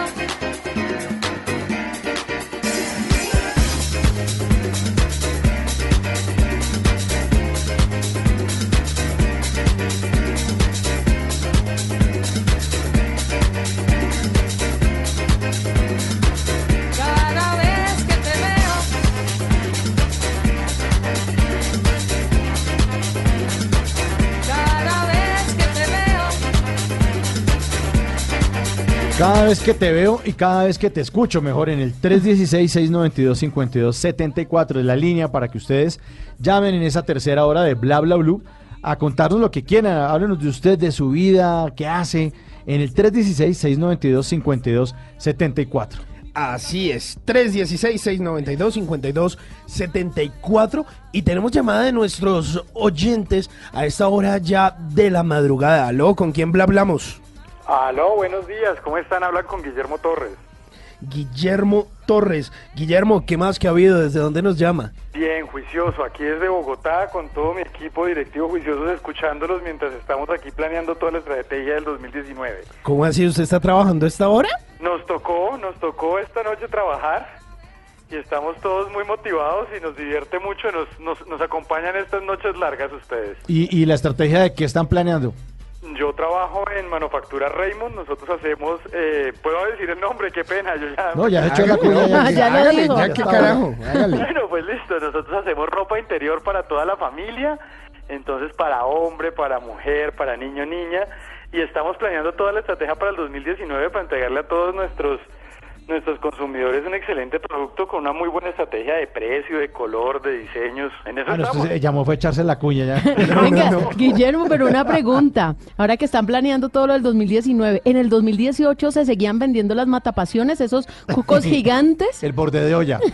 Speaker 19: Cada vez que te veo
Speaker 4: y cada vez que te escucho, mejor en el 316-692-5274 es la línea para que ustedes llamen en esa tercera hora de Bla Bla Blue a contarnos lo que quieran. Háblenos de usted, de su vida, qué hace, en el 316-692-5274.
Speaker 5: Así es, 316-692-5274 y tenemos llamada de nuestros oyentes a esta hora ya de la madrugada. Aló, ¿con quién bla hablamos?
Speaker 25: Aló, buenos días, ¿cómo están? Hablan con Guillermo Torres.
Speaker 5: Guillermo Torres. Guillermo, ¿qué más que ha habido? ¿Desde dónde nos llama?
Speaker 25: Bien, juicioso, aquí desde Bogotá con todo mi equipo directivo juiciosos escuchándolos mientras estamos aquí planeando toda la estrategia del 2019.
Speaker 5: ¿Cómo así? ¿Usted está trabajando a esta hora?
Speaker 25: Nos tocó, nos tocó esta noche trabajar y estamos todos muy motivados y nos divierte mucho, nos, nos, nos acompañan estas noches largas ustedes.
Speaker 4: ¿Y, y la estrategia de qué están planeando?
Speaker 25: Yo trabajo en Manufactura Raymond, nosotros hacemos, eh, puedo decir el nombre, qué pena, yo ya...
Speaker 4: No, ya he hecho la cuña. Ya,
Speaker 6: Ya lo
Speaker 9: Hágale, ya qué carajo, hágale.
Speaker 25: Bueno, pues listo, nosotros hacemos ropa interior para toda la familia, entonces para hombre, para mujer, para niño, niña, y estamos planeando toda la estrategia para el 2019 para entregarle a todos nuestros nuestros consumidores un excelente producto con una muy buena estrategia de precio, de color, de diseños. En eso
Speaker 4: Ah, no,
Speaker 25: estamos.
Speaker 4: usted se llamó fue a echarse la cuña ya.
Speaker 6: Venga, Guillermo, pero una pregunta. Ahora que están planeando todo lo del 2019, ¿en el 2018 se seguían vendiendo las matapasiones, esos cucos gigantes?
Speaker 4: El borde de olla.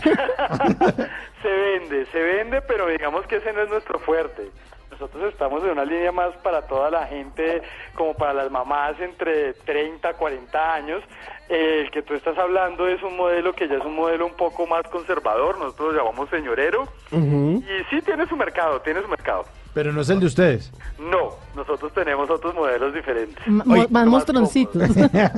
Speaker 25: Se vende, se vende, pero digamos que ese no es nuestro fuerte. Nosotros estamos en una línea más para toda la gente, como para las mamás entre 30, 40 años. Eh, el que tú estás hablando es un modelo que ya es un modelo un poco más conservador, nosotros lo llamamos señorero. Y sí tiene su mercado, tiene su mercado.
Speaker 4: Pero no es el de ustedes.
Speaker 25: No, nosotros tenemos otros modelos diferentes.
Speaker 6: M- más monstruoncitos.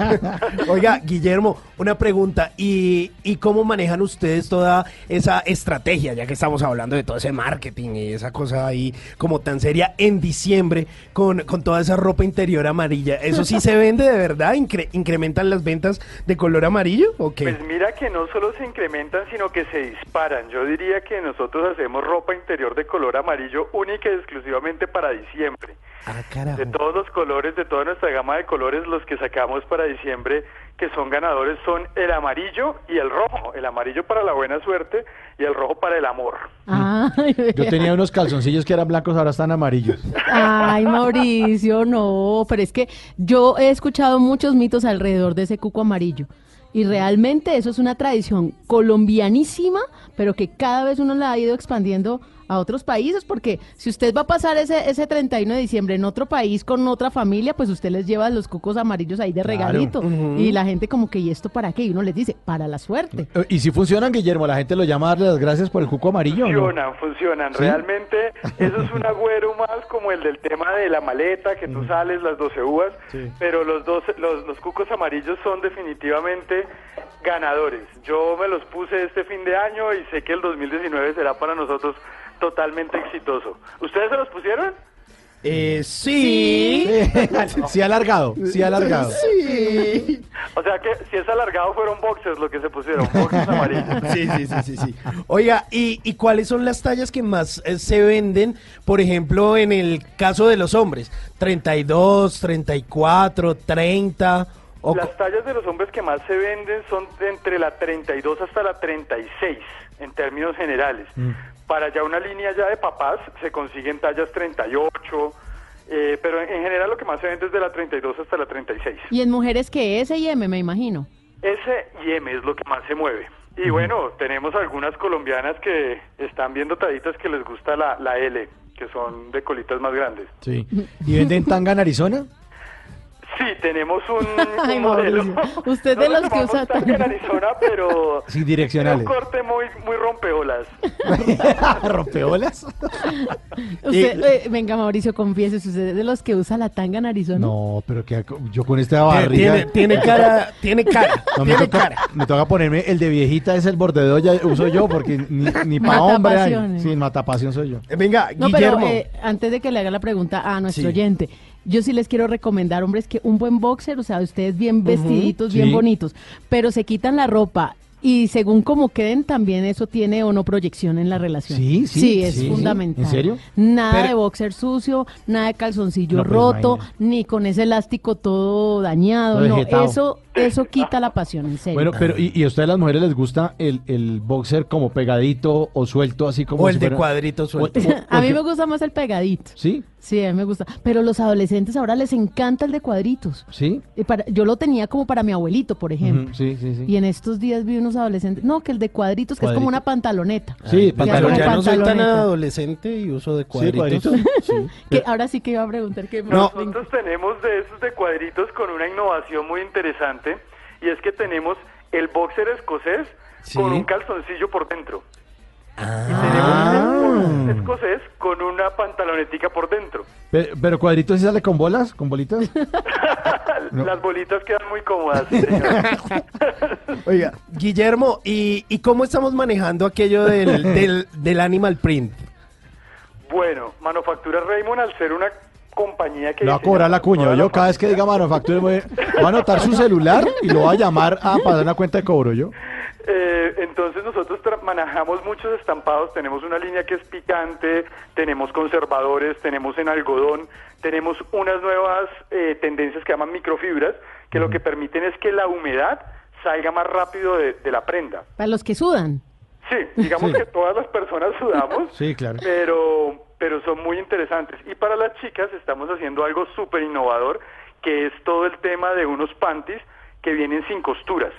Speaker 5: Oiga, Guillermo, una pregunta. ¿Y, ¿Y cómo manejan ustedes toda esa estrategia, ya que estamos hablando de todo ese marketing y esa cosa ahí como tan seria en diciembre con, con toda esa ropa interior amarilla? ¿Eso sí se vende de verdad? ¿Incre- ¿Incrementan las ventas de color amarillo o qué?
Speaker 25: Pues mira que no solo se incrementan, sino que se disparan. Yo diría que nosotros hacemos ropa interior de color amarillo única y exclusivamente para diciembre.
Speaker 5: Ah.
Speaker 25: De todos los colores, de toda nuestra gama de colores, los que sacamos para diciembre, que son ganadores son el amarillo y el rojo. El amarillo para la buena suerte y el rojo para el amor.
Speaker 4: Yo tenía unos calzoncillos que eran blancos, ahora están amarillos.
Speaker 6: Ay, Mauricio, no, pero es que yo he escuchado muchos mitos alrededor de ese cuco amarillo. Y realmente eso es una tradición colombianísima, pero que cada vez uno la ha ido expandiendo a otros países, porque si usted va a pasar ese, ese 31 de diciembre en otro país con otra familia, pues usted les lleva los cucos amarillos ahí de
Speaker 4: Claro.
Speaker 6: regalito. Y la gente como que, ¿y esto para qué? Y uno les dice, para la suerte.
Speaker 4: Eh, Y si funcionan, Guillermo, la gente lo llama a darle las gracias por el cuco amarillo.
Speaker 25: Funcionan, funcionan.
Speaker 4: ¿Sí?
Speaker 25: Realmente eso es un agüero más como el del tema de la maleta, que tú sales las 12 uvas,
Speaker 4: Sí.
Speaker 25: pero los, 12, los, los cucos amarillos son definitivamente ganadores. Yo me los puse este fin de año y sé que el 2019 será para nosotros totalmente exitoso. ¿Ustedes se los pusieron?
Speaker 5: Eh, sí.
Speaker 4: Sí, alargado, sí, alargado.
Speaker 5: Sí.
Speaker 25: O sea que si es alargado fueron boxers lo que se pusieron, boxers amarillos.
Speaker 5: Sí, sí, sí, sí, sí. Oiga, ¿y, y cuáles son las tallas que más eh, se venden, por ejemplo, en el caso de los hombres? 32, 34, 30 o
Speaker 25: Las tallas de los hombres que más se venden son de entre la 32 hasta la 36 en términos generales. Para ya una línea ya de papás se consiguen tallas 38, eh, pero en, en general lo que más se vende es de la 32 hasta la 36.
Speaker 6: Y en mujeres que S y M, me imagino.
Speaker 25: S y M es lo que más se mueve. Y bueno, tenemos algunas colombianas que están viendo tallitas que les gusta la, la L, que son de colitas más grandes.
Speaker 4: Sí. ¿Y venden tanga en Arizona?
Speaker 25: Sí, tenemos un,
Speaker 6: Ay,
Speaker 25: un modelo.
Speaker 6: Usted de
Speaker 25: No lo
Speaker 6: los que usa
Speaker 25: tanga en Arizona, pero
Speaker 4: Sí,
Speaker 25: tiene
Speaker 4: direccionales.
Speaker 25: un corte muy, muy rompeolas.
Speaker 4: ¿Rompeolas?
Speaker 6: Usted, eh, venga, Mauricio, confiese, ¿usted es de los que usa la tanga en Arizona?
Speaker 4: No, pero que yo con esta barriga.
Speaker 5: tiene, tiene cara, tiene cara,
Speaker 4: No, me, toca,
Speaker 5: cara.
Speaker 4: me toca ponerme el de viejita, es el bordedor, ya uso yo, porque ni, ni para hombre hay. Sí, matapasión soy yo.
Speaker 5: Venga,
Speaker 6: No,
Speaker 5: Guillermo.
Speaker 6: pero eh, antes de que le haga la pregunta a nuestro
Speaker 4: Sí.
Speaker 6: oyente, yo sí les quiero recomendar, hombres, que un buen boxer, o sea, ustedes bien vestiditos,
Speaker 4: Sí.
Speaker 6: bien bonitos, pero se quitan la ropa y según como queden, también eso tiene o no proyección en la relación.
Speaker 4: Sí, sí,
Speaker 6: es
Speaker 4: sí, sí.
Speaker 6: fundamental.
Speaker 4: ¿En serio?
Speaker 6: Nada
Speaker 5: Pero-
Speaker 6: de boxer sucio, nada de calzoncillo
Speaker 4: No, pues,
Speaker 6: roto, ni con ese elástico todo dañado. No, eso, eso quita la pasión, en serio.
Speaker 4: Bueno, pero ¿y, y a ustedes las mujeres les gusta el, el boxer como pegadito o suelto, así como
Speaker 5: O el
Speaker 4: si
Speaker 5: de
Speaker 4: fuera-
Speaker 5: cuadrito suelto.
Speaker 4: o- o-
Speaker 6: a mí me gusta más el pegadito.
Speaker 4: ¿Sí?
Speaker 6: Sí, a mí me gusta. Pero los adolescentes ahora les encanta el de cuadritos.
Speaker 4: ¿Sí?
Speaker 6: Y para- yo lo tenía como para mi abuelito, por ejemplo.
Speaker 4: Sí, sí, sí.
Speaker 6: Y en estos días vi unos adolescentes. No, que el de cuadritos, que es como una pantaloneta.
Speaker 4: Sí,
Speaker 6: Ya como
Speaker 5: ya no soy tan
Speaker 6: pantaloneta.
Speaker 5: adolescente y uso de cuadritos.
Speaker 4: cuadritos.
Speaker 6: Que ahora sí que iba a preguntar qué
Speaker 5: No.
Speaker 25: Nosotros tenemos de esos de cuadritos con una innovación muy interesante y es que tenemos el boxer escocés
Speaker 5: Sí.
Speaker 25: con un calzoncillo por dentro.
Speaker 4: Ah.
Speaker 25: Y tenemos el escocés con una pantalonetica por dentro.
Speaker 4: Pero, pero cuadritos sí sale con bolas, con bolitas. No.
Speaker 25: Las bolitas quedan muy cómodas. sí, señor.
Speaker 5: Oiga, Guillermo, ¿y, y cómo estamos manejando aquello del, del, del animal print?
Speaker 25: bueno, Manufactura Raymond, al ser una compañía que...
Speaker 4: Le va a cobrar la cuña. Yo cada vez que diga manufactura voy a- va a anotar su celular y lo va a llamar a pasar una cuenta de cobro yo.
Speaker 25: Eh, entonces nosotros manejamos muchos estampados, tenemos una línea que es picante, tenemos conservadores, tenemos en algodón, tenemos unas nuevas eh, tendencias que llaman microfibras, que lo que permiten es que la humedad salga más rápido de, de la prenda.
Speaker 6: Para los que sudan.
Speaker 25: Sí, digamos
Speaker 4: Sí.
Speaker 25: que todas las personas sudamos,
Speaker 4: Sí, claro.
Speaker 25: pero, pero son muy interesantes. Y para las chicas estamos haciendo algo súper innovador, que es todo el tema de unos panties que vienen sin costuras.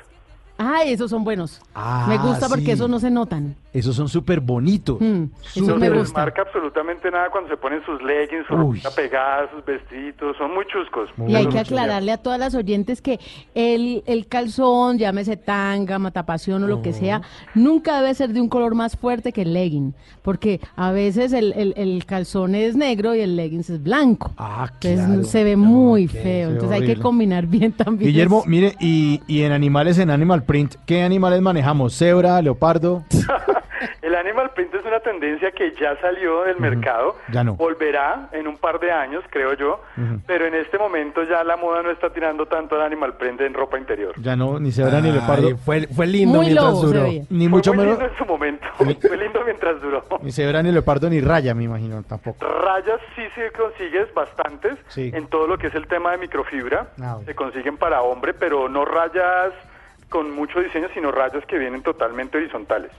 Speaker 6: Ay, esos son buenos.
Speaker 4: Ah,
Speaker 6: me gusta porque
Speaker 4: sí.
Speaker 6: esos no se notan.
Speaker 4: Esos son súper bonitos.
Speaker 6: Mm, eso
Speaker 25: No
Speaker 6: me
Speaker 25: se les
Speaker 6: gusta.
Speaker 25: marca absolutamente nada cuando se ponen sus leggings, su
Speaker 4: Uy.
Speaker 25: ropita pegada, sus vestidos, son muy chuscos.
Speaker 6: Y hay que aclararle a todas las oyentes que el, el calzón, llámese tanga, matapasión o lo que sea, nunca debe ser de un color más fuerte que el legging. Porque a veces el, el- el calzón es negro y el leggings es blanco.
Speaker 4: Ah,
Speaker 6: Entonces
Speaker 4: claro.
Speaker 6: se ve muy feo. Entonces hay que combinar bien también.
Speaker 4: Guillermo,
Speaker 6: eso.
Speaker 4: mire, y, y en animales, en Animal Print, ¿qué animales manejamos? ¿Cebra, leopardo?
Speaker 25: El animal print es una tendencia que ya salió del mercado,
Speaker 4: Ya no.
Speaker 25: volverá en un par de años, creo yo, pero en este momento ya la moda no está tirando tanto al animal print en ropa interior.
Speaker 4: Ya no, ni cebra ni leopardo.
Speaker 5: Fue, fue lindo
Speaker 6: Muy
Speaker 5: mientras
Speaker 6: lobo se
Speaker 5: duró.
Speaker 4: Ni
Speaker 25: Fue
Speaker 4: mucho
Speaker 25: muy
Speaker 4: menos.
Speaker 25: lindo en su momento, fue lindo mientras duró.
Speaker 4: Ni cebra ni leopardo ni raya, me imagino, tampoco.
Speaker 25: Rayas sí se consigues bastantes
Speaker 4: Sí.
Speaker 25: en todo lo que es el tema de microfibra.
Speaker 4: Ah.
Speaker 25: Se consiguen para hombre, pero no rayas con mucho diseño, sino rayas que vienen totalmente horizontales.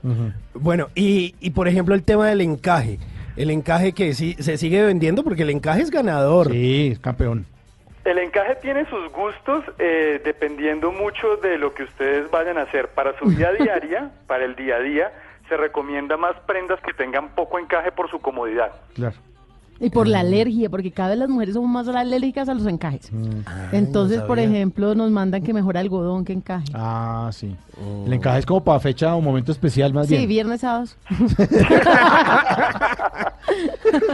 Speaker 5: Bueno, y, y por ejemplo el tema del encaje. El encaje que sí se sigue vendiendo porque el encaje es ganador.
Speaker 4: Sí, es campeón.
Speaker 25: El encaje tiene sus gustos eh, dependiendo mucho de lo que ustedes vayan a hacer. Para su vida diaria, para el día a día, se recomienda más prendas que tengan poco encaje por su comodidad.
Speaker 4: Claro.
Speaker 6: Y por la alergia, porque cada vez las mujeres somos más alérgicas a los encajes. Entonces, por ejemplo, nos mandan que mejor algodón que encaje.
Speaker 4: Ah, sí. El encaje es como para fecha o momento especial, más
Speaker 6: Sí,
Speaker 4: bien.
Speaker 6: viernes, sábados.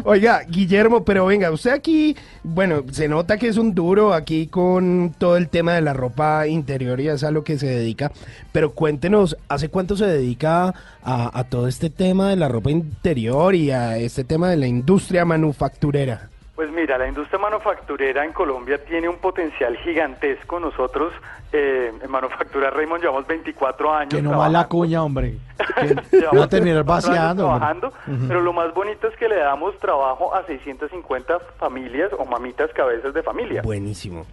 Speaker 5: Oiga, Guillermo, pero venga, usted aquí, bueno, se nota que es un duro aquí con todo el tema de la ropa interior y es a lo que se dedica, pero cuéntenos, ¿hace cuánto se dedica a, a todo este tema de la ropa interior y a este tema de la industria manufacturera?
Speaker 25: Pues mira, la industria manufacturera en Colombia tiene un potencial gigantesco. Nosotros eh, en Manufactura Raymond llevamos 24 años.
Speaker 4: Que no va la
Speaker 25: trabajando.
Speaker 4: cuña, hombre. Que va a terminar
Speaker 25: 24 años
Speaker 4: vaciando.
Speaker 25: trabajando, pero lo más bonito es que le damos trabajo a 650 familias o mamitas cabezas de familia.
Speaker 5: Buenísimo.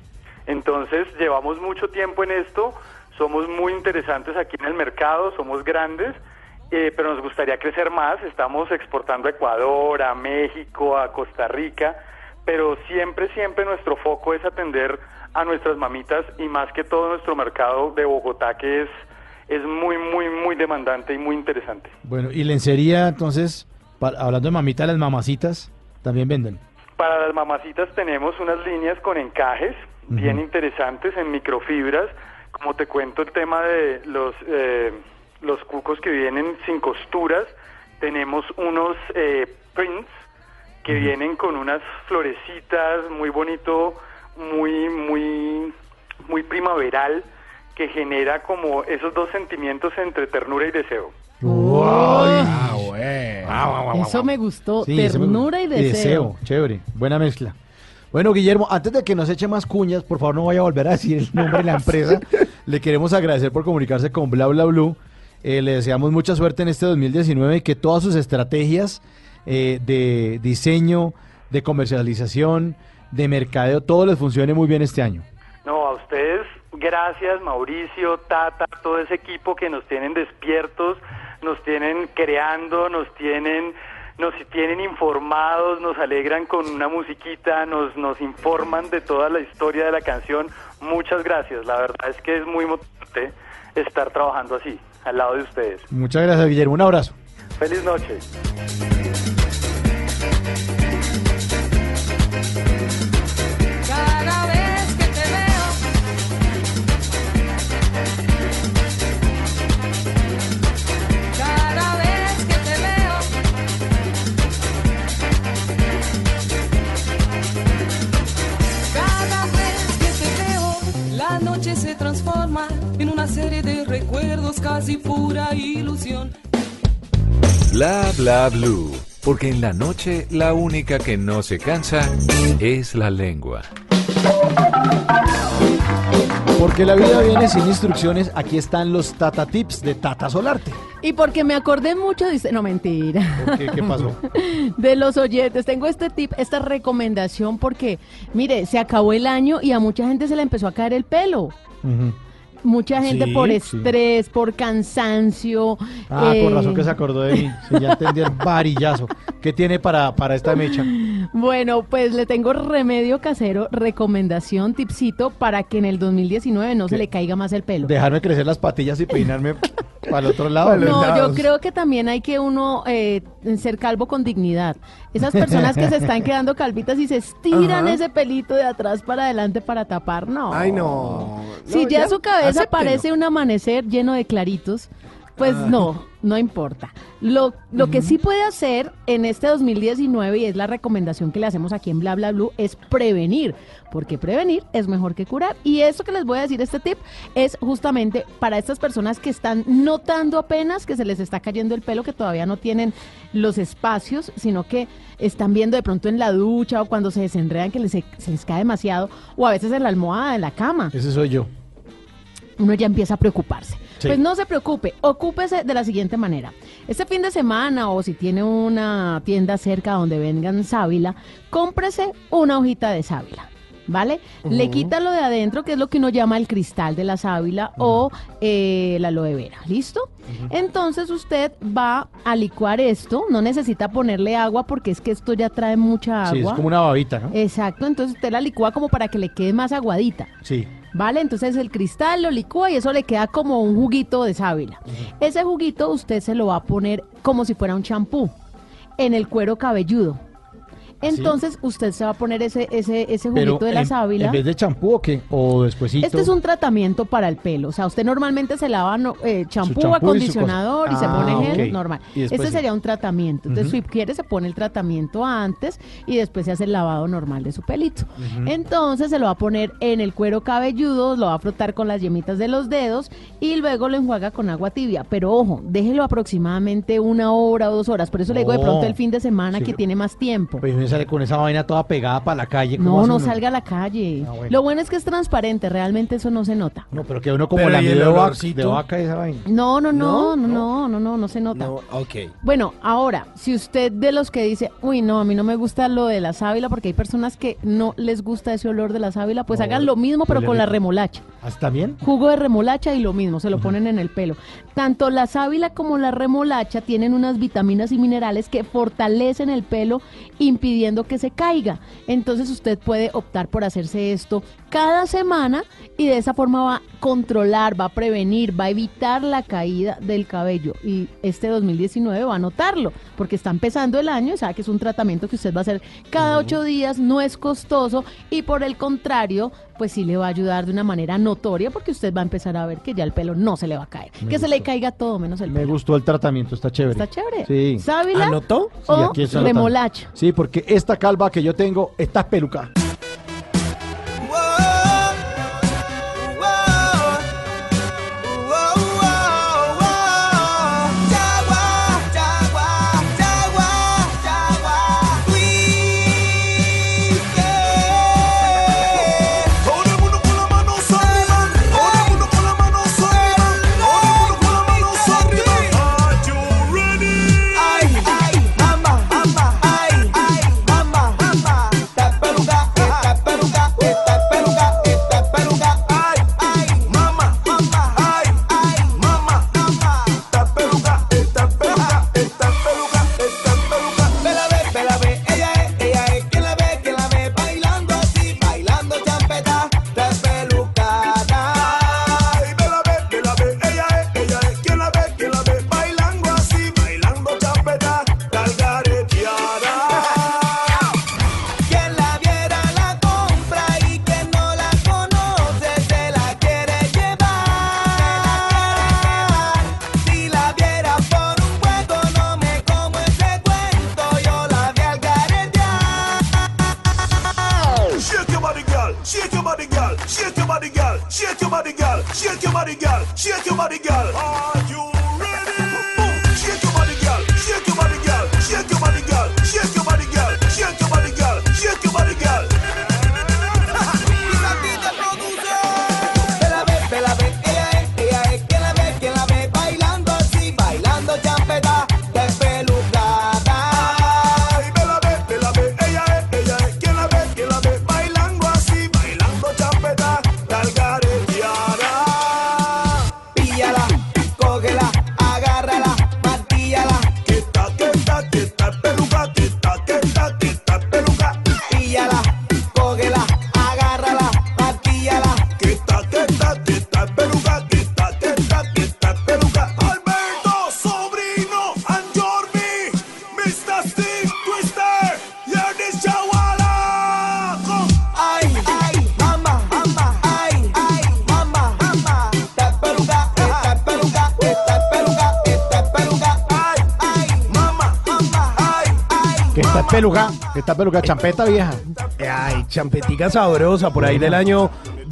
Speaker 25: Entonces llevamos mucho tiempo en esto, somos muy interesantes aquí en el mercado, somos grandes, eh, pero nos gustaría crecer más. Estamos exportando a Ecuador, a México, a Costa Rica, pero siempre, siempre nuestro foco es atender a nuestras mamitas y más que todo nuestro mercado de Bogotá que es, es muy, muy, muy demandante y muy interesante.
Speaker 4: Bueno, y lencería, entonces, pa- hablando de mamita, las mamacitas también venden.
Speaker 25: Para las mamacitas tenemos unas líneas con encajes bien interesantes en microfibras. Como te cuento el tema de los, eh, los cucos que vienen sin costuras, tenemos unos eh, prints que vienen con unas florecitas, muy bonito, muy, muy, muy primaveral, que genera como esos dos sentimientos entre ternura y deseo.
Speaker 5: Ah, bueno.
Speaker 6: Eso me gustó.
Speaker 4: Sí, ese me-
Speaker 6: Ternura y deseo.
Speaker 4: Chévere, buena mezcla. Bueno, Guillermo, antes de que nos eche más cuñas, por favor no vaya a volver a decir el nombre de la empresa. le queremos agradecer por comunicarse con Bla Bla Blue. Eh, le deseamos mucha suerte en este 2019 y que todas sus estrategias eh, de diseño, de comercialización, de mercadeo, todo les funcione muy bien este año.
Speaker 25: No, a ustedes, gracias Mauricio, Tata, todo ese equipo que nos tienen despiertos, nos tienen creando, nos tienen, nos tienen informados, nos alegran con una musiquita, nos, nos informan de toda la historia de la canción. Muchas gracias, la verdad es que es muy motivante estar trabajando así, al lado de ustedes.
Speaker 4: Muchas gracias, Guillermo. Un abrazo.
Speaker 25: Feliz noche.
Speaker 19: Cada vez que te veo, cada vez que te veo, cada vez que te veo, la noche se transforma en una serie de recuerdos casi pura ilusión.
Speaker 3: Bla bla blue. Porque en la noche la única que no se cansa es la lengua.
Speaker 4: Porque la vida viene sin instrucciones, aquí están los Tata Tips de Tata Solarte.
Speaker 6: Y porque me acordé mucho, dice, no mentira.
Speaker 4: ¿Por qué? ¿Qué pasó?
Speaker 6: de los oyentes. Tengo este tip, esta recomendación porque, mire, se acabó el año y a mucha gente se le empezó a caer el pelo.
Speaker 4: Ujú.
Speaker 6: Mucha gente
Speaker 4: Sí,
Speaker 6: por
Speaker 4: sí.
Speaker 6: estrés, por cansancio.
Speaker 4: Ah,
Speaker 6: eh,
Speaker 4: con razón que se acordó de mí. Sí, ya entendí el varillazo. ¿Qué tiene para, para esta mecha?
Speaker 6: Bueno, pues le tengo remedio casero, recomendación, tipcito, para que en el 2019 no se le caiga más el pelo.
Speaker 4: Dejarme crecer las patillas y peinarme para el otro lado.
Speaker 6: No, yo creo que también hay que uno eh, ser calvo con dignidad. Esas personas que se están quedando calvitas y se estiran
Speaker 5: Ajá.
Speaker 6: ese pelito de atrás para adelante para tapar, no.
Speaker 5: Ay, no.
Speaker 6: Si ya,
Speaker 5: ya,
Speaker 6: su cabeza
Speaker 5: acéptelo.
Speaker 6: parece un amanecer lleno de claritos, Pues
Speaker 11: Ah.
Speaker 6: no, no importa. Lo, lo que sí puede hacer en este 2019, y es la recomendación que le hacemos aquí en Bla Bla Blue, es prevenir, porque prevenir es mejor que curar. Y esto que les voy a decir, este tip, es justamente para estas personas que están notando apenas que se les está cayendo el pelo, que todavía no tienen los espacios, sino que están viendo de pronto en la ducha o cuando se desenredan que les, se les cae demasiado, o a veces en la almohada, en la cama
Speaker 11: Ese soy yo.
Speaker 6: uno ya empieza a preocuparse.
Speaker 11: Sí.
Speaker 6: Pues no se preocupe, ocúpese de la siguiente manera. Este fin de semana o si tiene una tienda cerca donde vengan sábila, cómprese una hojita de sábila. ¿Vale? Le quita lo de adentro, que es lo que uno llama el cristal de la sábila o eh, la aloe vera. ¿Listo? Entonces usted va a licuar esto. No necesita ponerle agua porque es que esto ya trae mucha agua.
Speaker 11: Sí, es como una babita, ¿no?
Speaker 6: Exacto, entonces usted la licúa como para que le quede más aguadita.
Speaker 11: Sí.
Speaker 6: ¿Vale? Entonces el cristal lo licúa y eso le queda como un juguito de sábila. Ese juguito usted se lo va a poner como si fuera un champú en el cuero cabelludo. Entonces usted se va a poner ese, ese, ese
Speaker 11: Pero
Speaker 6: juguito de la
Speaker 11: en,
Speaker 6: sábila.
Speaker 11: ¿En vez de champú o qué? ¿O despuesito?
Speaker 6: Este es un tratamiento para el pelo. O sea, usted normalmente se lava no, eh, champú,
Speaker 11: y su
Speaker 6: acondicionador y, se pone
Speaker 11: Ah,
Speaker 6: gel
Speaker 11: ok.
Speaker 6: normal.
Speaker 11: Después
Speaker 6: Este
Speaker 11: sí.
Speaker 6: sería un tratamiento. Entonces, si quiere, se pone el tratamiento antes y después se hace el lavado normal de su pelito. Entonces, se lo va a poner en el cuero cabelludo, lo va a frotar con las yemitas de los dedos y luego lo enjuaga con agua tibia. Pero ojo, déjelo aproximadamente una hora o dos horas. Por eso le digo de pronto el fin de semana
Speaker 11: Sí.
Speaker 6: que tiene más tiempo.
Speaker 11: Pues sale con esa vaina toda pegada para la calle. ¿cómo
Speaker 6: No, no
Speaker 11: uno?
Speaker 6: salga a la calle.
Speaker 11: Ah, bueno.
Speaker 6: Lo bueno es que es transparente, realmente eso no se nota.
Speaker 11: No, pero que uno como
Speaker 5: Pero
Speaker 11: la
Speaker 5: ¿y el
Speaker 11: de vaca, esa vaina.
Speaker 6: No, no, no, no, no, no, no, no se nota.
Speaker 5: No, ok.
Speaker 6: Bueno, ahora, si usted de los que dice, uy, no, a mí no me gusta lo de la sábila, porque hay personas que no les gusta ese olor de la sábila, pues
Speaker 11: No,
Speaker 6: hagan lo mismo, pero con la remolacha.
Speaker 11: ¿Hasta bien?
Speaker 6: Jugo de remolacha y lo mismo, se lo ponen en el pelo. Tanto la sábila como la remolacha tienen unas vitaminas y minerales que fortalecen el pelo impidiendo que se caiga. Entonces usted puede optar por hacerse esto cada semana y de esa forma va a controlar, va a prevenir, va a evitar la caída del cabello. Y este 2019 va a notarlo, porque está empezando el año, y sabe que es un tratamiento que usted va a hacer cada ocho días, no es costoso y por el contrario, pues sí le va a ayudar de una manera notoria porque usted va a empezar a ver que ya el pelo no se le va a caer,
Speaker 11: Me
Speaker 6: que se le caiga todo menos el
Speaker 11: Me
Speaker 6: pelo.
Speaker 11: gustó el tratamiento, está chévere.
Speaker 6: Está chévere.
Speaker 11: Sí.
Speaker 6: ¿Sábila
Speaker 5: ¿Anotó?
Speaker 11: Sí,
Speaker 6: o
Speaker 11: aquí está anotando.
Speaker 6: remolacha?
Speaker 11: Sí, porque esta calva que yo tengo está peluca.
Speaker 4: Peluca, champeta vieja.
Speaker 5: Ay, champetica sabrosa, por ahí del año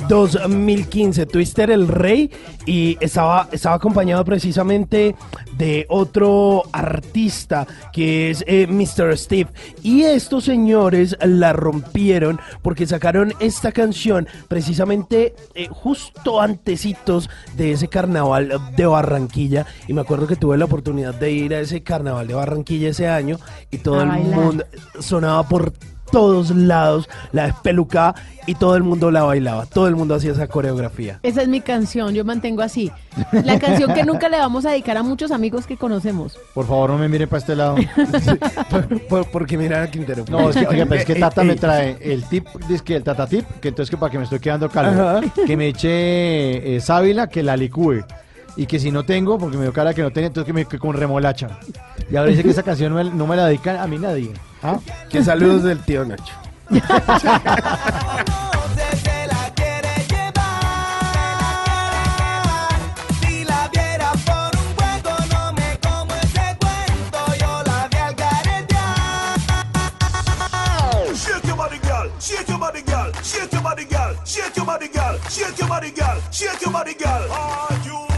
Speaker 5: 2015, Twister el Rey, y estaba, estaba acompañado precisamente de otro artista que es eh, Mr. Steve. Y estos señores la rompieron porque sacaron esta canción precisamente eh, justo antecitos de ese carnaval de Barranquilla. Y me acuerdo que tuve la oportunidad de ir a ese carnaval de Barranquilla ese año y todo
Speaker 6: A
Speaker 5: el
Speaker 6: bailar.
Speaker 5: mundo sonaba por todos lados la espeluca y todo el mundo la bailaba, todo el mundo hacía esa coreografía.
Speaker 6: Esa es mi canción, yo mantengo así. La canción que nunca le vamos a dedicar a muchos amigos que conocemos.
Speaker 4: Por favor, no me miren para este lado.
Speaker 5: Por- porque mira a Quintero.
Speaker 4: No, es que, oiga, pero es que
Speaker 5: Eh,
Speaker 4: Tata
Speaker 5: eh,
Speaker 4: me
Speaker 5: eh,
Speaker 4: trae el tip, dice que el Tata tip, que entonces que para que me estoy quedando calvo,
Speaker 5: Ajá.
Speaker 4: que me eche eh, sábila, que la licúe. Y que si no tengo, porque me dio cara que no tengo, entonces que me que con remolacha. Y ahora dice que esa canción no me, no me la dedican a mí nadie. ¿Ah?
Speaker 5: Que saludos del tío Nacho.
Speaker 11: Si la viera por un hueco, no me como ese cuento. Yo la vi al caretear.
Speaker 26: Shake your body, girl. Shake your body, girl. Shake your body, girl.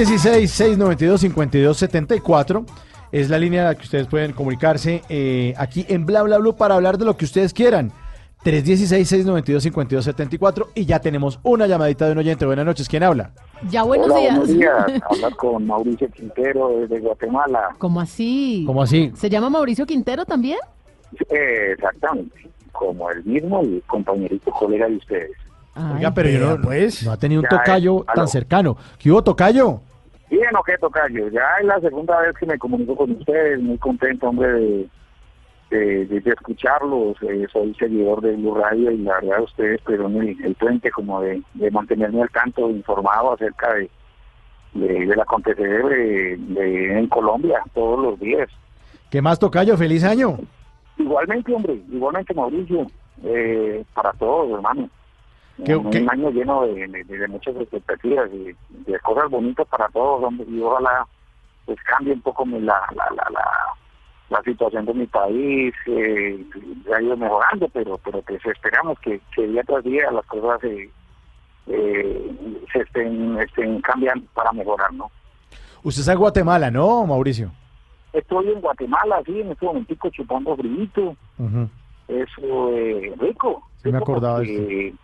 Speaker 4: 316-692-5274 es la línea a la que ustedes pueden comunicarse eh, aquí en Bla Bla Blue para hablar de lo que ustedes quieran. 316-692-5274 y ya tenemos una llamadita de un oyente. Buenas noches, ¿quién habla?
Speaker 6: Ya buenos
Speaker 27: Hola,
Speaker 6: días.
Speaker 27: buenos días. Habla con Mauricio Quintero desde Guatemala.
Speaker 6: ¿Cómo así?
Speaker 4: ¿Cómo así?
Speaker 6: ¿Se llama Mauricio Quintero también?
Speaker 27: Eh, exactamente. Como el mismo y compañerito colega de ustedes.
Speaker 4: Oiga, pero yo no,
Speaker 5: pues.
Speaker 4: no ha tenido un
Speaker 27: Ya,
Speaker 4: tocayo
Speaker 27: eh,
Speaker 4: tan cercano. ¿Qué hubo, tocayo?
Speaker 27: Bien, ¿o qué, Tocayo? Ya es la segunda vez que me comunico con ustedes. Muy contento, hombre, de, de, de- de escucharlos. Eh, soy seguidor de Blue Radio y la verdad ustedes pero el, el puente como de, de mantenerme al tanto, informado acerca de, de, del acontecer de, de- en Colombia todos los días.
Speaker 4: ¿Qué más, tocayo? ¡Feliz año!
Speaker 27: Igualmente, hombre, igualmente, Mauricio, eh, para todos, hermano.
Speaker 4: ¿Qué-
Speaker 27: un,
Speaker 4: qué-
Speaker 27: año lleno de, de- de muchas expectativas y de cosas bonitas para todos, hombre, y ojalá pues cambie un poco mi- la, la, la, la, la situación de mi país, eh, ha ido mejorando, pero pero pues esperamos que, que día tras día las cosas eh, eh, se estén, estén cambiando para mejorar, ¿no?
Speaker 4: Usted está en Guatemala, ¿no, Mauricio?
Speaker 27: Estoy en Guatemala, sí, en este momentico chupando.
Speaker 4: Ujú.
Speaker 27: eso eh, rico.
Speaker 4: Sí me acordaba de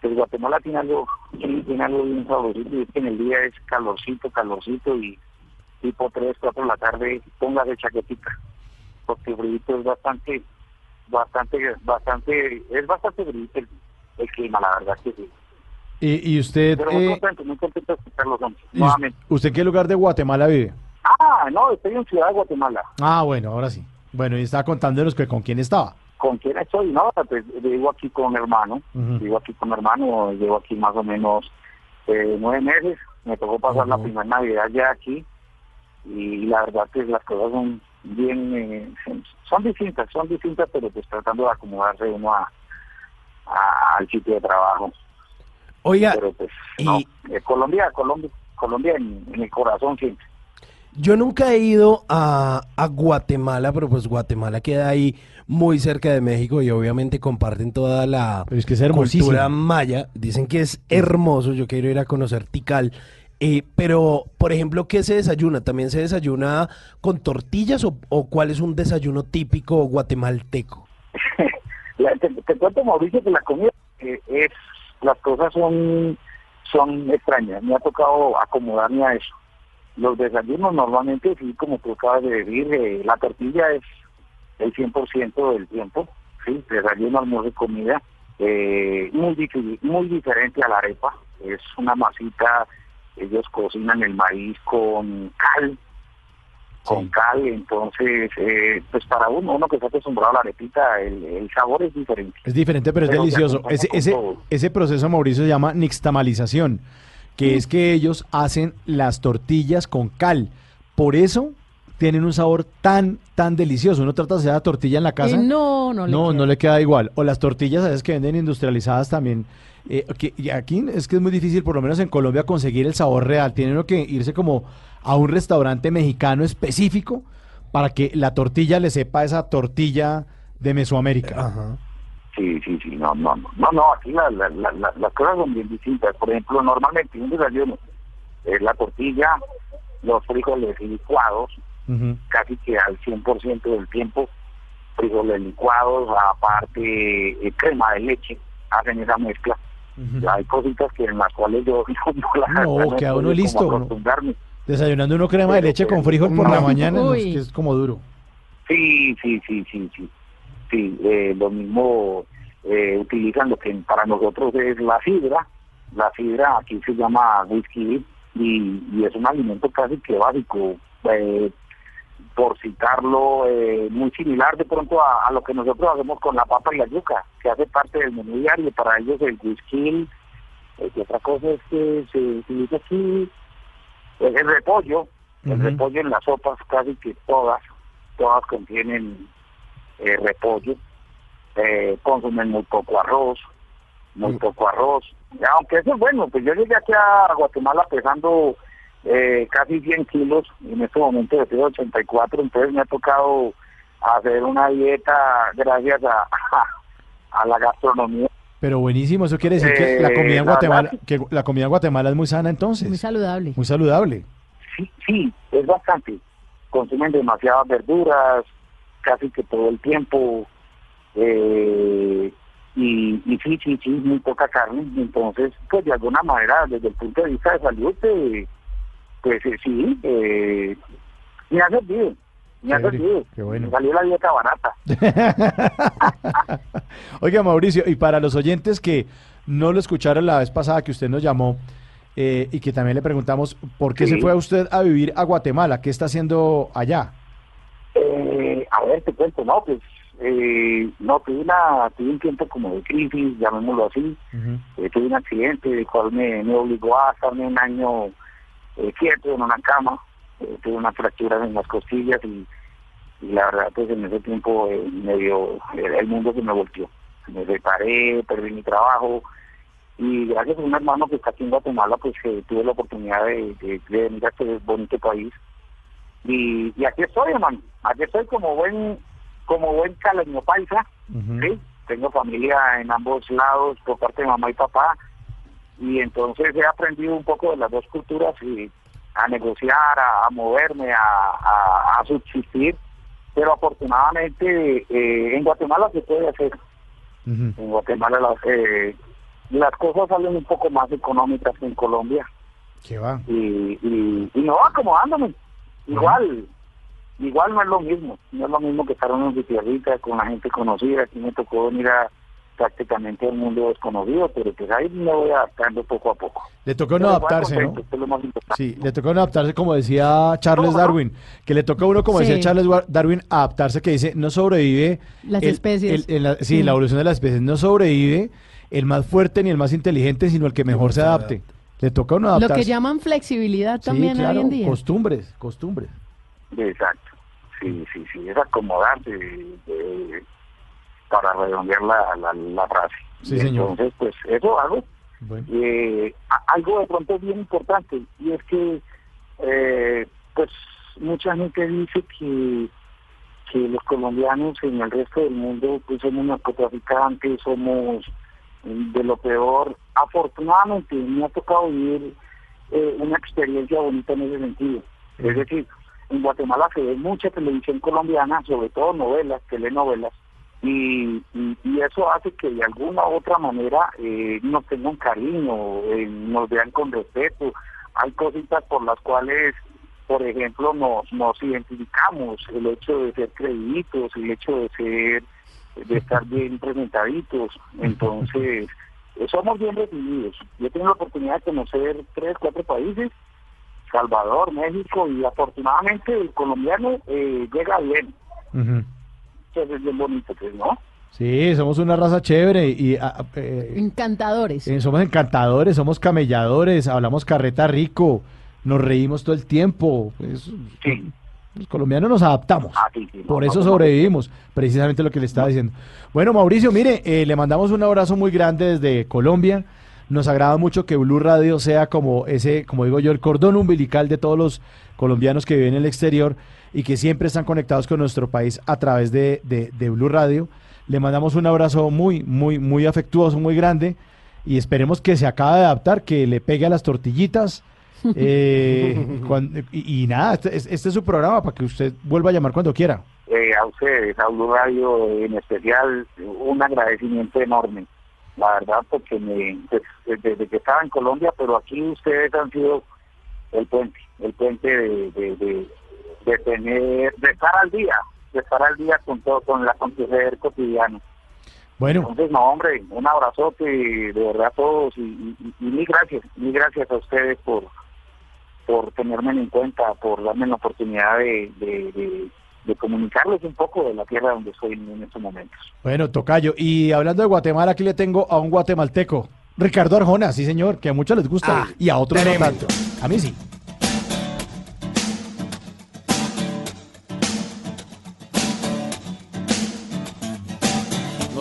Speaker 27: pues Guatemala tiene algo, tiene algo bien sabrosito y es que en el día es calorcito, calorcito y tipo 3, 4 de la tarde póngase chaquetita porque el frío es bastante, bastante, bastante, es bastante frío el, el clima, la verdad que sí.
Speaker 4: ¿Y, y usted,
Speaker 27: Pero muy
Speaker 4: eh,
Speaker 27: contento, muy contento de escucharlos, nuevamente.
Speaker 4: usted qué lugar de Guatemala vive?
Speaker 27: Ah, no, estoy en Ciudad de Guatemala.
Speaker 4: Ah, bueno, ahora sí. Bueno, y estaba contándonos que con quién estaba.
Speaker 27: ¿Con quién estoy? No, pues vivo aquí con mi hermano. Vivo aquí con mi hermano. Llevo aquí más o menos eh, nueve meses. Me tocó pasar la primera Navidad ya aquí. Y la verdad que las cosas son bien... eh, son- distintas, son distintas, pero pues tratando de acomodarse uno a, a- al sitio de trabajo.
Speaker 5: Oiga,
Speaker 27: Pero pues, no. eh, Colombia, Colombia, Colombia en, en el corazón siempre.
Speaker 5: Yo nunca he ido a, a Guatemala, pero pues Guatemala queda ahí muy cerca de México y obviamente comparten toda la
Speaker 4: Pero es que es hermosísimo.
Speaker 5: cultura maya. Dicen que es hermoso, yo quiero ir a conocer Tikal. Eh, pero, por ejemplo, ¿qué se desayuna? ¿También se desayuna con tortillas o, o cuál es un desayuno típico guatemalteco?
Speaker 27: La- te, te cuento, Mauricio, que la comida eh, es, las cosas son, son extrañas. Me ha tocado acomodarme a eso. Los desayunos normalmente, sí, como tú acabas de decir, eh, la tortilla es el 100% del tiempo, sí, desayuno, almuerzo y comida, eh, muy, muy diferente a la arepa, es una masita, ellos cocinan el maíz con cal, con cal, entonces, eh, pues para uno, uno que está acostumbrado a la arepita, el, el sabor es diferente.
Speaker 4: Es diferente, pero es
Speaker 27: Pero
Speaker 4: delicioso.
Speaker 27: acompaña
Speaker 4: Ese,
Speaker 27: con
Speaker 4: ese,
Speaker 27: todo.
Speaker 4: ese proceso, Mauricio, se llama nixtamalización, que es que ellos hacen las tortillas con cal. Por eso tienen un sabor tan, tan delicioso. Uno trata de hacer la tortilla en la casa.
Speaker 6: Y no, no le
Speaker 4: no,
Speaker 6: queda.
Speaker 4: no le queda igual. O las tortillas, ¿sabes? Que venden industrializadas también. Eh, que- y aquí es que es muy difícil, por lo menos en Colombia, conseguir el sabor real. Tiene uno que irse como a un restaurante mexicano específico para que la tortilla le sepa a esa tortilla de Mesoamérica.
Speaker 27: Sí, sí, sí, no, no, no, no, no, aquí la, la, la- la- las cosas son bien distintas. Por ejemplo, normalmente un desayuno es la tortilla, los frijoles licuados, casi que al 100% del tiempo, frijoles licuados, aparte eh, crema de leche, hacen esa mezcla. Hay cositas que en las cuales yo no, la
Speaker 4: No, queda uno listo,
Speaker 27: acostumbrarme.
Speaker 4: Desayunando uno crema de leche con frijol por la mañana, no, es que es como duro.
Speaker 27: Sí, sí, sí, sí, sí. Sí, eh, lo mismo eh, utilizan lo que para nosotros es la fibra. La fibra aquí se llama whisky y, y es un alimento casi que básico. Eh, por citarlo, eh, muy similar de pronto a, a lo que nosotros hacemos con la papa y la yuca, que hace parte del menú diario. Para ellos el whisky, eh, que otra cosa es que se utiliza aquí, es el repollo. El repollo en las sopas casi que todas, todas contienen eh, repollo. Eh, consumen muy poco arroz, muy poco arroz. Aunque eso es bueno, pues yo llegué aquí a Guatemala pesando eh, casi 100 kilos, en este momento yo tengo 84, entonces me ha tocado hacer una dieta gracias a, a la gastronomía.
Speaker 4: Pero buenísimo, eso quiere decir que la
Speaker 27: Eh,
Speaker 4: comida en
Speaker 27: la
Speaker 4: Guatemala, que la comida en Guatemala es muy sana entonces.
Speaker 6: Muy saludable.
Speaker 4: Muy saludable.
Speaker 27: Sí, sí, es bastante. Consumen demasiadas verduras, casi que todo el tiempo. Eh, y, y sí, sí, sí, muy poca carne. Entonces, pues de alguna manera, desde el punto de vista de salud, eh, pues eh, sí, eh, me ha servido. Me ha
Speaker 4: Chévere,
Speaker 27: servido.
Speaker 4: qué bueno.
Speaker 27: Me salió la dieta barata.
Speaker 4: Oiga, Mauricio, y para los oyentes que no lo escucharon la vez pasada que usted nos llamó eh, y que también le preguntamos por qué
Speaker 27: Sí.
Speaker 4: se fue a usted a vivir a Guatemala, ¿qué está haciendo allá?
Speaker 27: Eh, a ver, te cuento, no, pues, eh, no, tuve, una, tuve un tiempo como de crisis, llamémoslo así. Eh, tuve un accidente, el cual me, me obligó a estarme un año eh, quieto en una cama. Eh, tuve una fractura en las costillas y, y la verdad, pues en ese tiempo eh, medio, el mundo se me volteó. Me separé, perdí mi trabajo y gracias a un hermano que está aquí en Guatemala, pues tuve la oportunidad de, de, de venir a este bonito país. Y, y aquí estoy, hermano. Aquí estoy como buen como buen caleño paisa. ¿sí? Tengo familia en ambos lados por parte de mamá y papá. Y entonces he aprendido un poco de las dos culturas y a negociar, a, a moverme, a, a- a subsistir. Pero afortunadamente eh, en Guatemala se puede hacer. En Guatemala las, eh, las cosas salen un poco más económicas que en Colombia
Speaker 4: ¿Qué va?
Speaker 27: y, y, voy acomodándome. Igual, igual no es lo mismo, no es lo mismo que estar en una tierrita con la gente conocida, aquí me tocó venir a prácticamente al mundo desconocido, pero pues ahí me voy adaptando poco a poco.
Speaker 4: Le tocó no adaptarse, ¿no?
Speaker 27: contento, que es lo más importante.
Speaker 4: Sí, le tocó no adaptarse, como decía Charles Darwin, que le toca a uno, como
Speaker 6: Sí.
Speaker 4: decía Charles Darwin, adaptarse, que dice, no sobrevive...
Speaker 6: Las
Speaker 4: el-
Speaker 6: especies.
Speaker 4: el- el- la- sí,
Speaker 6: Sí.
Speaker 4: la evolución de las especies, no sobrevive el más fuerte ni el más inteligente, sino el que mejor se adapte. Le toca a uno
Speaker 6: Lo
Speaker 4: adaptarse.
Speaker 6: que llaman flexibilidad
Speaker 4: Sí,
Speaker 6: también
Speaker 4: claro,
Speaker 6: hoy en día.
Speaker 4: costumbres, costumbres.
Speaker 27: Exacto, sí, sí, sí, es acomodarse eh, para redondear la, la, la frase.
Speaker 4: Sí, señor.
Speaker 27: Entonces, pues eso hago.
Speaker 4: Bueno.
Speaker 27: Eh, algo de pronto bien importante y es que eh, pues mucha gente dice que que los colombianos en el resto del mundo pues somos narcotraficantes somos de lo peor afortunadamente me ha tocado vivir eh, una experiencia bonita en ese sentido es decir en Guatemala se ve mucha televisión colombiana sobre todo novelas telenovelas y, y, eso hace que de alguna u otra manera eh, nos tengan cariño, eh, nos vean con respeto. Hay cositas por las cuales, por ejemplo, nos, nos identificamos, el hecho de ser creíditos, el hecho de ser, de estar bien presentaditos. Entonces, eh, somos bien recibidos. Yo tengo la oportunidad de conocer tres, cuatro países, Salvador, México, y afortunadamente el colombiano eh, llega bien. Es bien bonito, pues, ¿no?
Speaker 4: Sí, somos una raza chévere y ah, eh,
Speaker 6: Encantadores.
Speaker 4: eh, somos encantadores, somos camelladores, hablamos carreta rico, nos reímos todo el tiempo. pues, Los colombianos nos adaptamos. Por eso sobrevivimos, precisamente lo que le estaba diciendo. Bueno, Mauricio, mire, eh, le mandamos un abrazo muy grande desde Colombia. Nos agrada mucho que Blue Radio sea como ese, como digo yo, el cordón umbilical de todos los colombianos que viven en el exterior y que siempre están conectados con nuestro país a través de, de, de Blue Radio. Le mandamos un abrazo muy, muy, muy afectuoso, muy grande y esperemos que se acabe de adaptar, que le pegue a las tortillitas. eh, cuan- y, y nada, este, este es su programa para que usted vuelva a llamar cuando quiera.
Speaker 27: Eh, a ustedes, a Blue Radio en especial, un agradecimiento enorme. La verdad, porque me, pues, desde que estaba en Colombia, pero aquí ustedes han sido el puente, el puente de, de, de, de tener, de estar al día, de estar al día con todo, con la acontecer cotidiano.
Speaker 4: Bueno.
Speaker 27: Entonces, no, hombre, un abrazote de verdad a todos y, y, y mil gracias, mil gracias a ustedes por por tenerme en cuenta, por darme la oportunidad de, de, de- de comunicarles un poco de la tierra donde estoy en, en estos momentos.
Speaker 4: Bueno, Tocayo. Y hablando de Guatemala, aquí le tengo a un guatemalteco, Ricardo Arjona, sí señor, que a muchos les gusta
Speaker 5: Ah,
Speaker 4: y a otros no
Speaker 5: tremendo.
Speaker 4: tanto. A mí sí.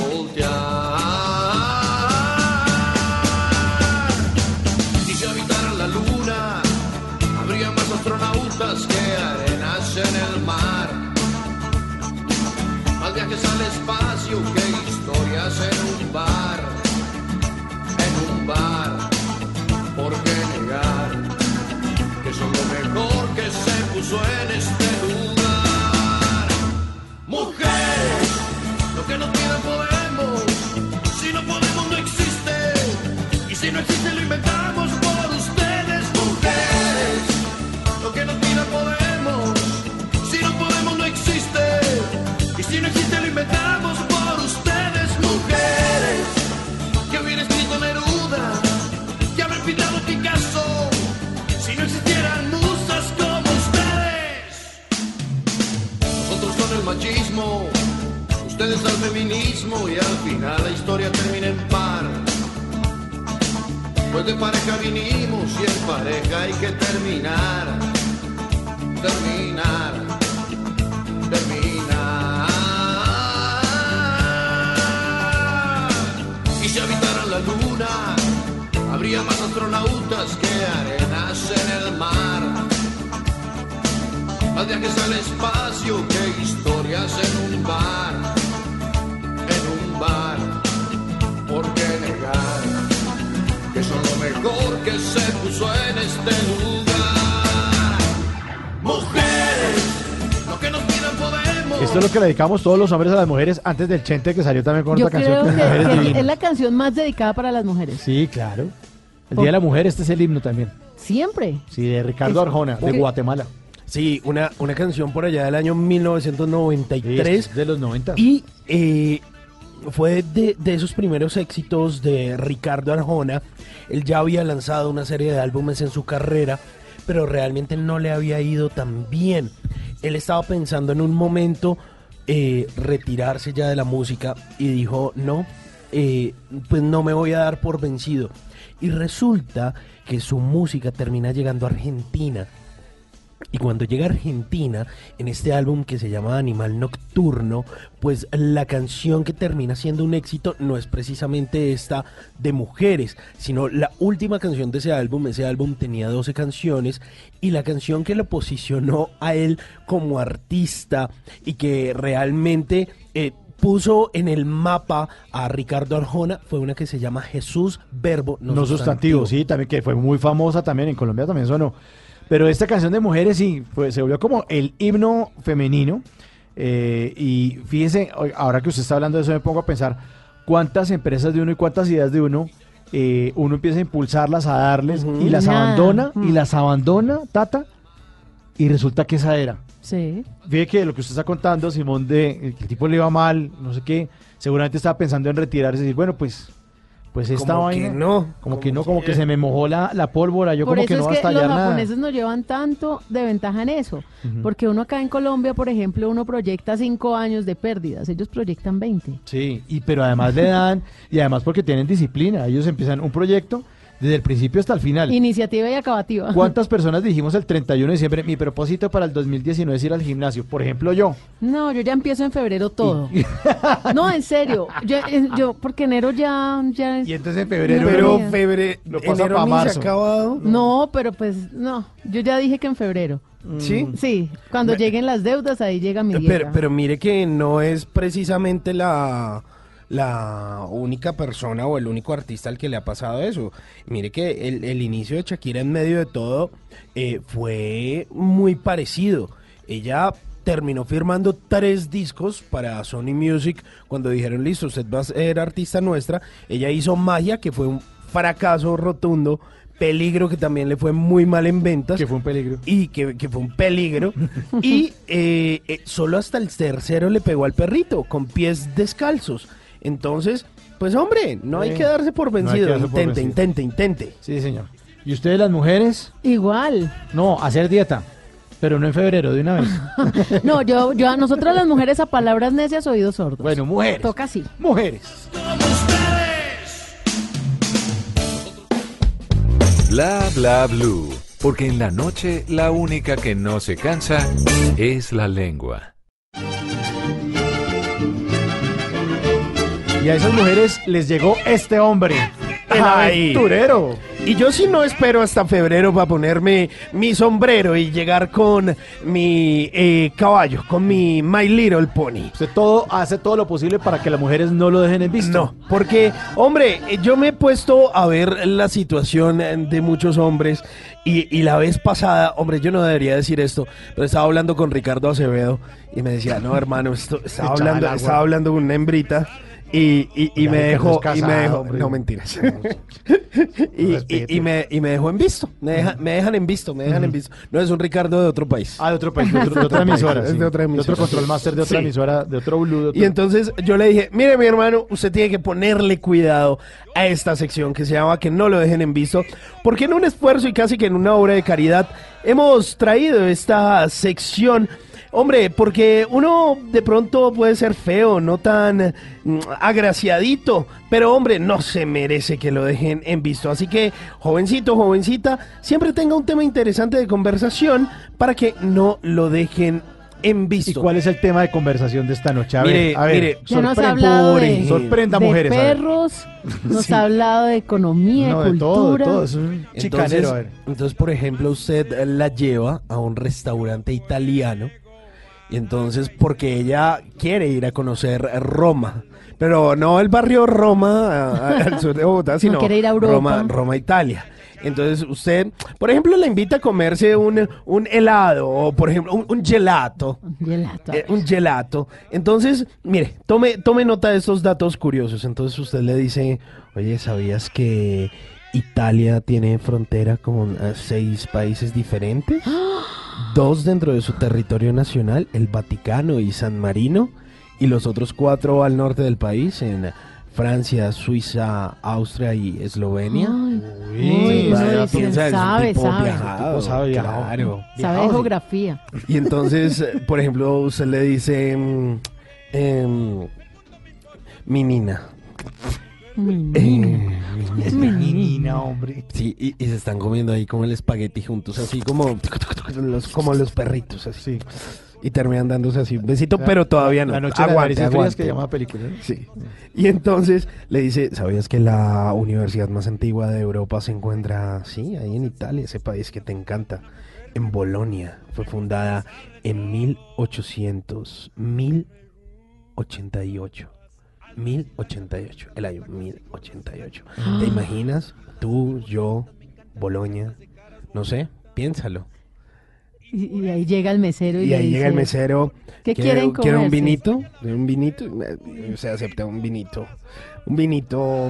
Speaker 28: voltear. Si se habitara la luna, habría más astronautas que arenas en el mar. Más viajes al espacio que historias en un bar, en un bar. ¿Por qué negar que son lo mejor que se puso en este si no existe, lo inventamos por ustedes, mujeres. Lo que nos pidan podemos. Si no podemos, no existe. Y si no existe, lo inventamos por ustedes, mujeres. Que hubiera escrito Neruda, que haber pintado Picasso. Si no existieran musas como ustedes. Nosotros con el machismo, ustedes al feminismo y al final la historia termina en par. Pues de pareja vinimos y en pareja hay que terminar, terminar, terminar. Y si habitaran la luna, habría más astronautas que arenas en el mar. Más viajes al espacio que historias en un bar, en un bar. ¿Por qué negar que son lo mejor que se puso en este lugar? Mujeres, lo que nos pidan podemos.
Speaker 4: Esto es lo que le dedicamos todos los hombres a las mujeres antes del Chente que salió también con
Speaker 6: Yo
Speaker 4: otra
Speaker 6: creo
Speaker 4: canción
Speaker 6: que, es la canción más dedicada para las mujeres.
Speaker 4: Sí, claro. El Día de la Mujer, este es el himno también.
Speaker 6: Siempre.
Speaker 4: Sí, de Ricardo
Speaker 5: Es-
Speaker 4: Arjona, de. Guatemala.
Speaker 5: Sí, una, una canción por allá del año 1993.
Speaker 4: de los 90.
Speaker 5: Y eh, fue de, esos primeros éxitos de Ricardo Arjona. Él ya había lanzado una serie de álbumes en su carrera, pero realmente no le había ido tan bien. Él estaba pensando en un momento eh, retirarse ya de la música y dijo, no, eh, pues no me voy a dar por vencido. Y resulta que su música termina llegando a Argentina Y cuando llega a Argentina, en este álbum que se llama Animal Nocturno, pues la canción que termina siendo un éxito no es precisamente esta de mujeres, sino la última canción de ese álbum. Ese álbum tenía 12 canciones y la canción que lo posicionó a él como artista y que realmente... eh, puso en el mapa a Ricardo Arjona fue una que se llama Jesús Verbo No,
Speaker 4: No sustantivo, sí, también que fue muy famosa también, en Colombia también sonó. Pero esta canción de mujeres sí, pues, se volvió como el himno femenino. eh, y fíjese, ahora que usted está hablando de eso, me pongo a pensar cuántas empresas de uno y cuántas ideas de uno, eh, uno empieza a impulsarlas, a darles, y las
Speaker 6: Nada.
Speaker 4: abandona, y
Speaker 6: Mm.
Speaker 4: las abandona, Tata, y resulta que esa era.
Speaker 6: Sí.
Speaker 4: Fíjate que lo que usted está contando, Simón, de que el tipo le iba mal, no sé qué, seguramente estaba pensando en retirarse y decir, bueno, pues, pues esta
Speaker 5: Como que
Speaker 4: vaina.
Speaker 5: no,
Speaker 4: Como que no, como que se me mojó la, la pólvora, yo
Speaker 6: Por
Speaker 4: como
Speaker 6: eso
Speaker 4: que no
Speaker 6: es
Speaker 4: va a
Speaker 6: que los
Speaker 4: estallar nada.
Speaker 6: japoneses nos llevan tanto de ventaja en eso. Porque uno acá en Colombia, por ejemplo, uno proyecta cinco años de pérdidas. Ellos proyectan 20.
Speaker 4: Sí, y pero además le dan, y además porque tienen disciplina, ellos empiezan un proyecto desde el principio hasta el final.
Speaker 6: Iniciativa y acabativa.
Speaker 4: ¿Cuántas personas dijimos el 31 de diciembre? Mi propósito para el 2019 es ir al gimnasio. Por ejemplo, yo.
Speaker 6: No, yo ya empiezo en febrero todo. No, en serio. Yo, yo porque enero ya, ya es-
Speaker 4: Y entonces en
Speaker 6: no
Speaker 4: febrero
Speaker 5: Pero
Speaker 6: quería.
Speaker 5: febrero,
Speaker 4: Lo pasa
Speaker 5: enero
Speaker 4: marzo.
Speaker 5: acabado.
Speaker 6: No, pero pues no. Yo ya dije que en febrero.
Speaker 5: ¿Sí?
Speaker 6: Sí, cuando
Speaker 5: Me-
Speaker 6: lleguen las deudas, ahí llega mi
Speaker 5: Pero,
Speaker 6: guerra.
Speaker 5: pero mire que no es precisamente la, la única persona o el único artista al que le ha pasado eso. Mire que el, el inicio de Shakira en medio de todo eh, fue muy parecido. Ella terminó firmando tres discos para Sony Music cuando dijeron, listo, usted va a ser artista nuestra. Ella hizo Magia, que fue un fracaso rotundo. Peligro, que también le fue muy mal en ventas.
Speaker 4: Que fue un peligro.
Speaker 5: Y que, que fue un peligro. y eh, eh, solo hasta el tercero le pegó al perrito, con pies descalzos. Entonces, pues hombre, no hay que darse por
Speaker 4: No
Speaker 5: vencido.
Speaker 4: darse por
Speaker 5: intente,
Speaker 4: vencido.
Speaker 5: intente, intente.
Speaker 4: Sí, señor. ¿Y ustedes las mujeres?
Speaker 6: Igual.
Speaker 4: No, hacer dieta. Pero no en febrero, de una vez.
Speaker 6: No, yo, yo a nosotras las mujeres a palabras necias oídos sordos.
Speaker 4: Bueno, mujeres.
Speaker 6: Toca así.
Speaker 4: Mujeres.
Speaker 3: Bla bla blue. Porque en la noche la única que no se cansa es la lengua.
Speaker 4: Y a esas mujeres les llegó este hombre. El
Speaker 5: Ay.
Speaker 4: aventurero.
Speaker 5: Y yo sí no espero hasta febrero para ponerme mi sombrero y llegar con mi eh, caballo, con mi My Little Pony.
Speaker 4: Usted todo, hace todo lo posible para que las mujeres no lo dejen en visto.
Speaker 5: No, porque, hombre, eh, yo me he puesto a ver la situación eh, de muchos hombres y, y la vez pasada, hombre, yo no debería decir esto, pero estaba hablando con Ricardo Acevedo y me decía, no, hermano, esto, estaba, hablando, estaba hablando con una hembrita y, y, y
Speaker 4: Ya,
Speaker 5: me dejó, y me dejó,
Speaker 4: hombre.
Speaker 5: no mentiras. y, me, y me dejó en visto, me, deja- me dejan en visto, me dejan en visto. No es un Ricardo de otro país.
Speaker 4: Ah, de otro país, de, otro- de otra emisora. Sí.
Speaker 5: de otra emisora.
Speaker 4: otro control master de otra
Speaker 5: Sí.
Speaker 4: emisora, de otro blue. de otro-
Speaker 5: Y entonces yo le dije, mire mi hermano, usted tiene que ponerle cuidado a esta sección que se llama Que no lo dejen en visto, porque en un esfuerzo y casi que en una obra de caridad hemos traído esta sección. Hombre, porque uno de pronto puede ser feo, no tan mm, agraciadito, pero hombre, no se merece que lo dejen en visto. Así que, jovencito, jovencita, siempre tenga un tema interesante de conversación para que no lo dejen en
Speaker 4: ¿Y
Speaker 5: visto.
Speaker 4: cuál es el tema de conversación de esta noche? A ver,
Speaker 5: Mire,
Speaker 4: a ver.
Speaker 5: mire,
Speaker 6: Ya nos ha hablado de.
Speaker 4: Sorprenda,
Speaker 6: de
Speaker 4: mujeres.
Speaker 6: perros, nos
Speaker 5: Sí.
Speaker 6: ha hablado de economía,
Speaker 4: No,
Speaker 6: de
Speaker 4: todo,
Speaker 6: cultura.
Speaker 4: de todo. Es un
Speaker 5: Entonces,
Speaker 4: chicanero. A ver.
Speaker 5: entonces, por ejemplo, usted la lleva a un restaurante italiano y entonces porque ella quiere ir a conocer Roma, pero no el barrio Roma a- a- al sur de Bogotá, sino
Speaker 6: quiere ir a.
Speaker 5: Roma, Roma, Italia. Entonces usted, por ejemplo, la invita a comerse un, un helado o, por ejemplo, un, un gelato.
Speaker 6: Gelato.
Speaker 5: Eh, un gelato. Entonces, mire, tome, tome nota de estos datos curiosos. Entonces usted le dice, oye, ¿sabías que Italia tiene frontera con eh, seis países diferentes? Dos dentro de su territorio nacional, el Vaticano y San Marino, y los otros cuatro al norte del país, en Francia, Suiza, Austria y Eslovenia.
Speaker 4: Uy,
Speaker 6: sabe, sabe.
Speaker 4: sabe, viajado.
Speaker 5: claro.
Speaker 6: Sabe de geografía.
Speaker 5: Y entonces, eh, por ejemplo, usted le dice, em, mi nina. Eh,
Speaker 4: Menina, hombre.
Speaker 5: Sí, y, y se están comiendo ahí como el espagueti juntos, así como los, como los perritos, así. Y terminan dándose así un besito,
Speaker 4: La-
Speaker 5: pero todavía no.
Speaker 4: La noche de las
Speaker 5: aguante,
Speaker 4: frías
Speaker 5: aguante.
Speaker 4: que llama película. ¿eh?
Speaker 5: Sí. Y entonces le dice, ¿sabías que la universidad más antigua de Europa se encuentra, sí, ahí en Italia, ese país que te encanta, en Bolonia? Fue fundada en 1800, 1088. 1088, el año 1088. ¿Te imaginas? Tú, yo, Bolonia, no sé, piénsalo.
Speaker 6: Y, y ahí llega el mesero y,
Speaker 5: Y
Speaker 6: le
Speaker 5: ahí llega el mesero.
Speaker 6: ¿Qué
Speaker 5: ¿quiere-
Speaker 6: quieren
Speaker 5: ¿Quiere un vinito? ¿De un vinito? Se acepta un vinito. Un vinito.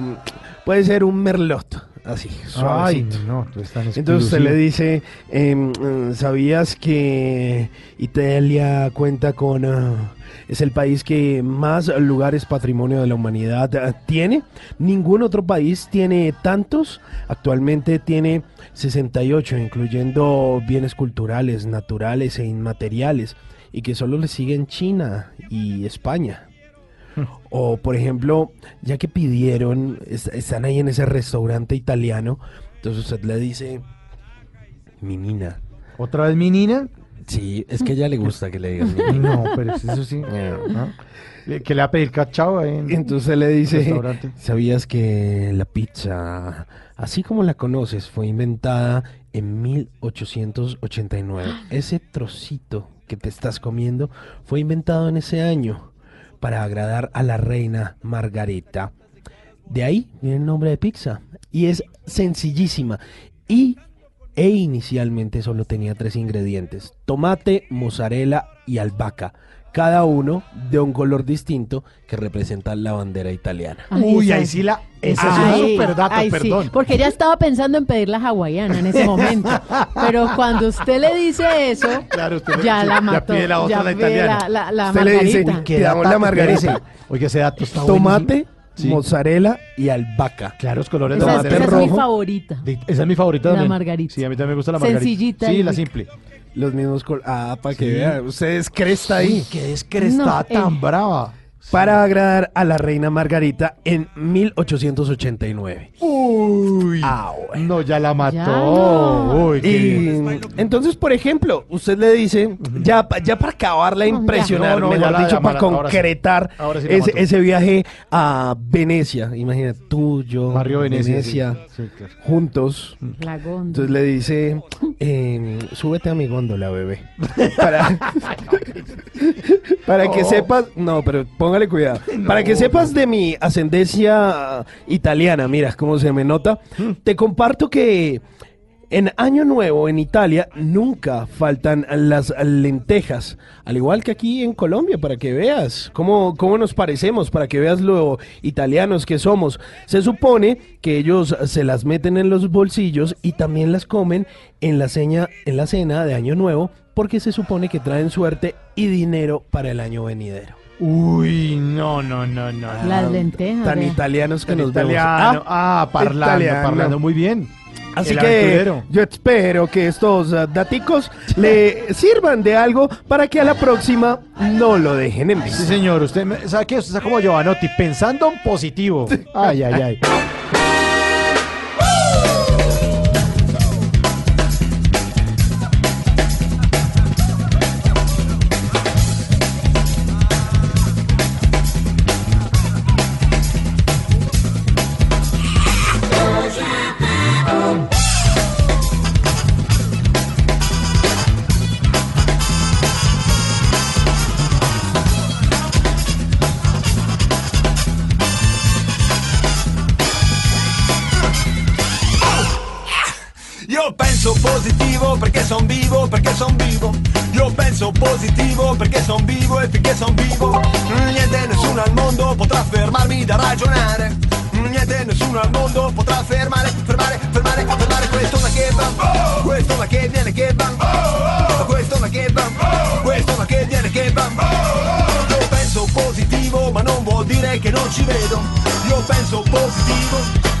Speaker 5: Puede ser un merlot. Así,
Speaker 4: Ay, no, tú estás
Speaker 5: Entonces usted
Speaker 4: exclusivo.
Speaker 5: le dice, em, ¿sabías que Italia cuenta con... ah, es el país que más lugares patrimonio de la humanidad ah, tiene? Ningún otro país tiene tantos. Actualmente tiene 68, incluyendo bienes culturales, naturales e inmateriales, y que solo le siguen China y España. O, por ejemplo, ya que pidieron, es- están ahí en ese restaurante italiano, entonces usted le dice, mi nina.
Speaker 4: ¿Otra vez mi nina?
Speaker 5: Sí, es que a ella le gusta que le digan mi nina.
Speaker 4: No, pero eso sí. ¿no? Le- Que le va a pedir cachao ahí en
Speaker 5: Entonces le dice,
Speaker 4: restaurante.
Speaker 5: ¿sabías que la pizza, así como la conoces, fue inventada en 1889? Ese trocito que te estás comiendo fue inventado en ese año para agradar a la reina Margarita. De ahí viene el nombre de pizza. Y es sencillísima. Y e inicialmente solo tenía tres ingredientes: tomate, mozzarella y albahaca. Cada uno de un color distinto que representa la bandera italiana.
Speaker 6: Ay,
Speaker 4: Uy,
Speaker 6: esa-
Speaker 4: ahí sí la. Ese
Speaker 6: Ay,
Speaker 4: es un super dato,
Speaker 6: ay, sí,
Speaker 4: perdón.
Speaker 6: porque ella estaba pensando en pedir la hawaiana en ese momento. Pero cuando usted le dice eso,
Speaker 4: Claro, usted
Speaker 6: ya la
Speaker 4: ya
Speaker 6: mató.
Speaker 4: pide la otra,
Speaker 6: ya
Speaker 4: la italiana.
Speaker 6: la, la, la
Speaker 5: Usted le dice,
Speaker 6: margarita.
Speaker 5: "Qué damos la margarita.
Speaker 4: Oiga, ese dato está
Speaker 5: Tomate.
Speaker 4: Sí.
Speaker 5: mozzarella y albahaca.
Speaker 4: Claros colores de
Speaker 6: Esa, es,
Speaker 5: tomate
Speaker 6: esa es mi favorita.
Speaker 4: De- Esa es mi favorita
Speaker 6: La
Speaker 4: también.
Speaker 6: margarita.
Speaker 4: Sí, a mí también me gusta la margarita.
Speaker 6: Sencillita
Speaker 4: Sí, la
Speaker 6: rica.
Speaker 4: simple.
Speaker 5: Los mismos colores. Ah, para que
Speaker 4: Sí.
Speaker 5: vea. Ustedes cresta ahí.
Speaker 4: Qué descrestada
Speaker 6: No,
Speaker 4: tan
Speaker 6: eh.
Speaker 4: brava.
Speaker 5: Para agradar a la reina Margarita en 1889.
Speaker 4: Uy.
Speaker 5: Ah, bueno.
Speaker 4: No, ya la mató.
Speaker 6: Ya no.
Speaker 4: Uy, qué bien.
Speaker 5: Y entonces, por ejemplo, usted le dice, ya, pa- ya para acabarla de
Speaker 6: No, ya.
Speaker 5: impresionar,
Speaker 4: No, no,
Speaker 5: mejor
Speaker 4: ya la-
Speaker 5: dicho,
Speaker 4: ya
Speaker 5: para
Speaker 4: mala- ahora sí.
Speaker 5: concretar
Speaker 4: Ahora sí la
Speaker 5: ese,
Speaker 4: mató.
Speaker 5: ese viaje a Venecia. Imagínate, tú, yo,
Speaker 4: Barrio Venecia.
Speaker 5: Venecia,
Speaker 4: sí. Sí, claro.
Speaker 5: juntos. Entonces le dice, eh, súbete a mi góndola, bebé. Para, para que sepas, no, pero póngale cuidado. Para que sepas de mi ascendencia italiana, mira cómo se me nota,
Speaker 4: Hmm.
Speaker 5: te comparto que en Año Nuevo en Italia nunca faltan las lentejas, al igual que aquí en Colombia, para que veas cómo, cómo nos parecemos, para que veas lo italianos que somos. Se supone que ellos se las meten en los bolsillos y también las comen en la, seña, en la cena de Año Nuevo, porque se supone que traen suerte y dinero para el año venidero.
Speaker 4: Uy, no, no, no, no.
Speaker 6: Las lentejas.
Speaker 5: Tan italianos que nos vemos.
Speaker 4: italiano. Ah, parlando,
Speaker 5: italiano.
Speaker 4: parlando muy bien.
Speaker 5: Así que yo espero que estos ah, daticos le sirvan de algo para que a la próxima no lo dejen en
Speaker 4: Sí,
Speaker 5: visto.
Speaker 4: señor. Usted sabe que usted está como Giovanotti, pensando en positivo. Ay, ay, ay.
Speaker 26: Perché son vivo, perché son vivo. Io penso positivo perché son vivo e finché son vivo. Niente, nessuno al mondo potrà fermarmi da ragionare. Niente, nessuno al mondo potrà fermare, fermare, fermare, fermare questo ma che va. Questo ma che viene che va. Questo ma che va. Questo ma che viene che va. Io penso positivo ma non vuol dire che non ci vedo. Io penso positivo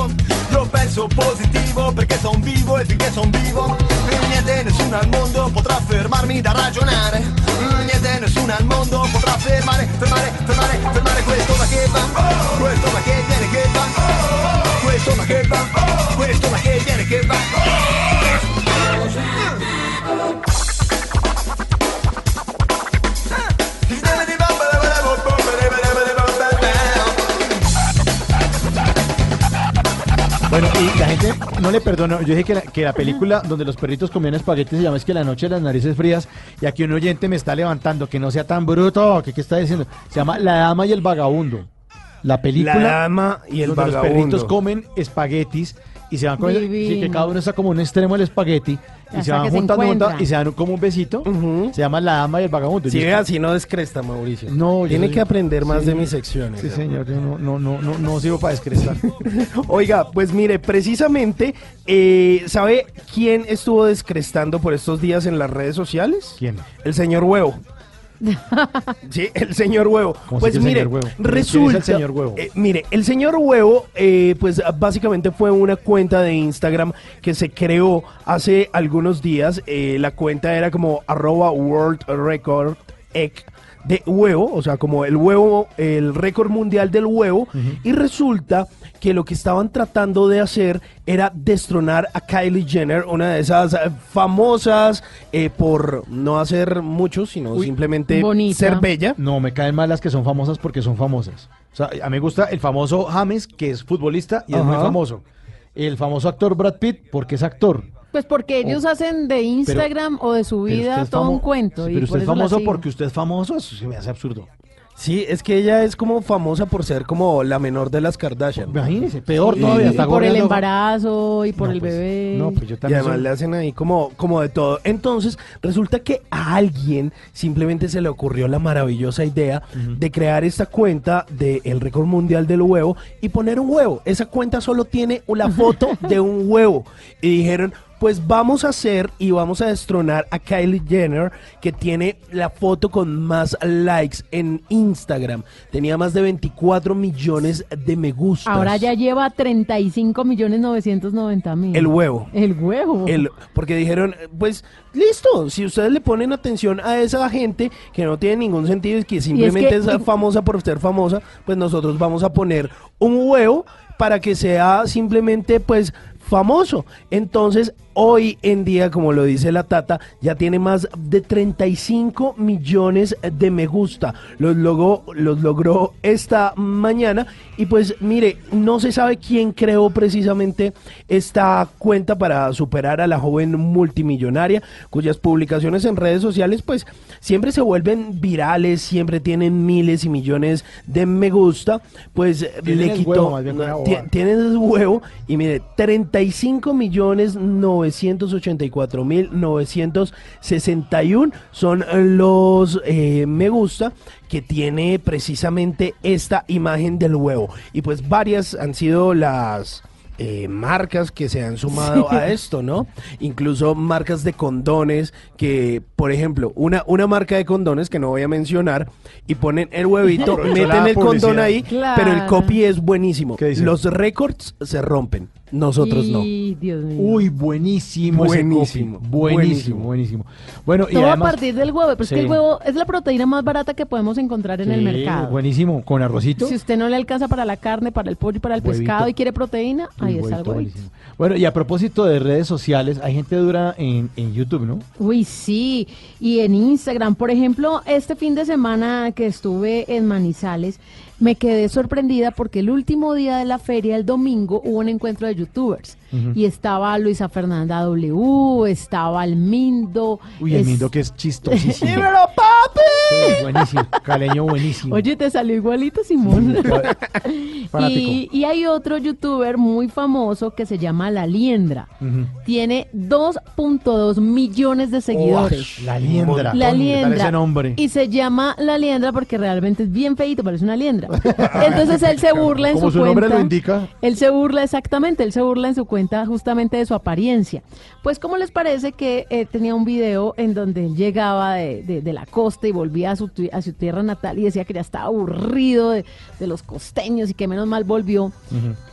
Speaker 26: Penso positivo perché son vivo e finché son vivo. E niente, nessuno al mondo potrà fermarmi da ragionare. Mm, Niente, nessuno al mondo potrà fermare, fermare, fermare, fermare questo ma che va. Questo ma che viene che va. Questo ma che va. Questo ma che viene che va.
Speaker 4: Bueno, y la gente no le perdonó. Yo dije que la, que la película donde los perritos comían espaguetis se llama Es que la noche de las narices frías. Y aquí un oyente me está levantando que no sea tan bruto. que qué está diciendo? Se llama La Dama y el Vagabundo. La película.
Speaker 5: La Dama y el
Speaker 4: donde Los
Speaker 5: Vagabundo.
Speaker 4: perritos comen espaguetis y se van con sí, que cada uno está como un extremo del espagueti. Y
Speaker 6: Hasta
Speaker 4: se van
Speaker 6: que se
Speaker 4: juntando, y se dan como un besito. Se llama La Dama y el Vagabundo.
Speaker 5: Si
Speaker 4: Yo-
Speaker 5: ve así no descresta, Mauricio.
Speaker 4: No, yo
Speaker 5: Tiene
Speaker 4: soy-
Speaker 5: que aprender más
Speaker 4: sí.
Speaker 5: de mis secciones.
Speaker 4: Sí,
Speaker 5: hermano.
Speaker 4: señor. Yo no, no, no, no, no sirvo para descrestar.
Speaker 5: Oiga, pues mire, precisamente, eh, ¿sabe quién estuvo descrestando por estos días en las redes sociales?
Speaker 4: ¿Quién?
Speaker 5: El señor Huevo. Sí, el señor Huevo.
Speaker 4: ¿Cómo
Speaker 5: Pues mire,
Speaker 4: es el
Speaker 5: resulta.
Speaker 4: señor Huevo?
Speaker 5: eh, mire, el señor Huevo, eh, pues básicamente fue una cuenta de Instagram que se creó hace algunos días. Eh, la cuenta era como arroba world record egg de huevo, o sea, como el huevo, el récord mundial del huevo, y resulta que lo que estaban tratando de hacer era destronar a Kylie Jenner, una de esas eh, famosas eh, por no hacer mucho, sino simplemente ser bella.
Speaker 4: No, me caen mal las que son famosas porque son famosas. O sea, a mí me gusta el famoso James, que es futbolista y es muy famoso. El famoso actor Brad Pitt, porque es actor.
Speaker 6: Pues porque ellos hacen de Instagram o de su
Speaker 4: Oh.
Speaker 6: Vida todo un cuento.
Speaker 4: Sí,
Speaker 6: y
Speaker 4: pero
Speaker 6: por
Speaker 4: usted es famoso porque usted es famoso, eso se me hace absurdo.
Speaker 5: Sí, es que ella es como famosa por ser como la menor de las Kardashian.
Speaker 4: Imagínese, peor
Speaker 6: Y-
Speaker 4: todavía.
Speaker 6: y
Speaker 4: está
Speaker 6: por el embarazo y por
Speaker 4: No,
Speaker 6: el
Speaker 4: pues,
Speaker 6: bebé.
Speaker 4: no, pues yo
Speaker 5: Y
Speaker 4: también
Speaker 5: además
Speaker 4: soy-
Speaker 5: le hacen ahí como, como de todo. Entonces, resulta que a alguien simplemente se le ocurrió la maravillosa idea de crear esta cuenta del récord mundial del huevo y poner un huevo. Esa cuenta solo tiene la foto de un huevo. Y dijeron, pues vamos a hacer y vamos a destronar a Kylie Jenner, que tiene la foto con más likes en Instagram. Tenía más de 24 millones de me gustas.
Speaker 6: Ahora ya lleva 35 millones 990 mil.
Speaker 5: El huevo.
Speaker 6: El huevo.
Speaker 5: El- porque dijeron, pues listo, si ustedes le ponen atención a esa gente que no tiene ningún sentido y que simplemente es,
Speaker 6: que-
Speaker 5: famosa por ser famosa, pues nosotros vamos a poner un huevo para que sea simplemente pues famoso. Entonces, hoy en día, como lo dice la Tata, ya tiene más de 35 millones de me gusta. Los logró, los logró esta mañana y pues mire, no se sabe quién creó precisamente esta cuenta para superar a la joven multimillonaria cuyas publicaciones en redes sociales pues siempre se vuelven virales, siempre tienen miles y millones de me gusta, pues le quitó
Speaker 4: huevo,
Speaker 5: tienen huevo y mire 35 millones 984 mil 961 son los eh, me gusta que tiene precisamente esta imagen del huevo y pues varias han sido las eh, marcas que se han sumado
Speaker 6: Sí.
Speaker 5: a esto, ¿no? Incluso marcas de condones que, por ejemplo, una, una marca de condones que no voy a mencionar y ponen el huevito, meten el condón ahí,
Speaker 6: Claro.
Speaker 5: pero el copy es buenísimo. Los récords se rompen, nosotros no.
Speaker 6: Y, Dios mío.
Speaker 4: Uy, buenísimo. ese
Speaker 5: Buenísimo.
Speaker 4: Buenísimo, buenísimo. Bueno, y
Speaker 6: Todo
Speaker 4: además.
Speaker 6: a partir del huevo, pero es que el huevo es la proteína más barata que podemos encontrar en el mercado.
Speaker 4: Buenísimo, con arrocito.
Speaker 6: Si usted no le alcanza para la carne, para el pollo y para el
Speaker 4: Huevito.
Speaker 6: pescado y quiere proteína, ahí
Speaker 4: Uy,
Speaker 6: está el
Speaker 4: huevito. Bueno, y a propósito de redes sociales, hay gente dura en, en YouTube, ¿no?
Speaker 6: Uy, sí. Y en Instagram, por ejemplo, este fin de semana que estuve en Manizales, me quedé sorprendida porque el último día de la feria, el domingo, hubo un encuentro de youtubers. Y estaba Luisa Fernanda W, estaba el Mindo.
Speaker 4: Uy, el
Speaker 6: es-
Speaker 4: Mindo que es chistosísimo.
Speaker 6: ¡Dímelo, papi!
Speaker 4: Sí, buenísimo, caleño buenísimo.
Speaker 6: Oye, te salió igualito, Simón. Y, y hay otro youtuber muy famoso que se llama La Liendra. Tiene 2.2 millones de seguidores.
Speaker 4: Uy, la liendra.
Speaker 6: La
Speaker 4: Coño, ¿qué tal
Speaker 6: liendra.
Speaker 4: ese nombre?
Speaker 6: Y se llama La Liendra porque realmente es bien feito, parece una liendra. Entonces él se burla en
Speaker 4: Como
Speaker 6: su,
Speaker 4: su nombre
Speaker 6: cuenta.
Speaker 4: lo indica.
Speaker 6: Él se burla exactamente, él se burla en su cuenta cuenta justamente de su apariencia. Pues, ¿cómo les parece que eh, tenía un video en donde él llegaba de, de- de la costa y volvía a su, a su tierra natal y decía que ya estaba aburrido de, de los costeños y que menos mal volvió?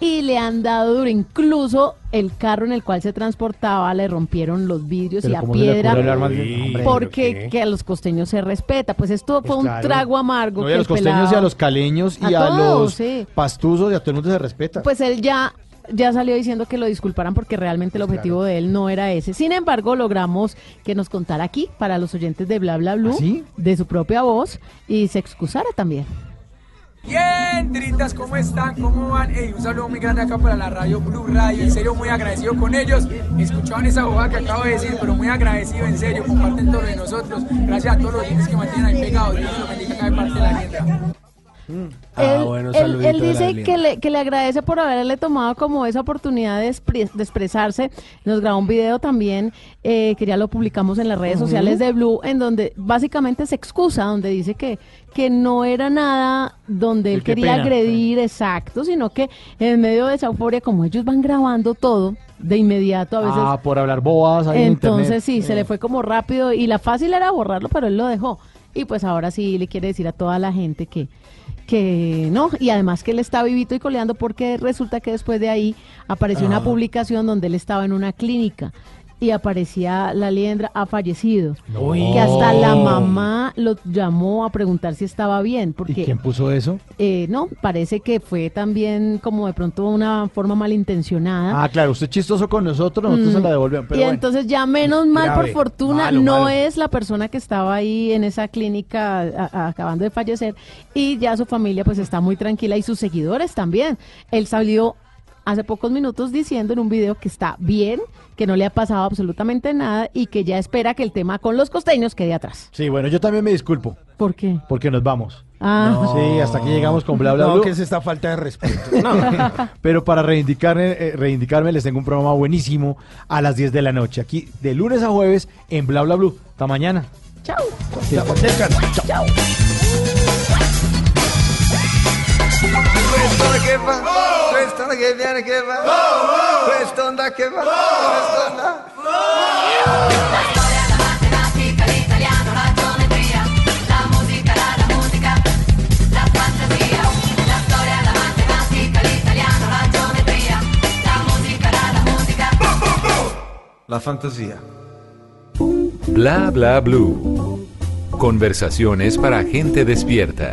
Speaker 6: Y le han dado duro, incluso el carro en el cual se transportaba le rompieron los vidrios
Speaker 4: Pero
Speaker 6: y a
Speaker 4: ¿cómo se le
Speaker 6: piedra
Speaker 4: Hombre,
Speaker 6: porque que a los costeños se respeta. Pues esto fue un
Speaker 4: claro.
Speaker 6: trago amargo.
Speaker 4: No, y
Speaker 6: que
Speaker 4: a los costeños y a los caleños y
Speaker 6: A
Speaker 4: a,
Speaker 6: todos,
Speaker 4: los
Speaker 6: sí.
Speaker 4: pastuzos y a todo el mundo se respeta.
Speaker 6: Pues él ya, ya salió diciendo que lo disculparan porque realmente el objetivo de él no era ese. Sin embargo, logramos que nos contara aquí, para los oyentes de Bla Bla Blue, de su propia voz, y se excusara también.
Speaker 29: Bien, Tritas, ¿cómo están? ¿Cómo van? Ey, un saludo muy grande acá para la radio Blue Radio. En serio, muy agradecido con ellos. Escuchaban esa bobada que acabo de decir, pero muy agradecido, en serio. Comparten todo lo de nosotros. Gracias a todos los oyentes que mantienen ahí pegados. Dios los bendiga acá de parte de la tienda.
Speaker 5: Ah,
Speaker 6: él,
Speaker 5: bueno,
Speaker 6: dice que le, que le agradece por haberle tomado como esa oportunidad de, expre- de expresarse. Nos grabó un video también, eh, que ya lo publicamos en las redes sociales de Blue, en donde básicamente se excusa, donde dice que, que no era nada donde él quería
Speaker 4: pena.
Speaker 6: agredir, exacto, sino que en medio de esa euforia, como ellos van grabando todo de inmediato, a veces
Speaker 4: Ah, por hablar bobadas ahí en
Speaker 6: entonces sí, se le fue como rápido y la fácil era borrarlo, pero él lo dejó. Y pues ahora sí le quiere decir a toda la gente que, que no, y además que él está vivito y coleando porque resulta que después de ahí apareció una
Speaker 5: Ah.
Speaker 6: publicación donde él estaba en una clínica y aparecía la liendra ha fallecido. Que hasta la mamá lo llamó a preguntar si estaba bien,
Speaker 4: ¿Y
Speaker 6: porque
Speaker 4: quién puso eso?
Speaker 6: eh, no, parece que fue también como de pronto una forma malintencionada.
Speaker 4: Ah, claro, usted es chistoso con nosotros, nosotros
Speaker 6: Mm.
Speaker 4: se la devolvemos. Pero
Speaker 6: y
Speaker 4: bueno.
Speaker 6: entonces ya menos mal
Speaker 4: Grave,
Speaker 6: por fortuna
Speaker 4: malo,
Speaker 6: no
Speaker 4: malo.
Speaker 6: es la persona que estaba ahí en esa clínica a- a- acabando de fallecer y ya su familia pues está muy tranquila y sus seguidores también. Él salió hace pocos minutos diciendo en un video que está bien, que no le ha pasado absolutamente nada y que ya espera que el tema con los costeños quede atrás.
Speaker 4: Sí, bueno, yo también me disculpo.
Speaker 6: ¿Por qué?
Speaker 4: Porque nos vamos.
Speaker 6: Ah.
Speaker 4: Sí, hasta aquí llegamos con bla bla
Speaker 5: No,
Speaker 4: bla.
Speaker 5: que es esta falta de respeto.
Speaker 4: Pero para reivindicarme, eh, reivindicarme les tengo un programa buenísimo a las 10 de la noche. Aquí de lunes a jueves en Bla Bla Blue. Hasta mañana.
Speaker 6: Chao.
Speaker 4: Chao.
Speaker 11: Quest'onda che quest'onda che viene che va, quest'onda che va, quest'onda.
Speaker 30: matematica, l'italiano, la geometria, la musica, la, la musica, la fantasia, la storia, la matematica, l'italiano, la geometria, la musica, la, la musica.
Speaker 31: La fantasía.
Speaker 3: Bla bla blue. Conversaciones para gente despierta.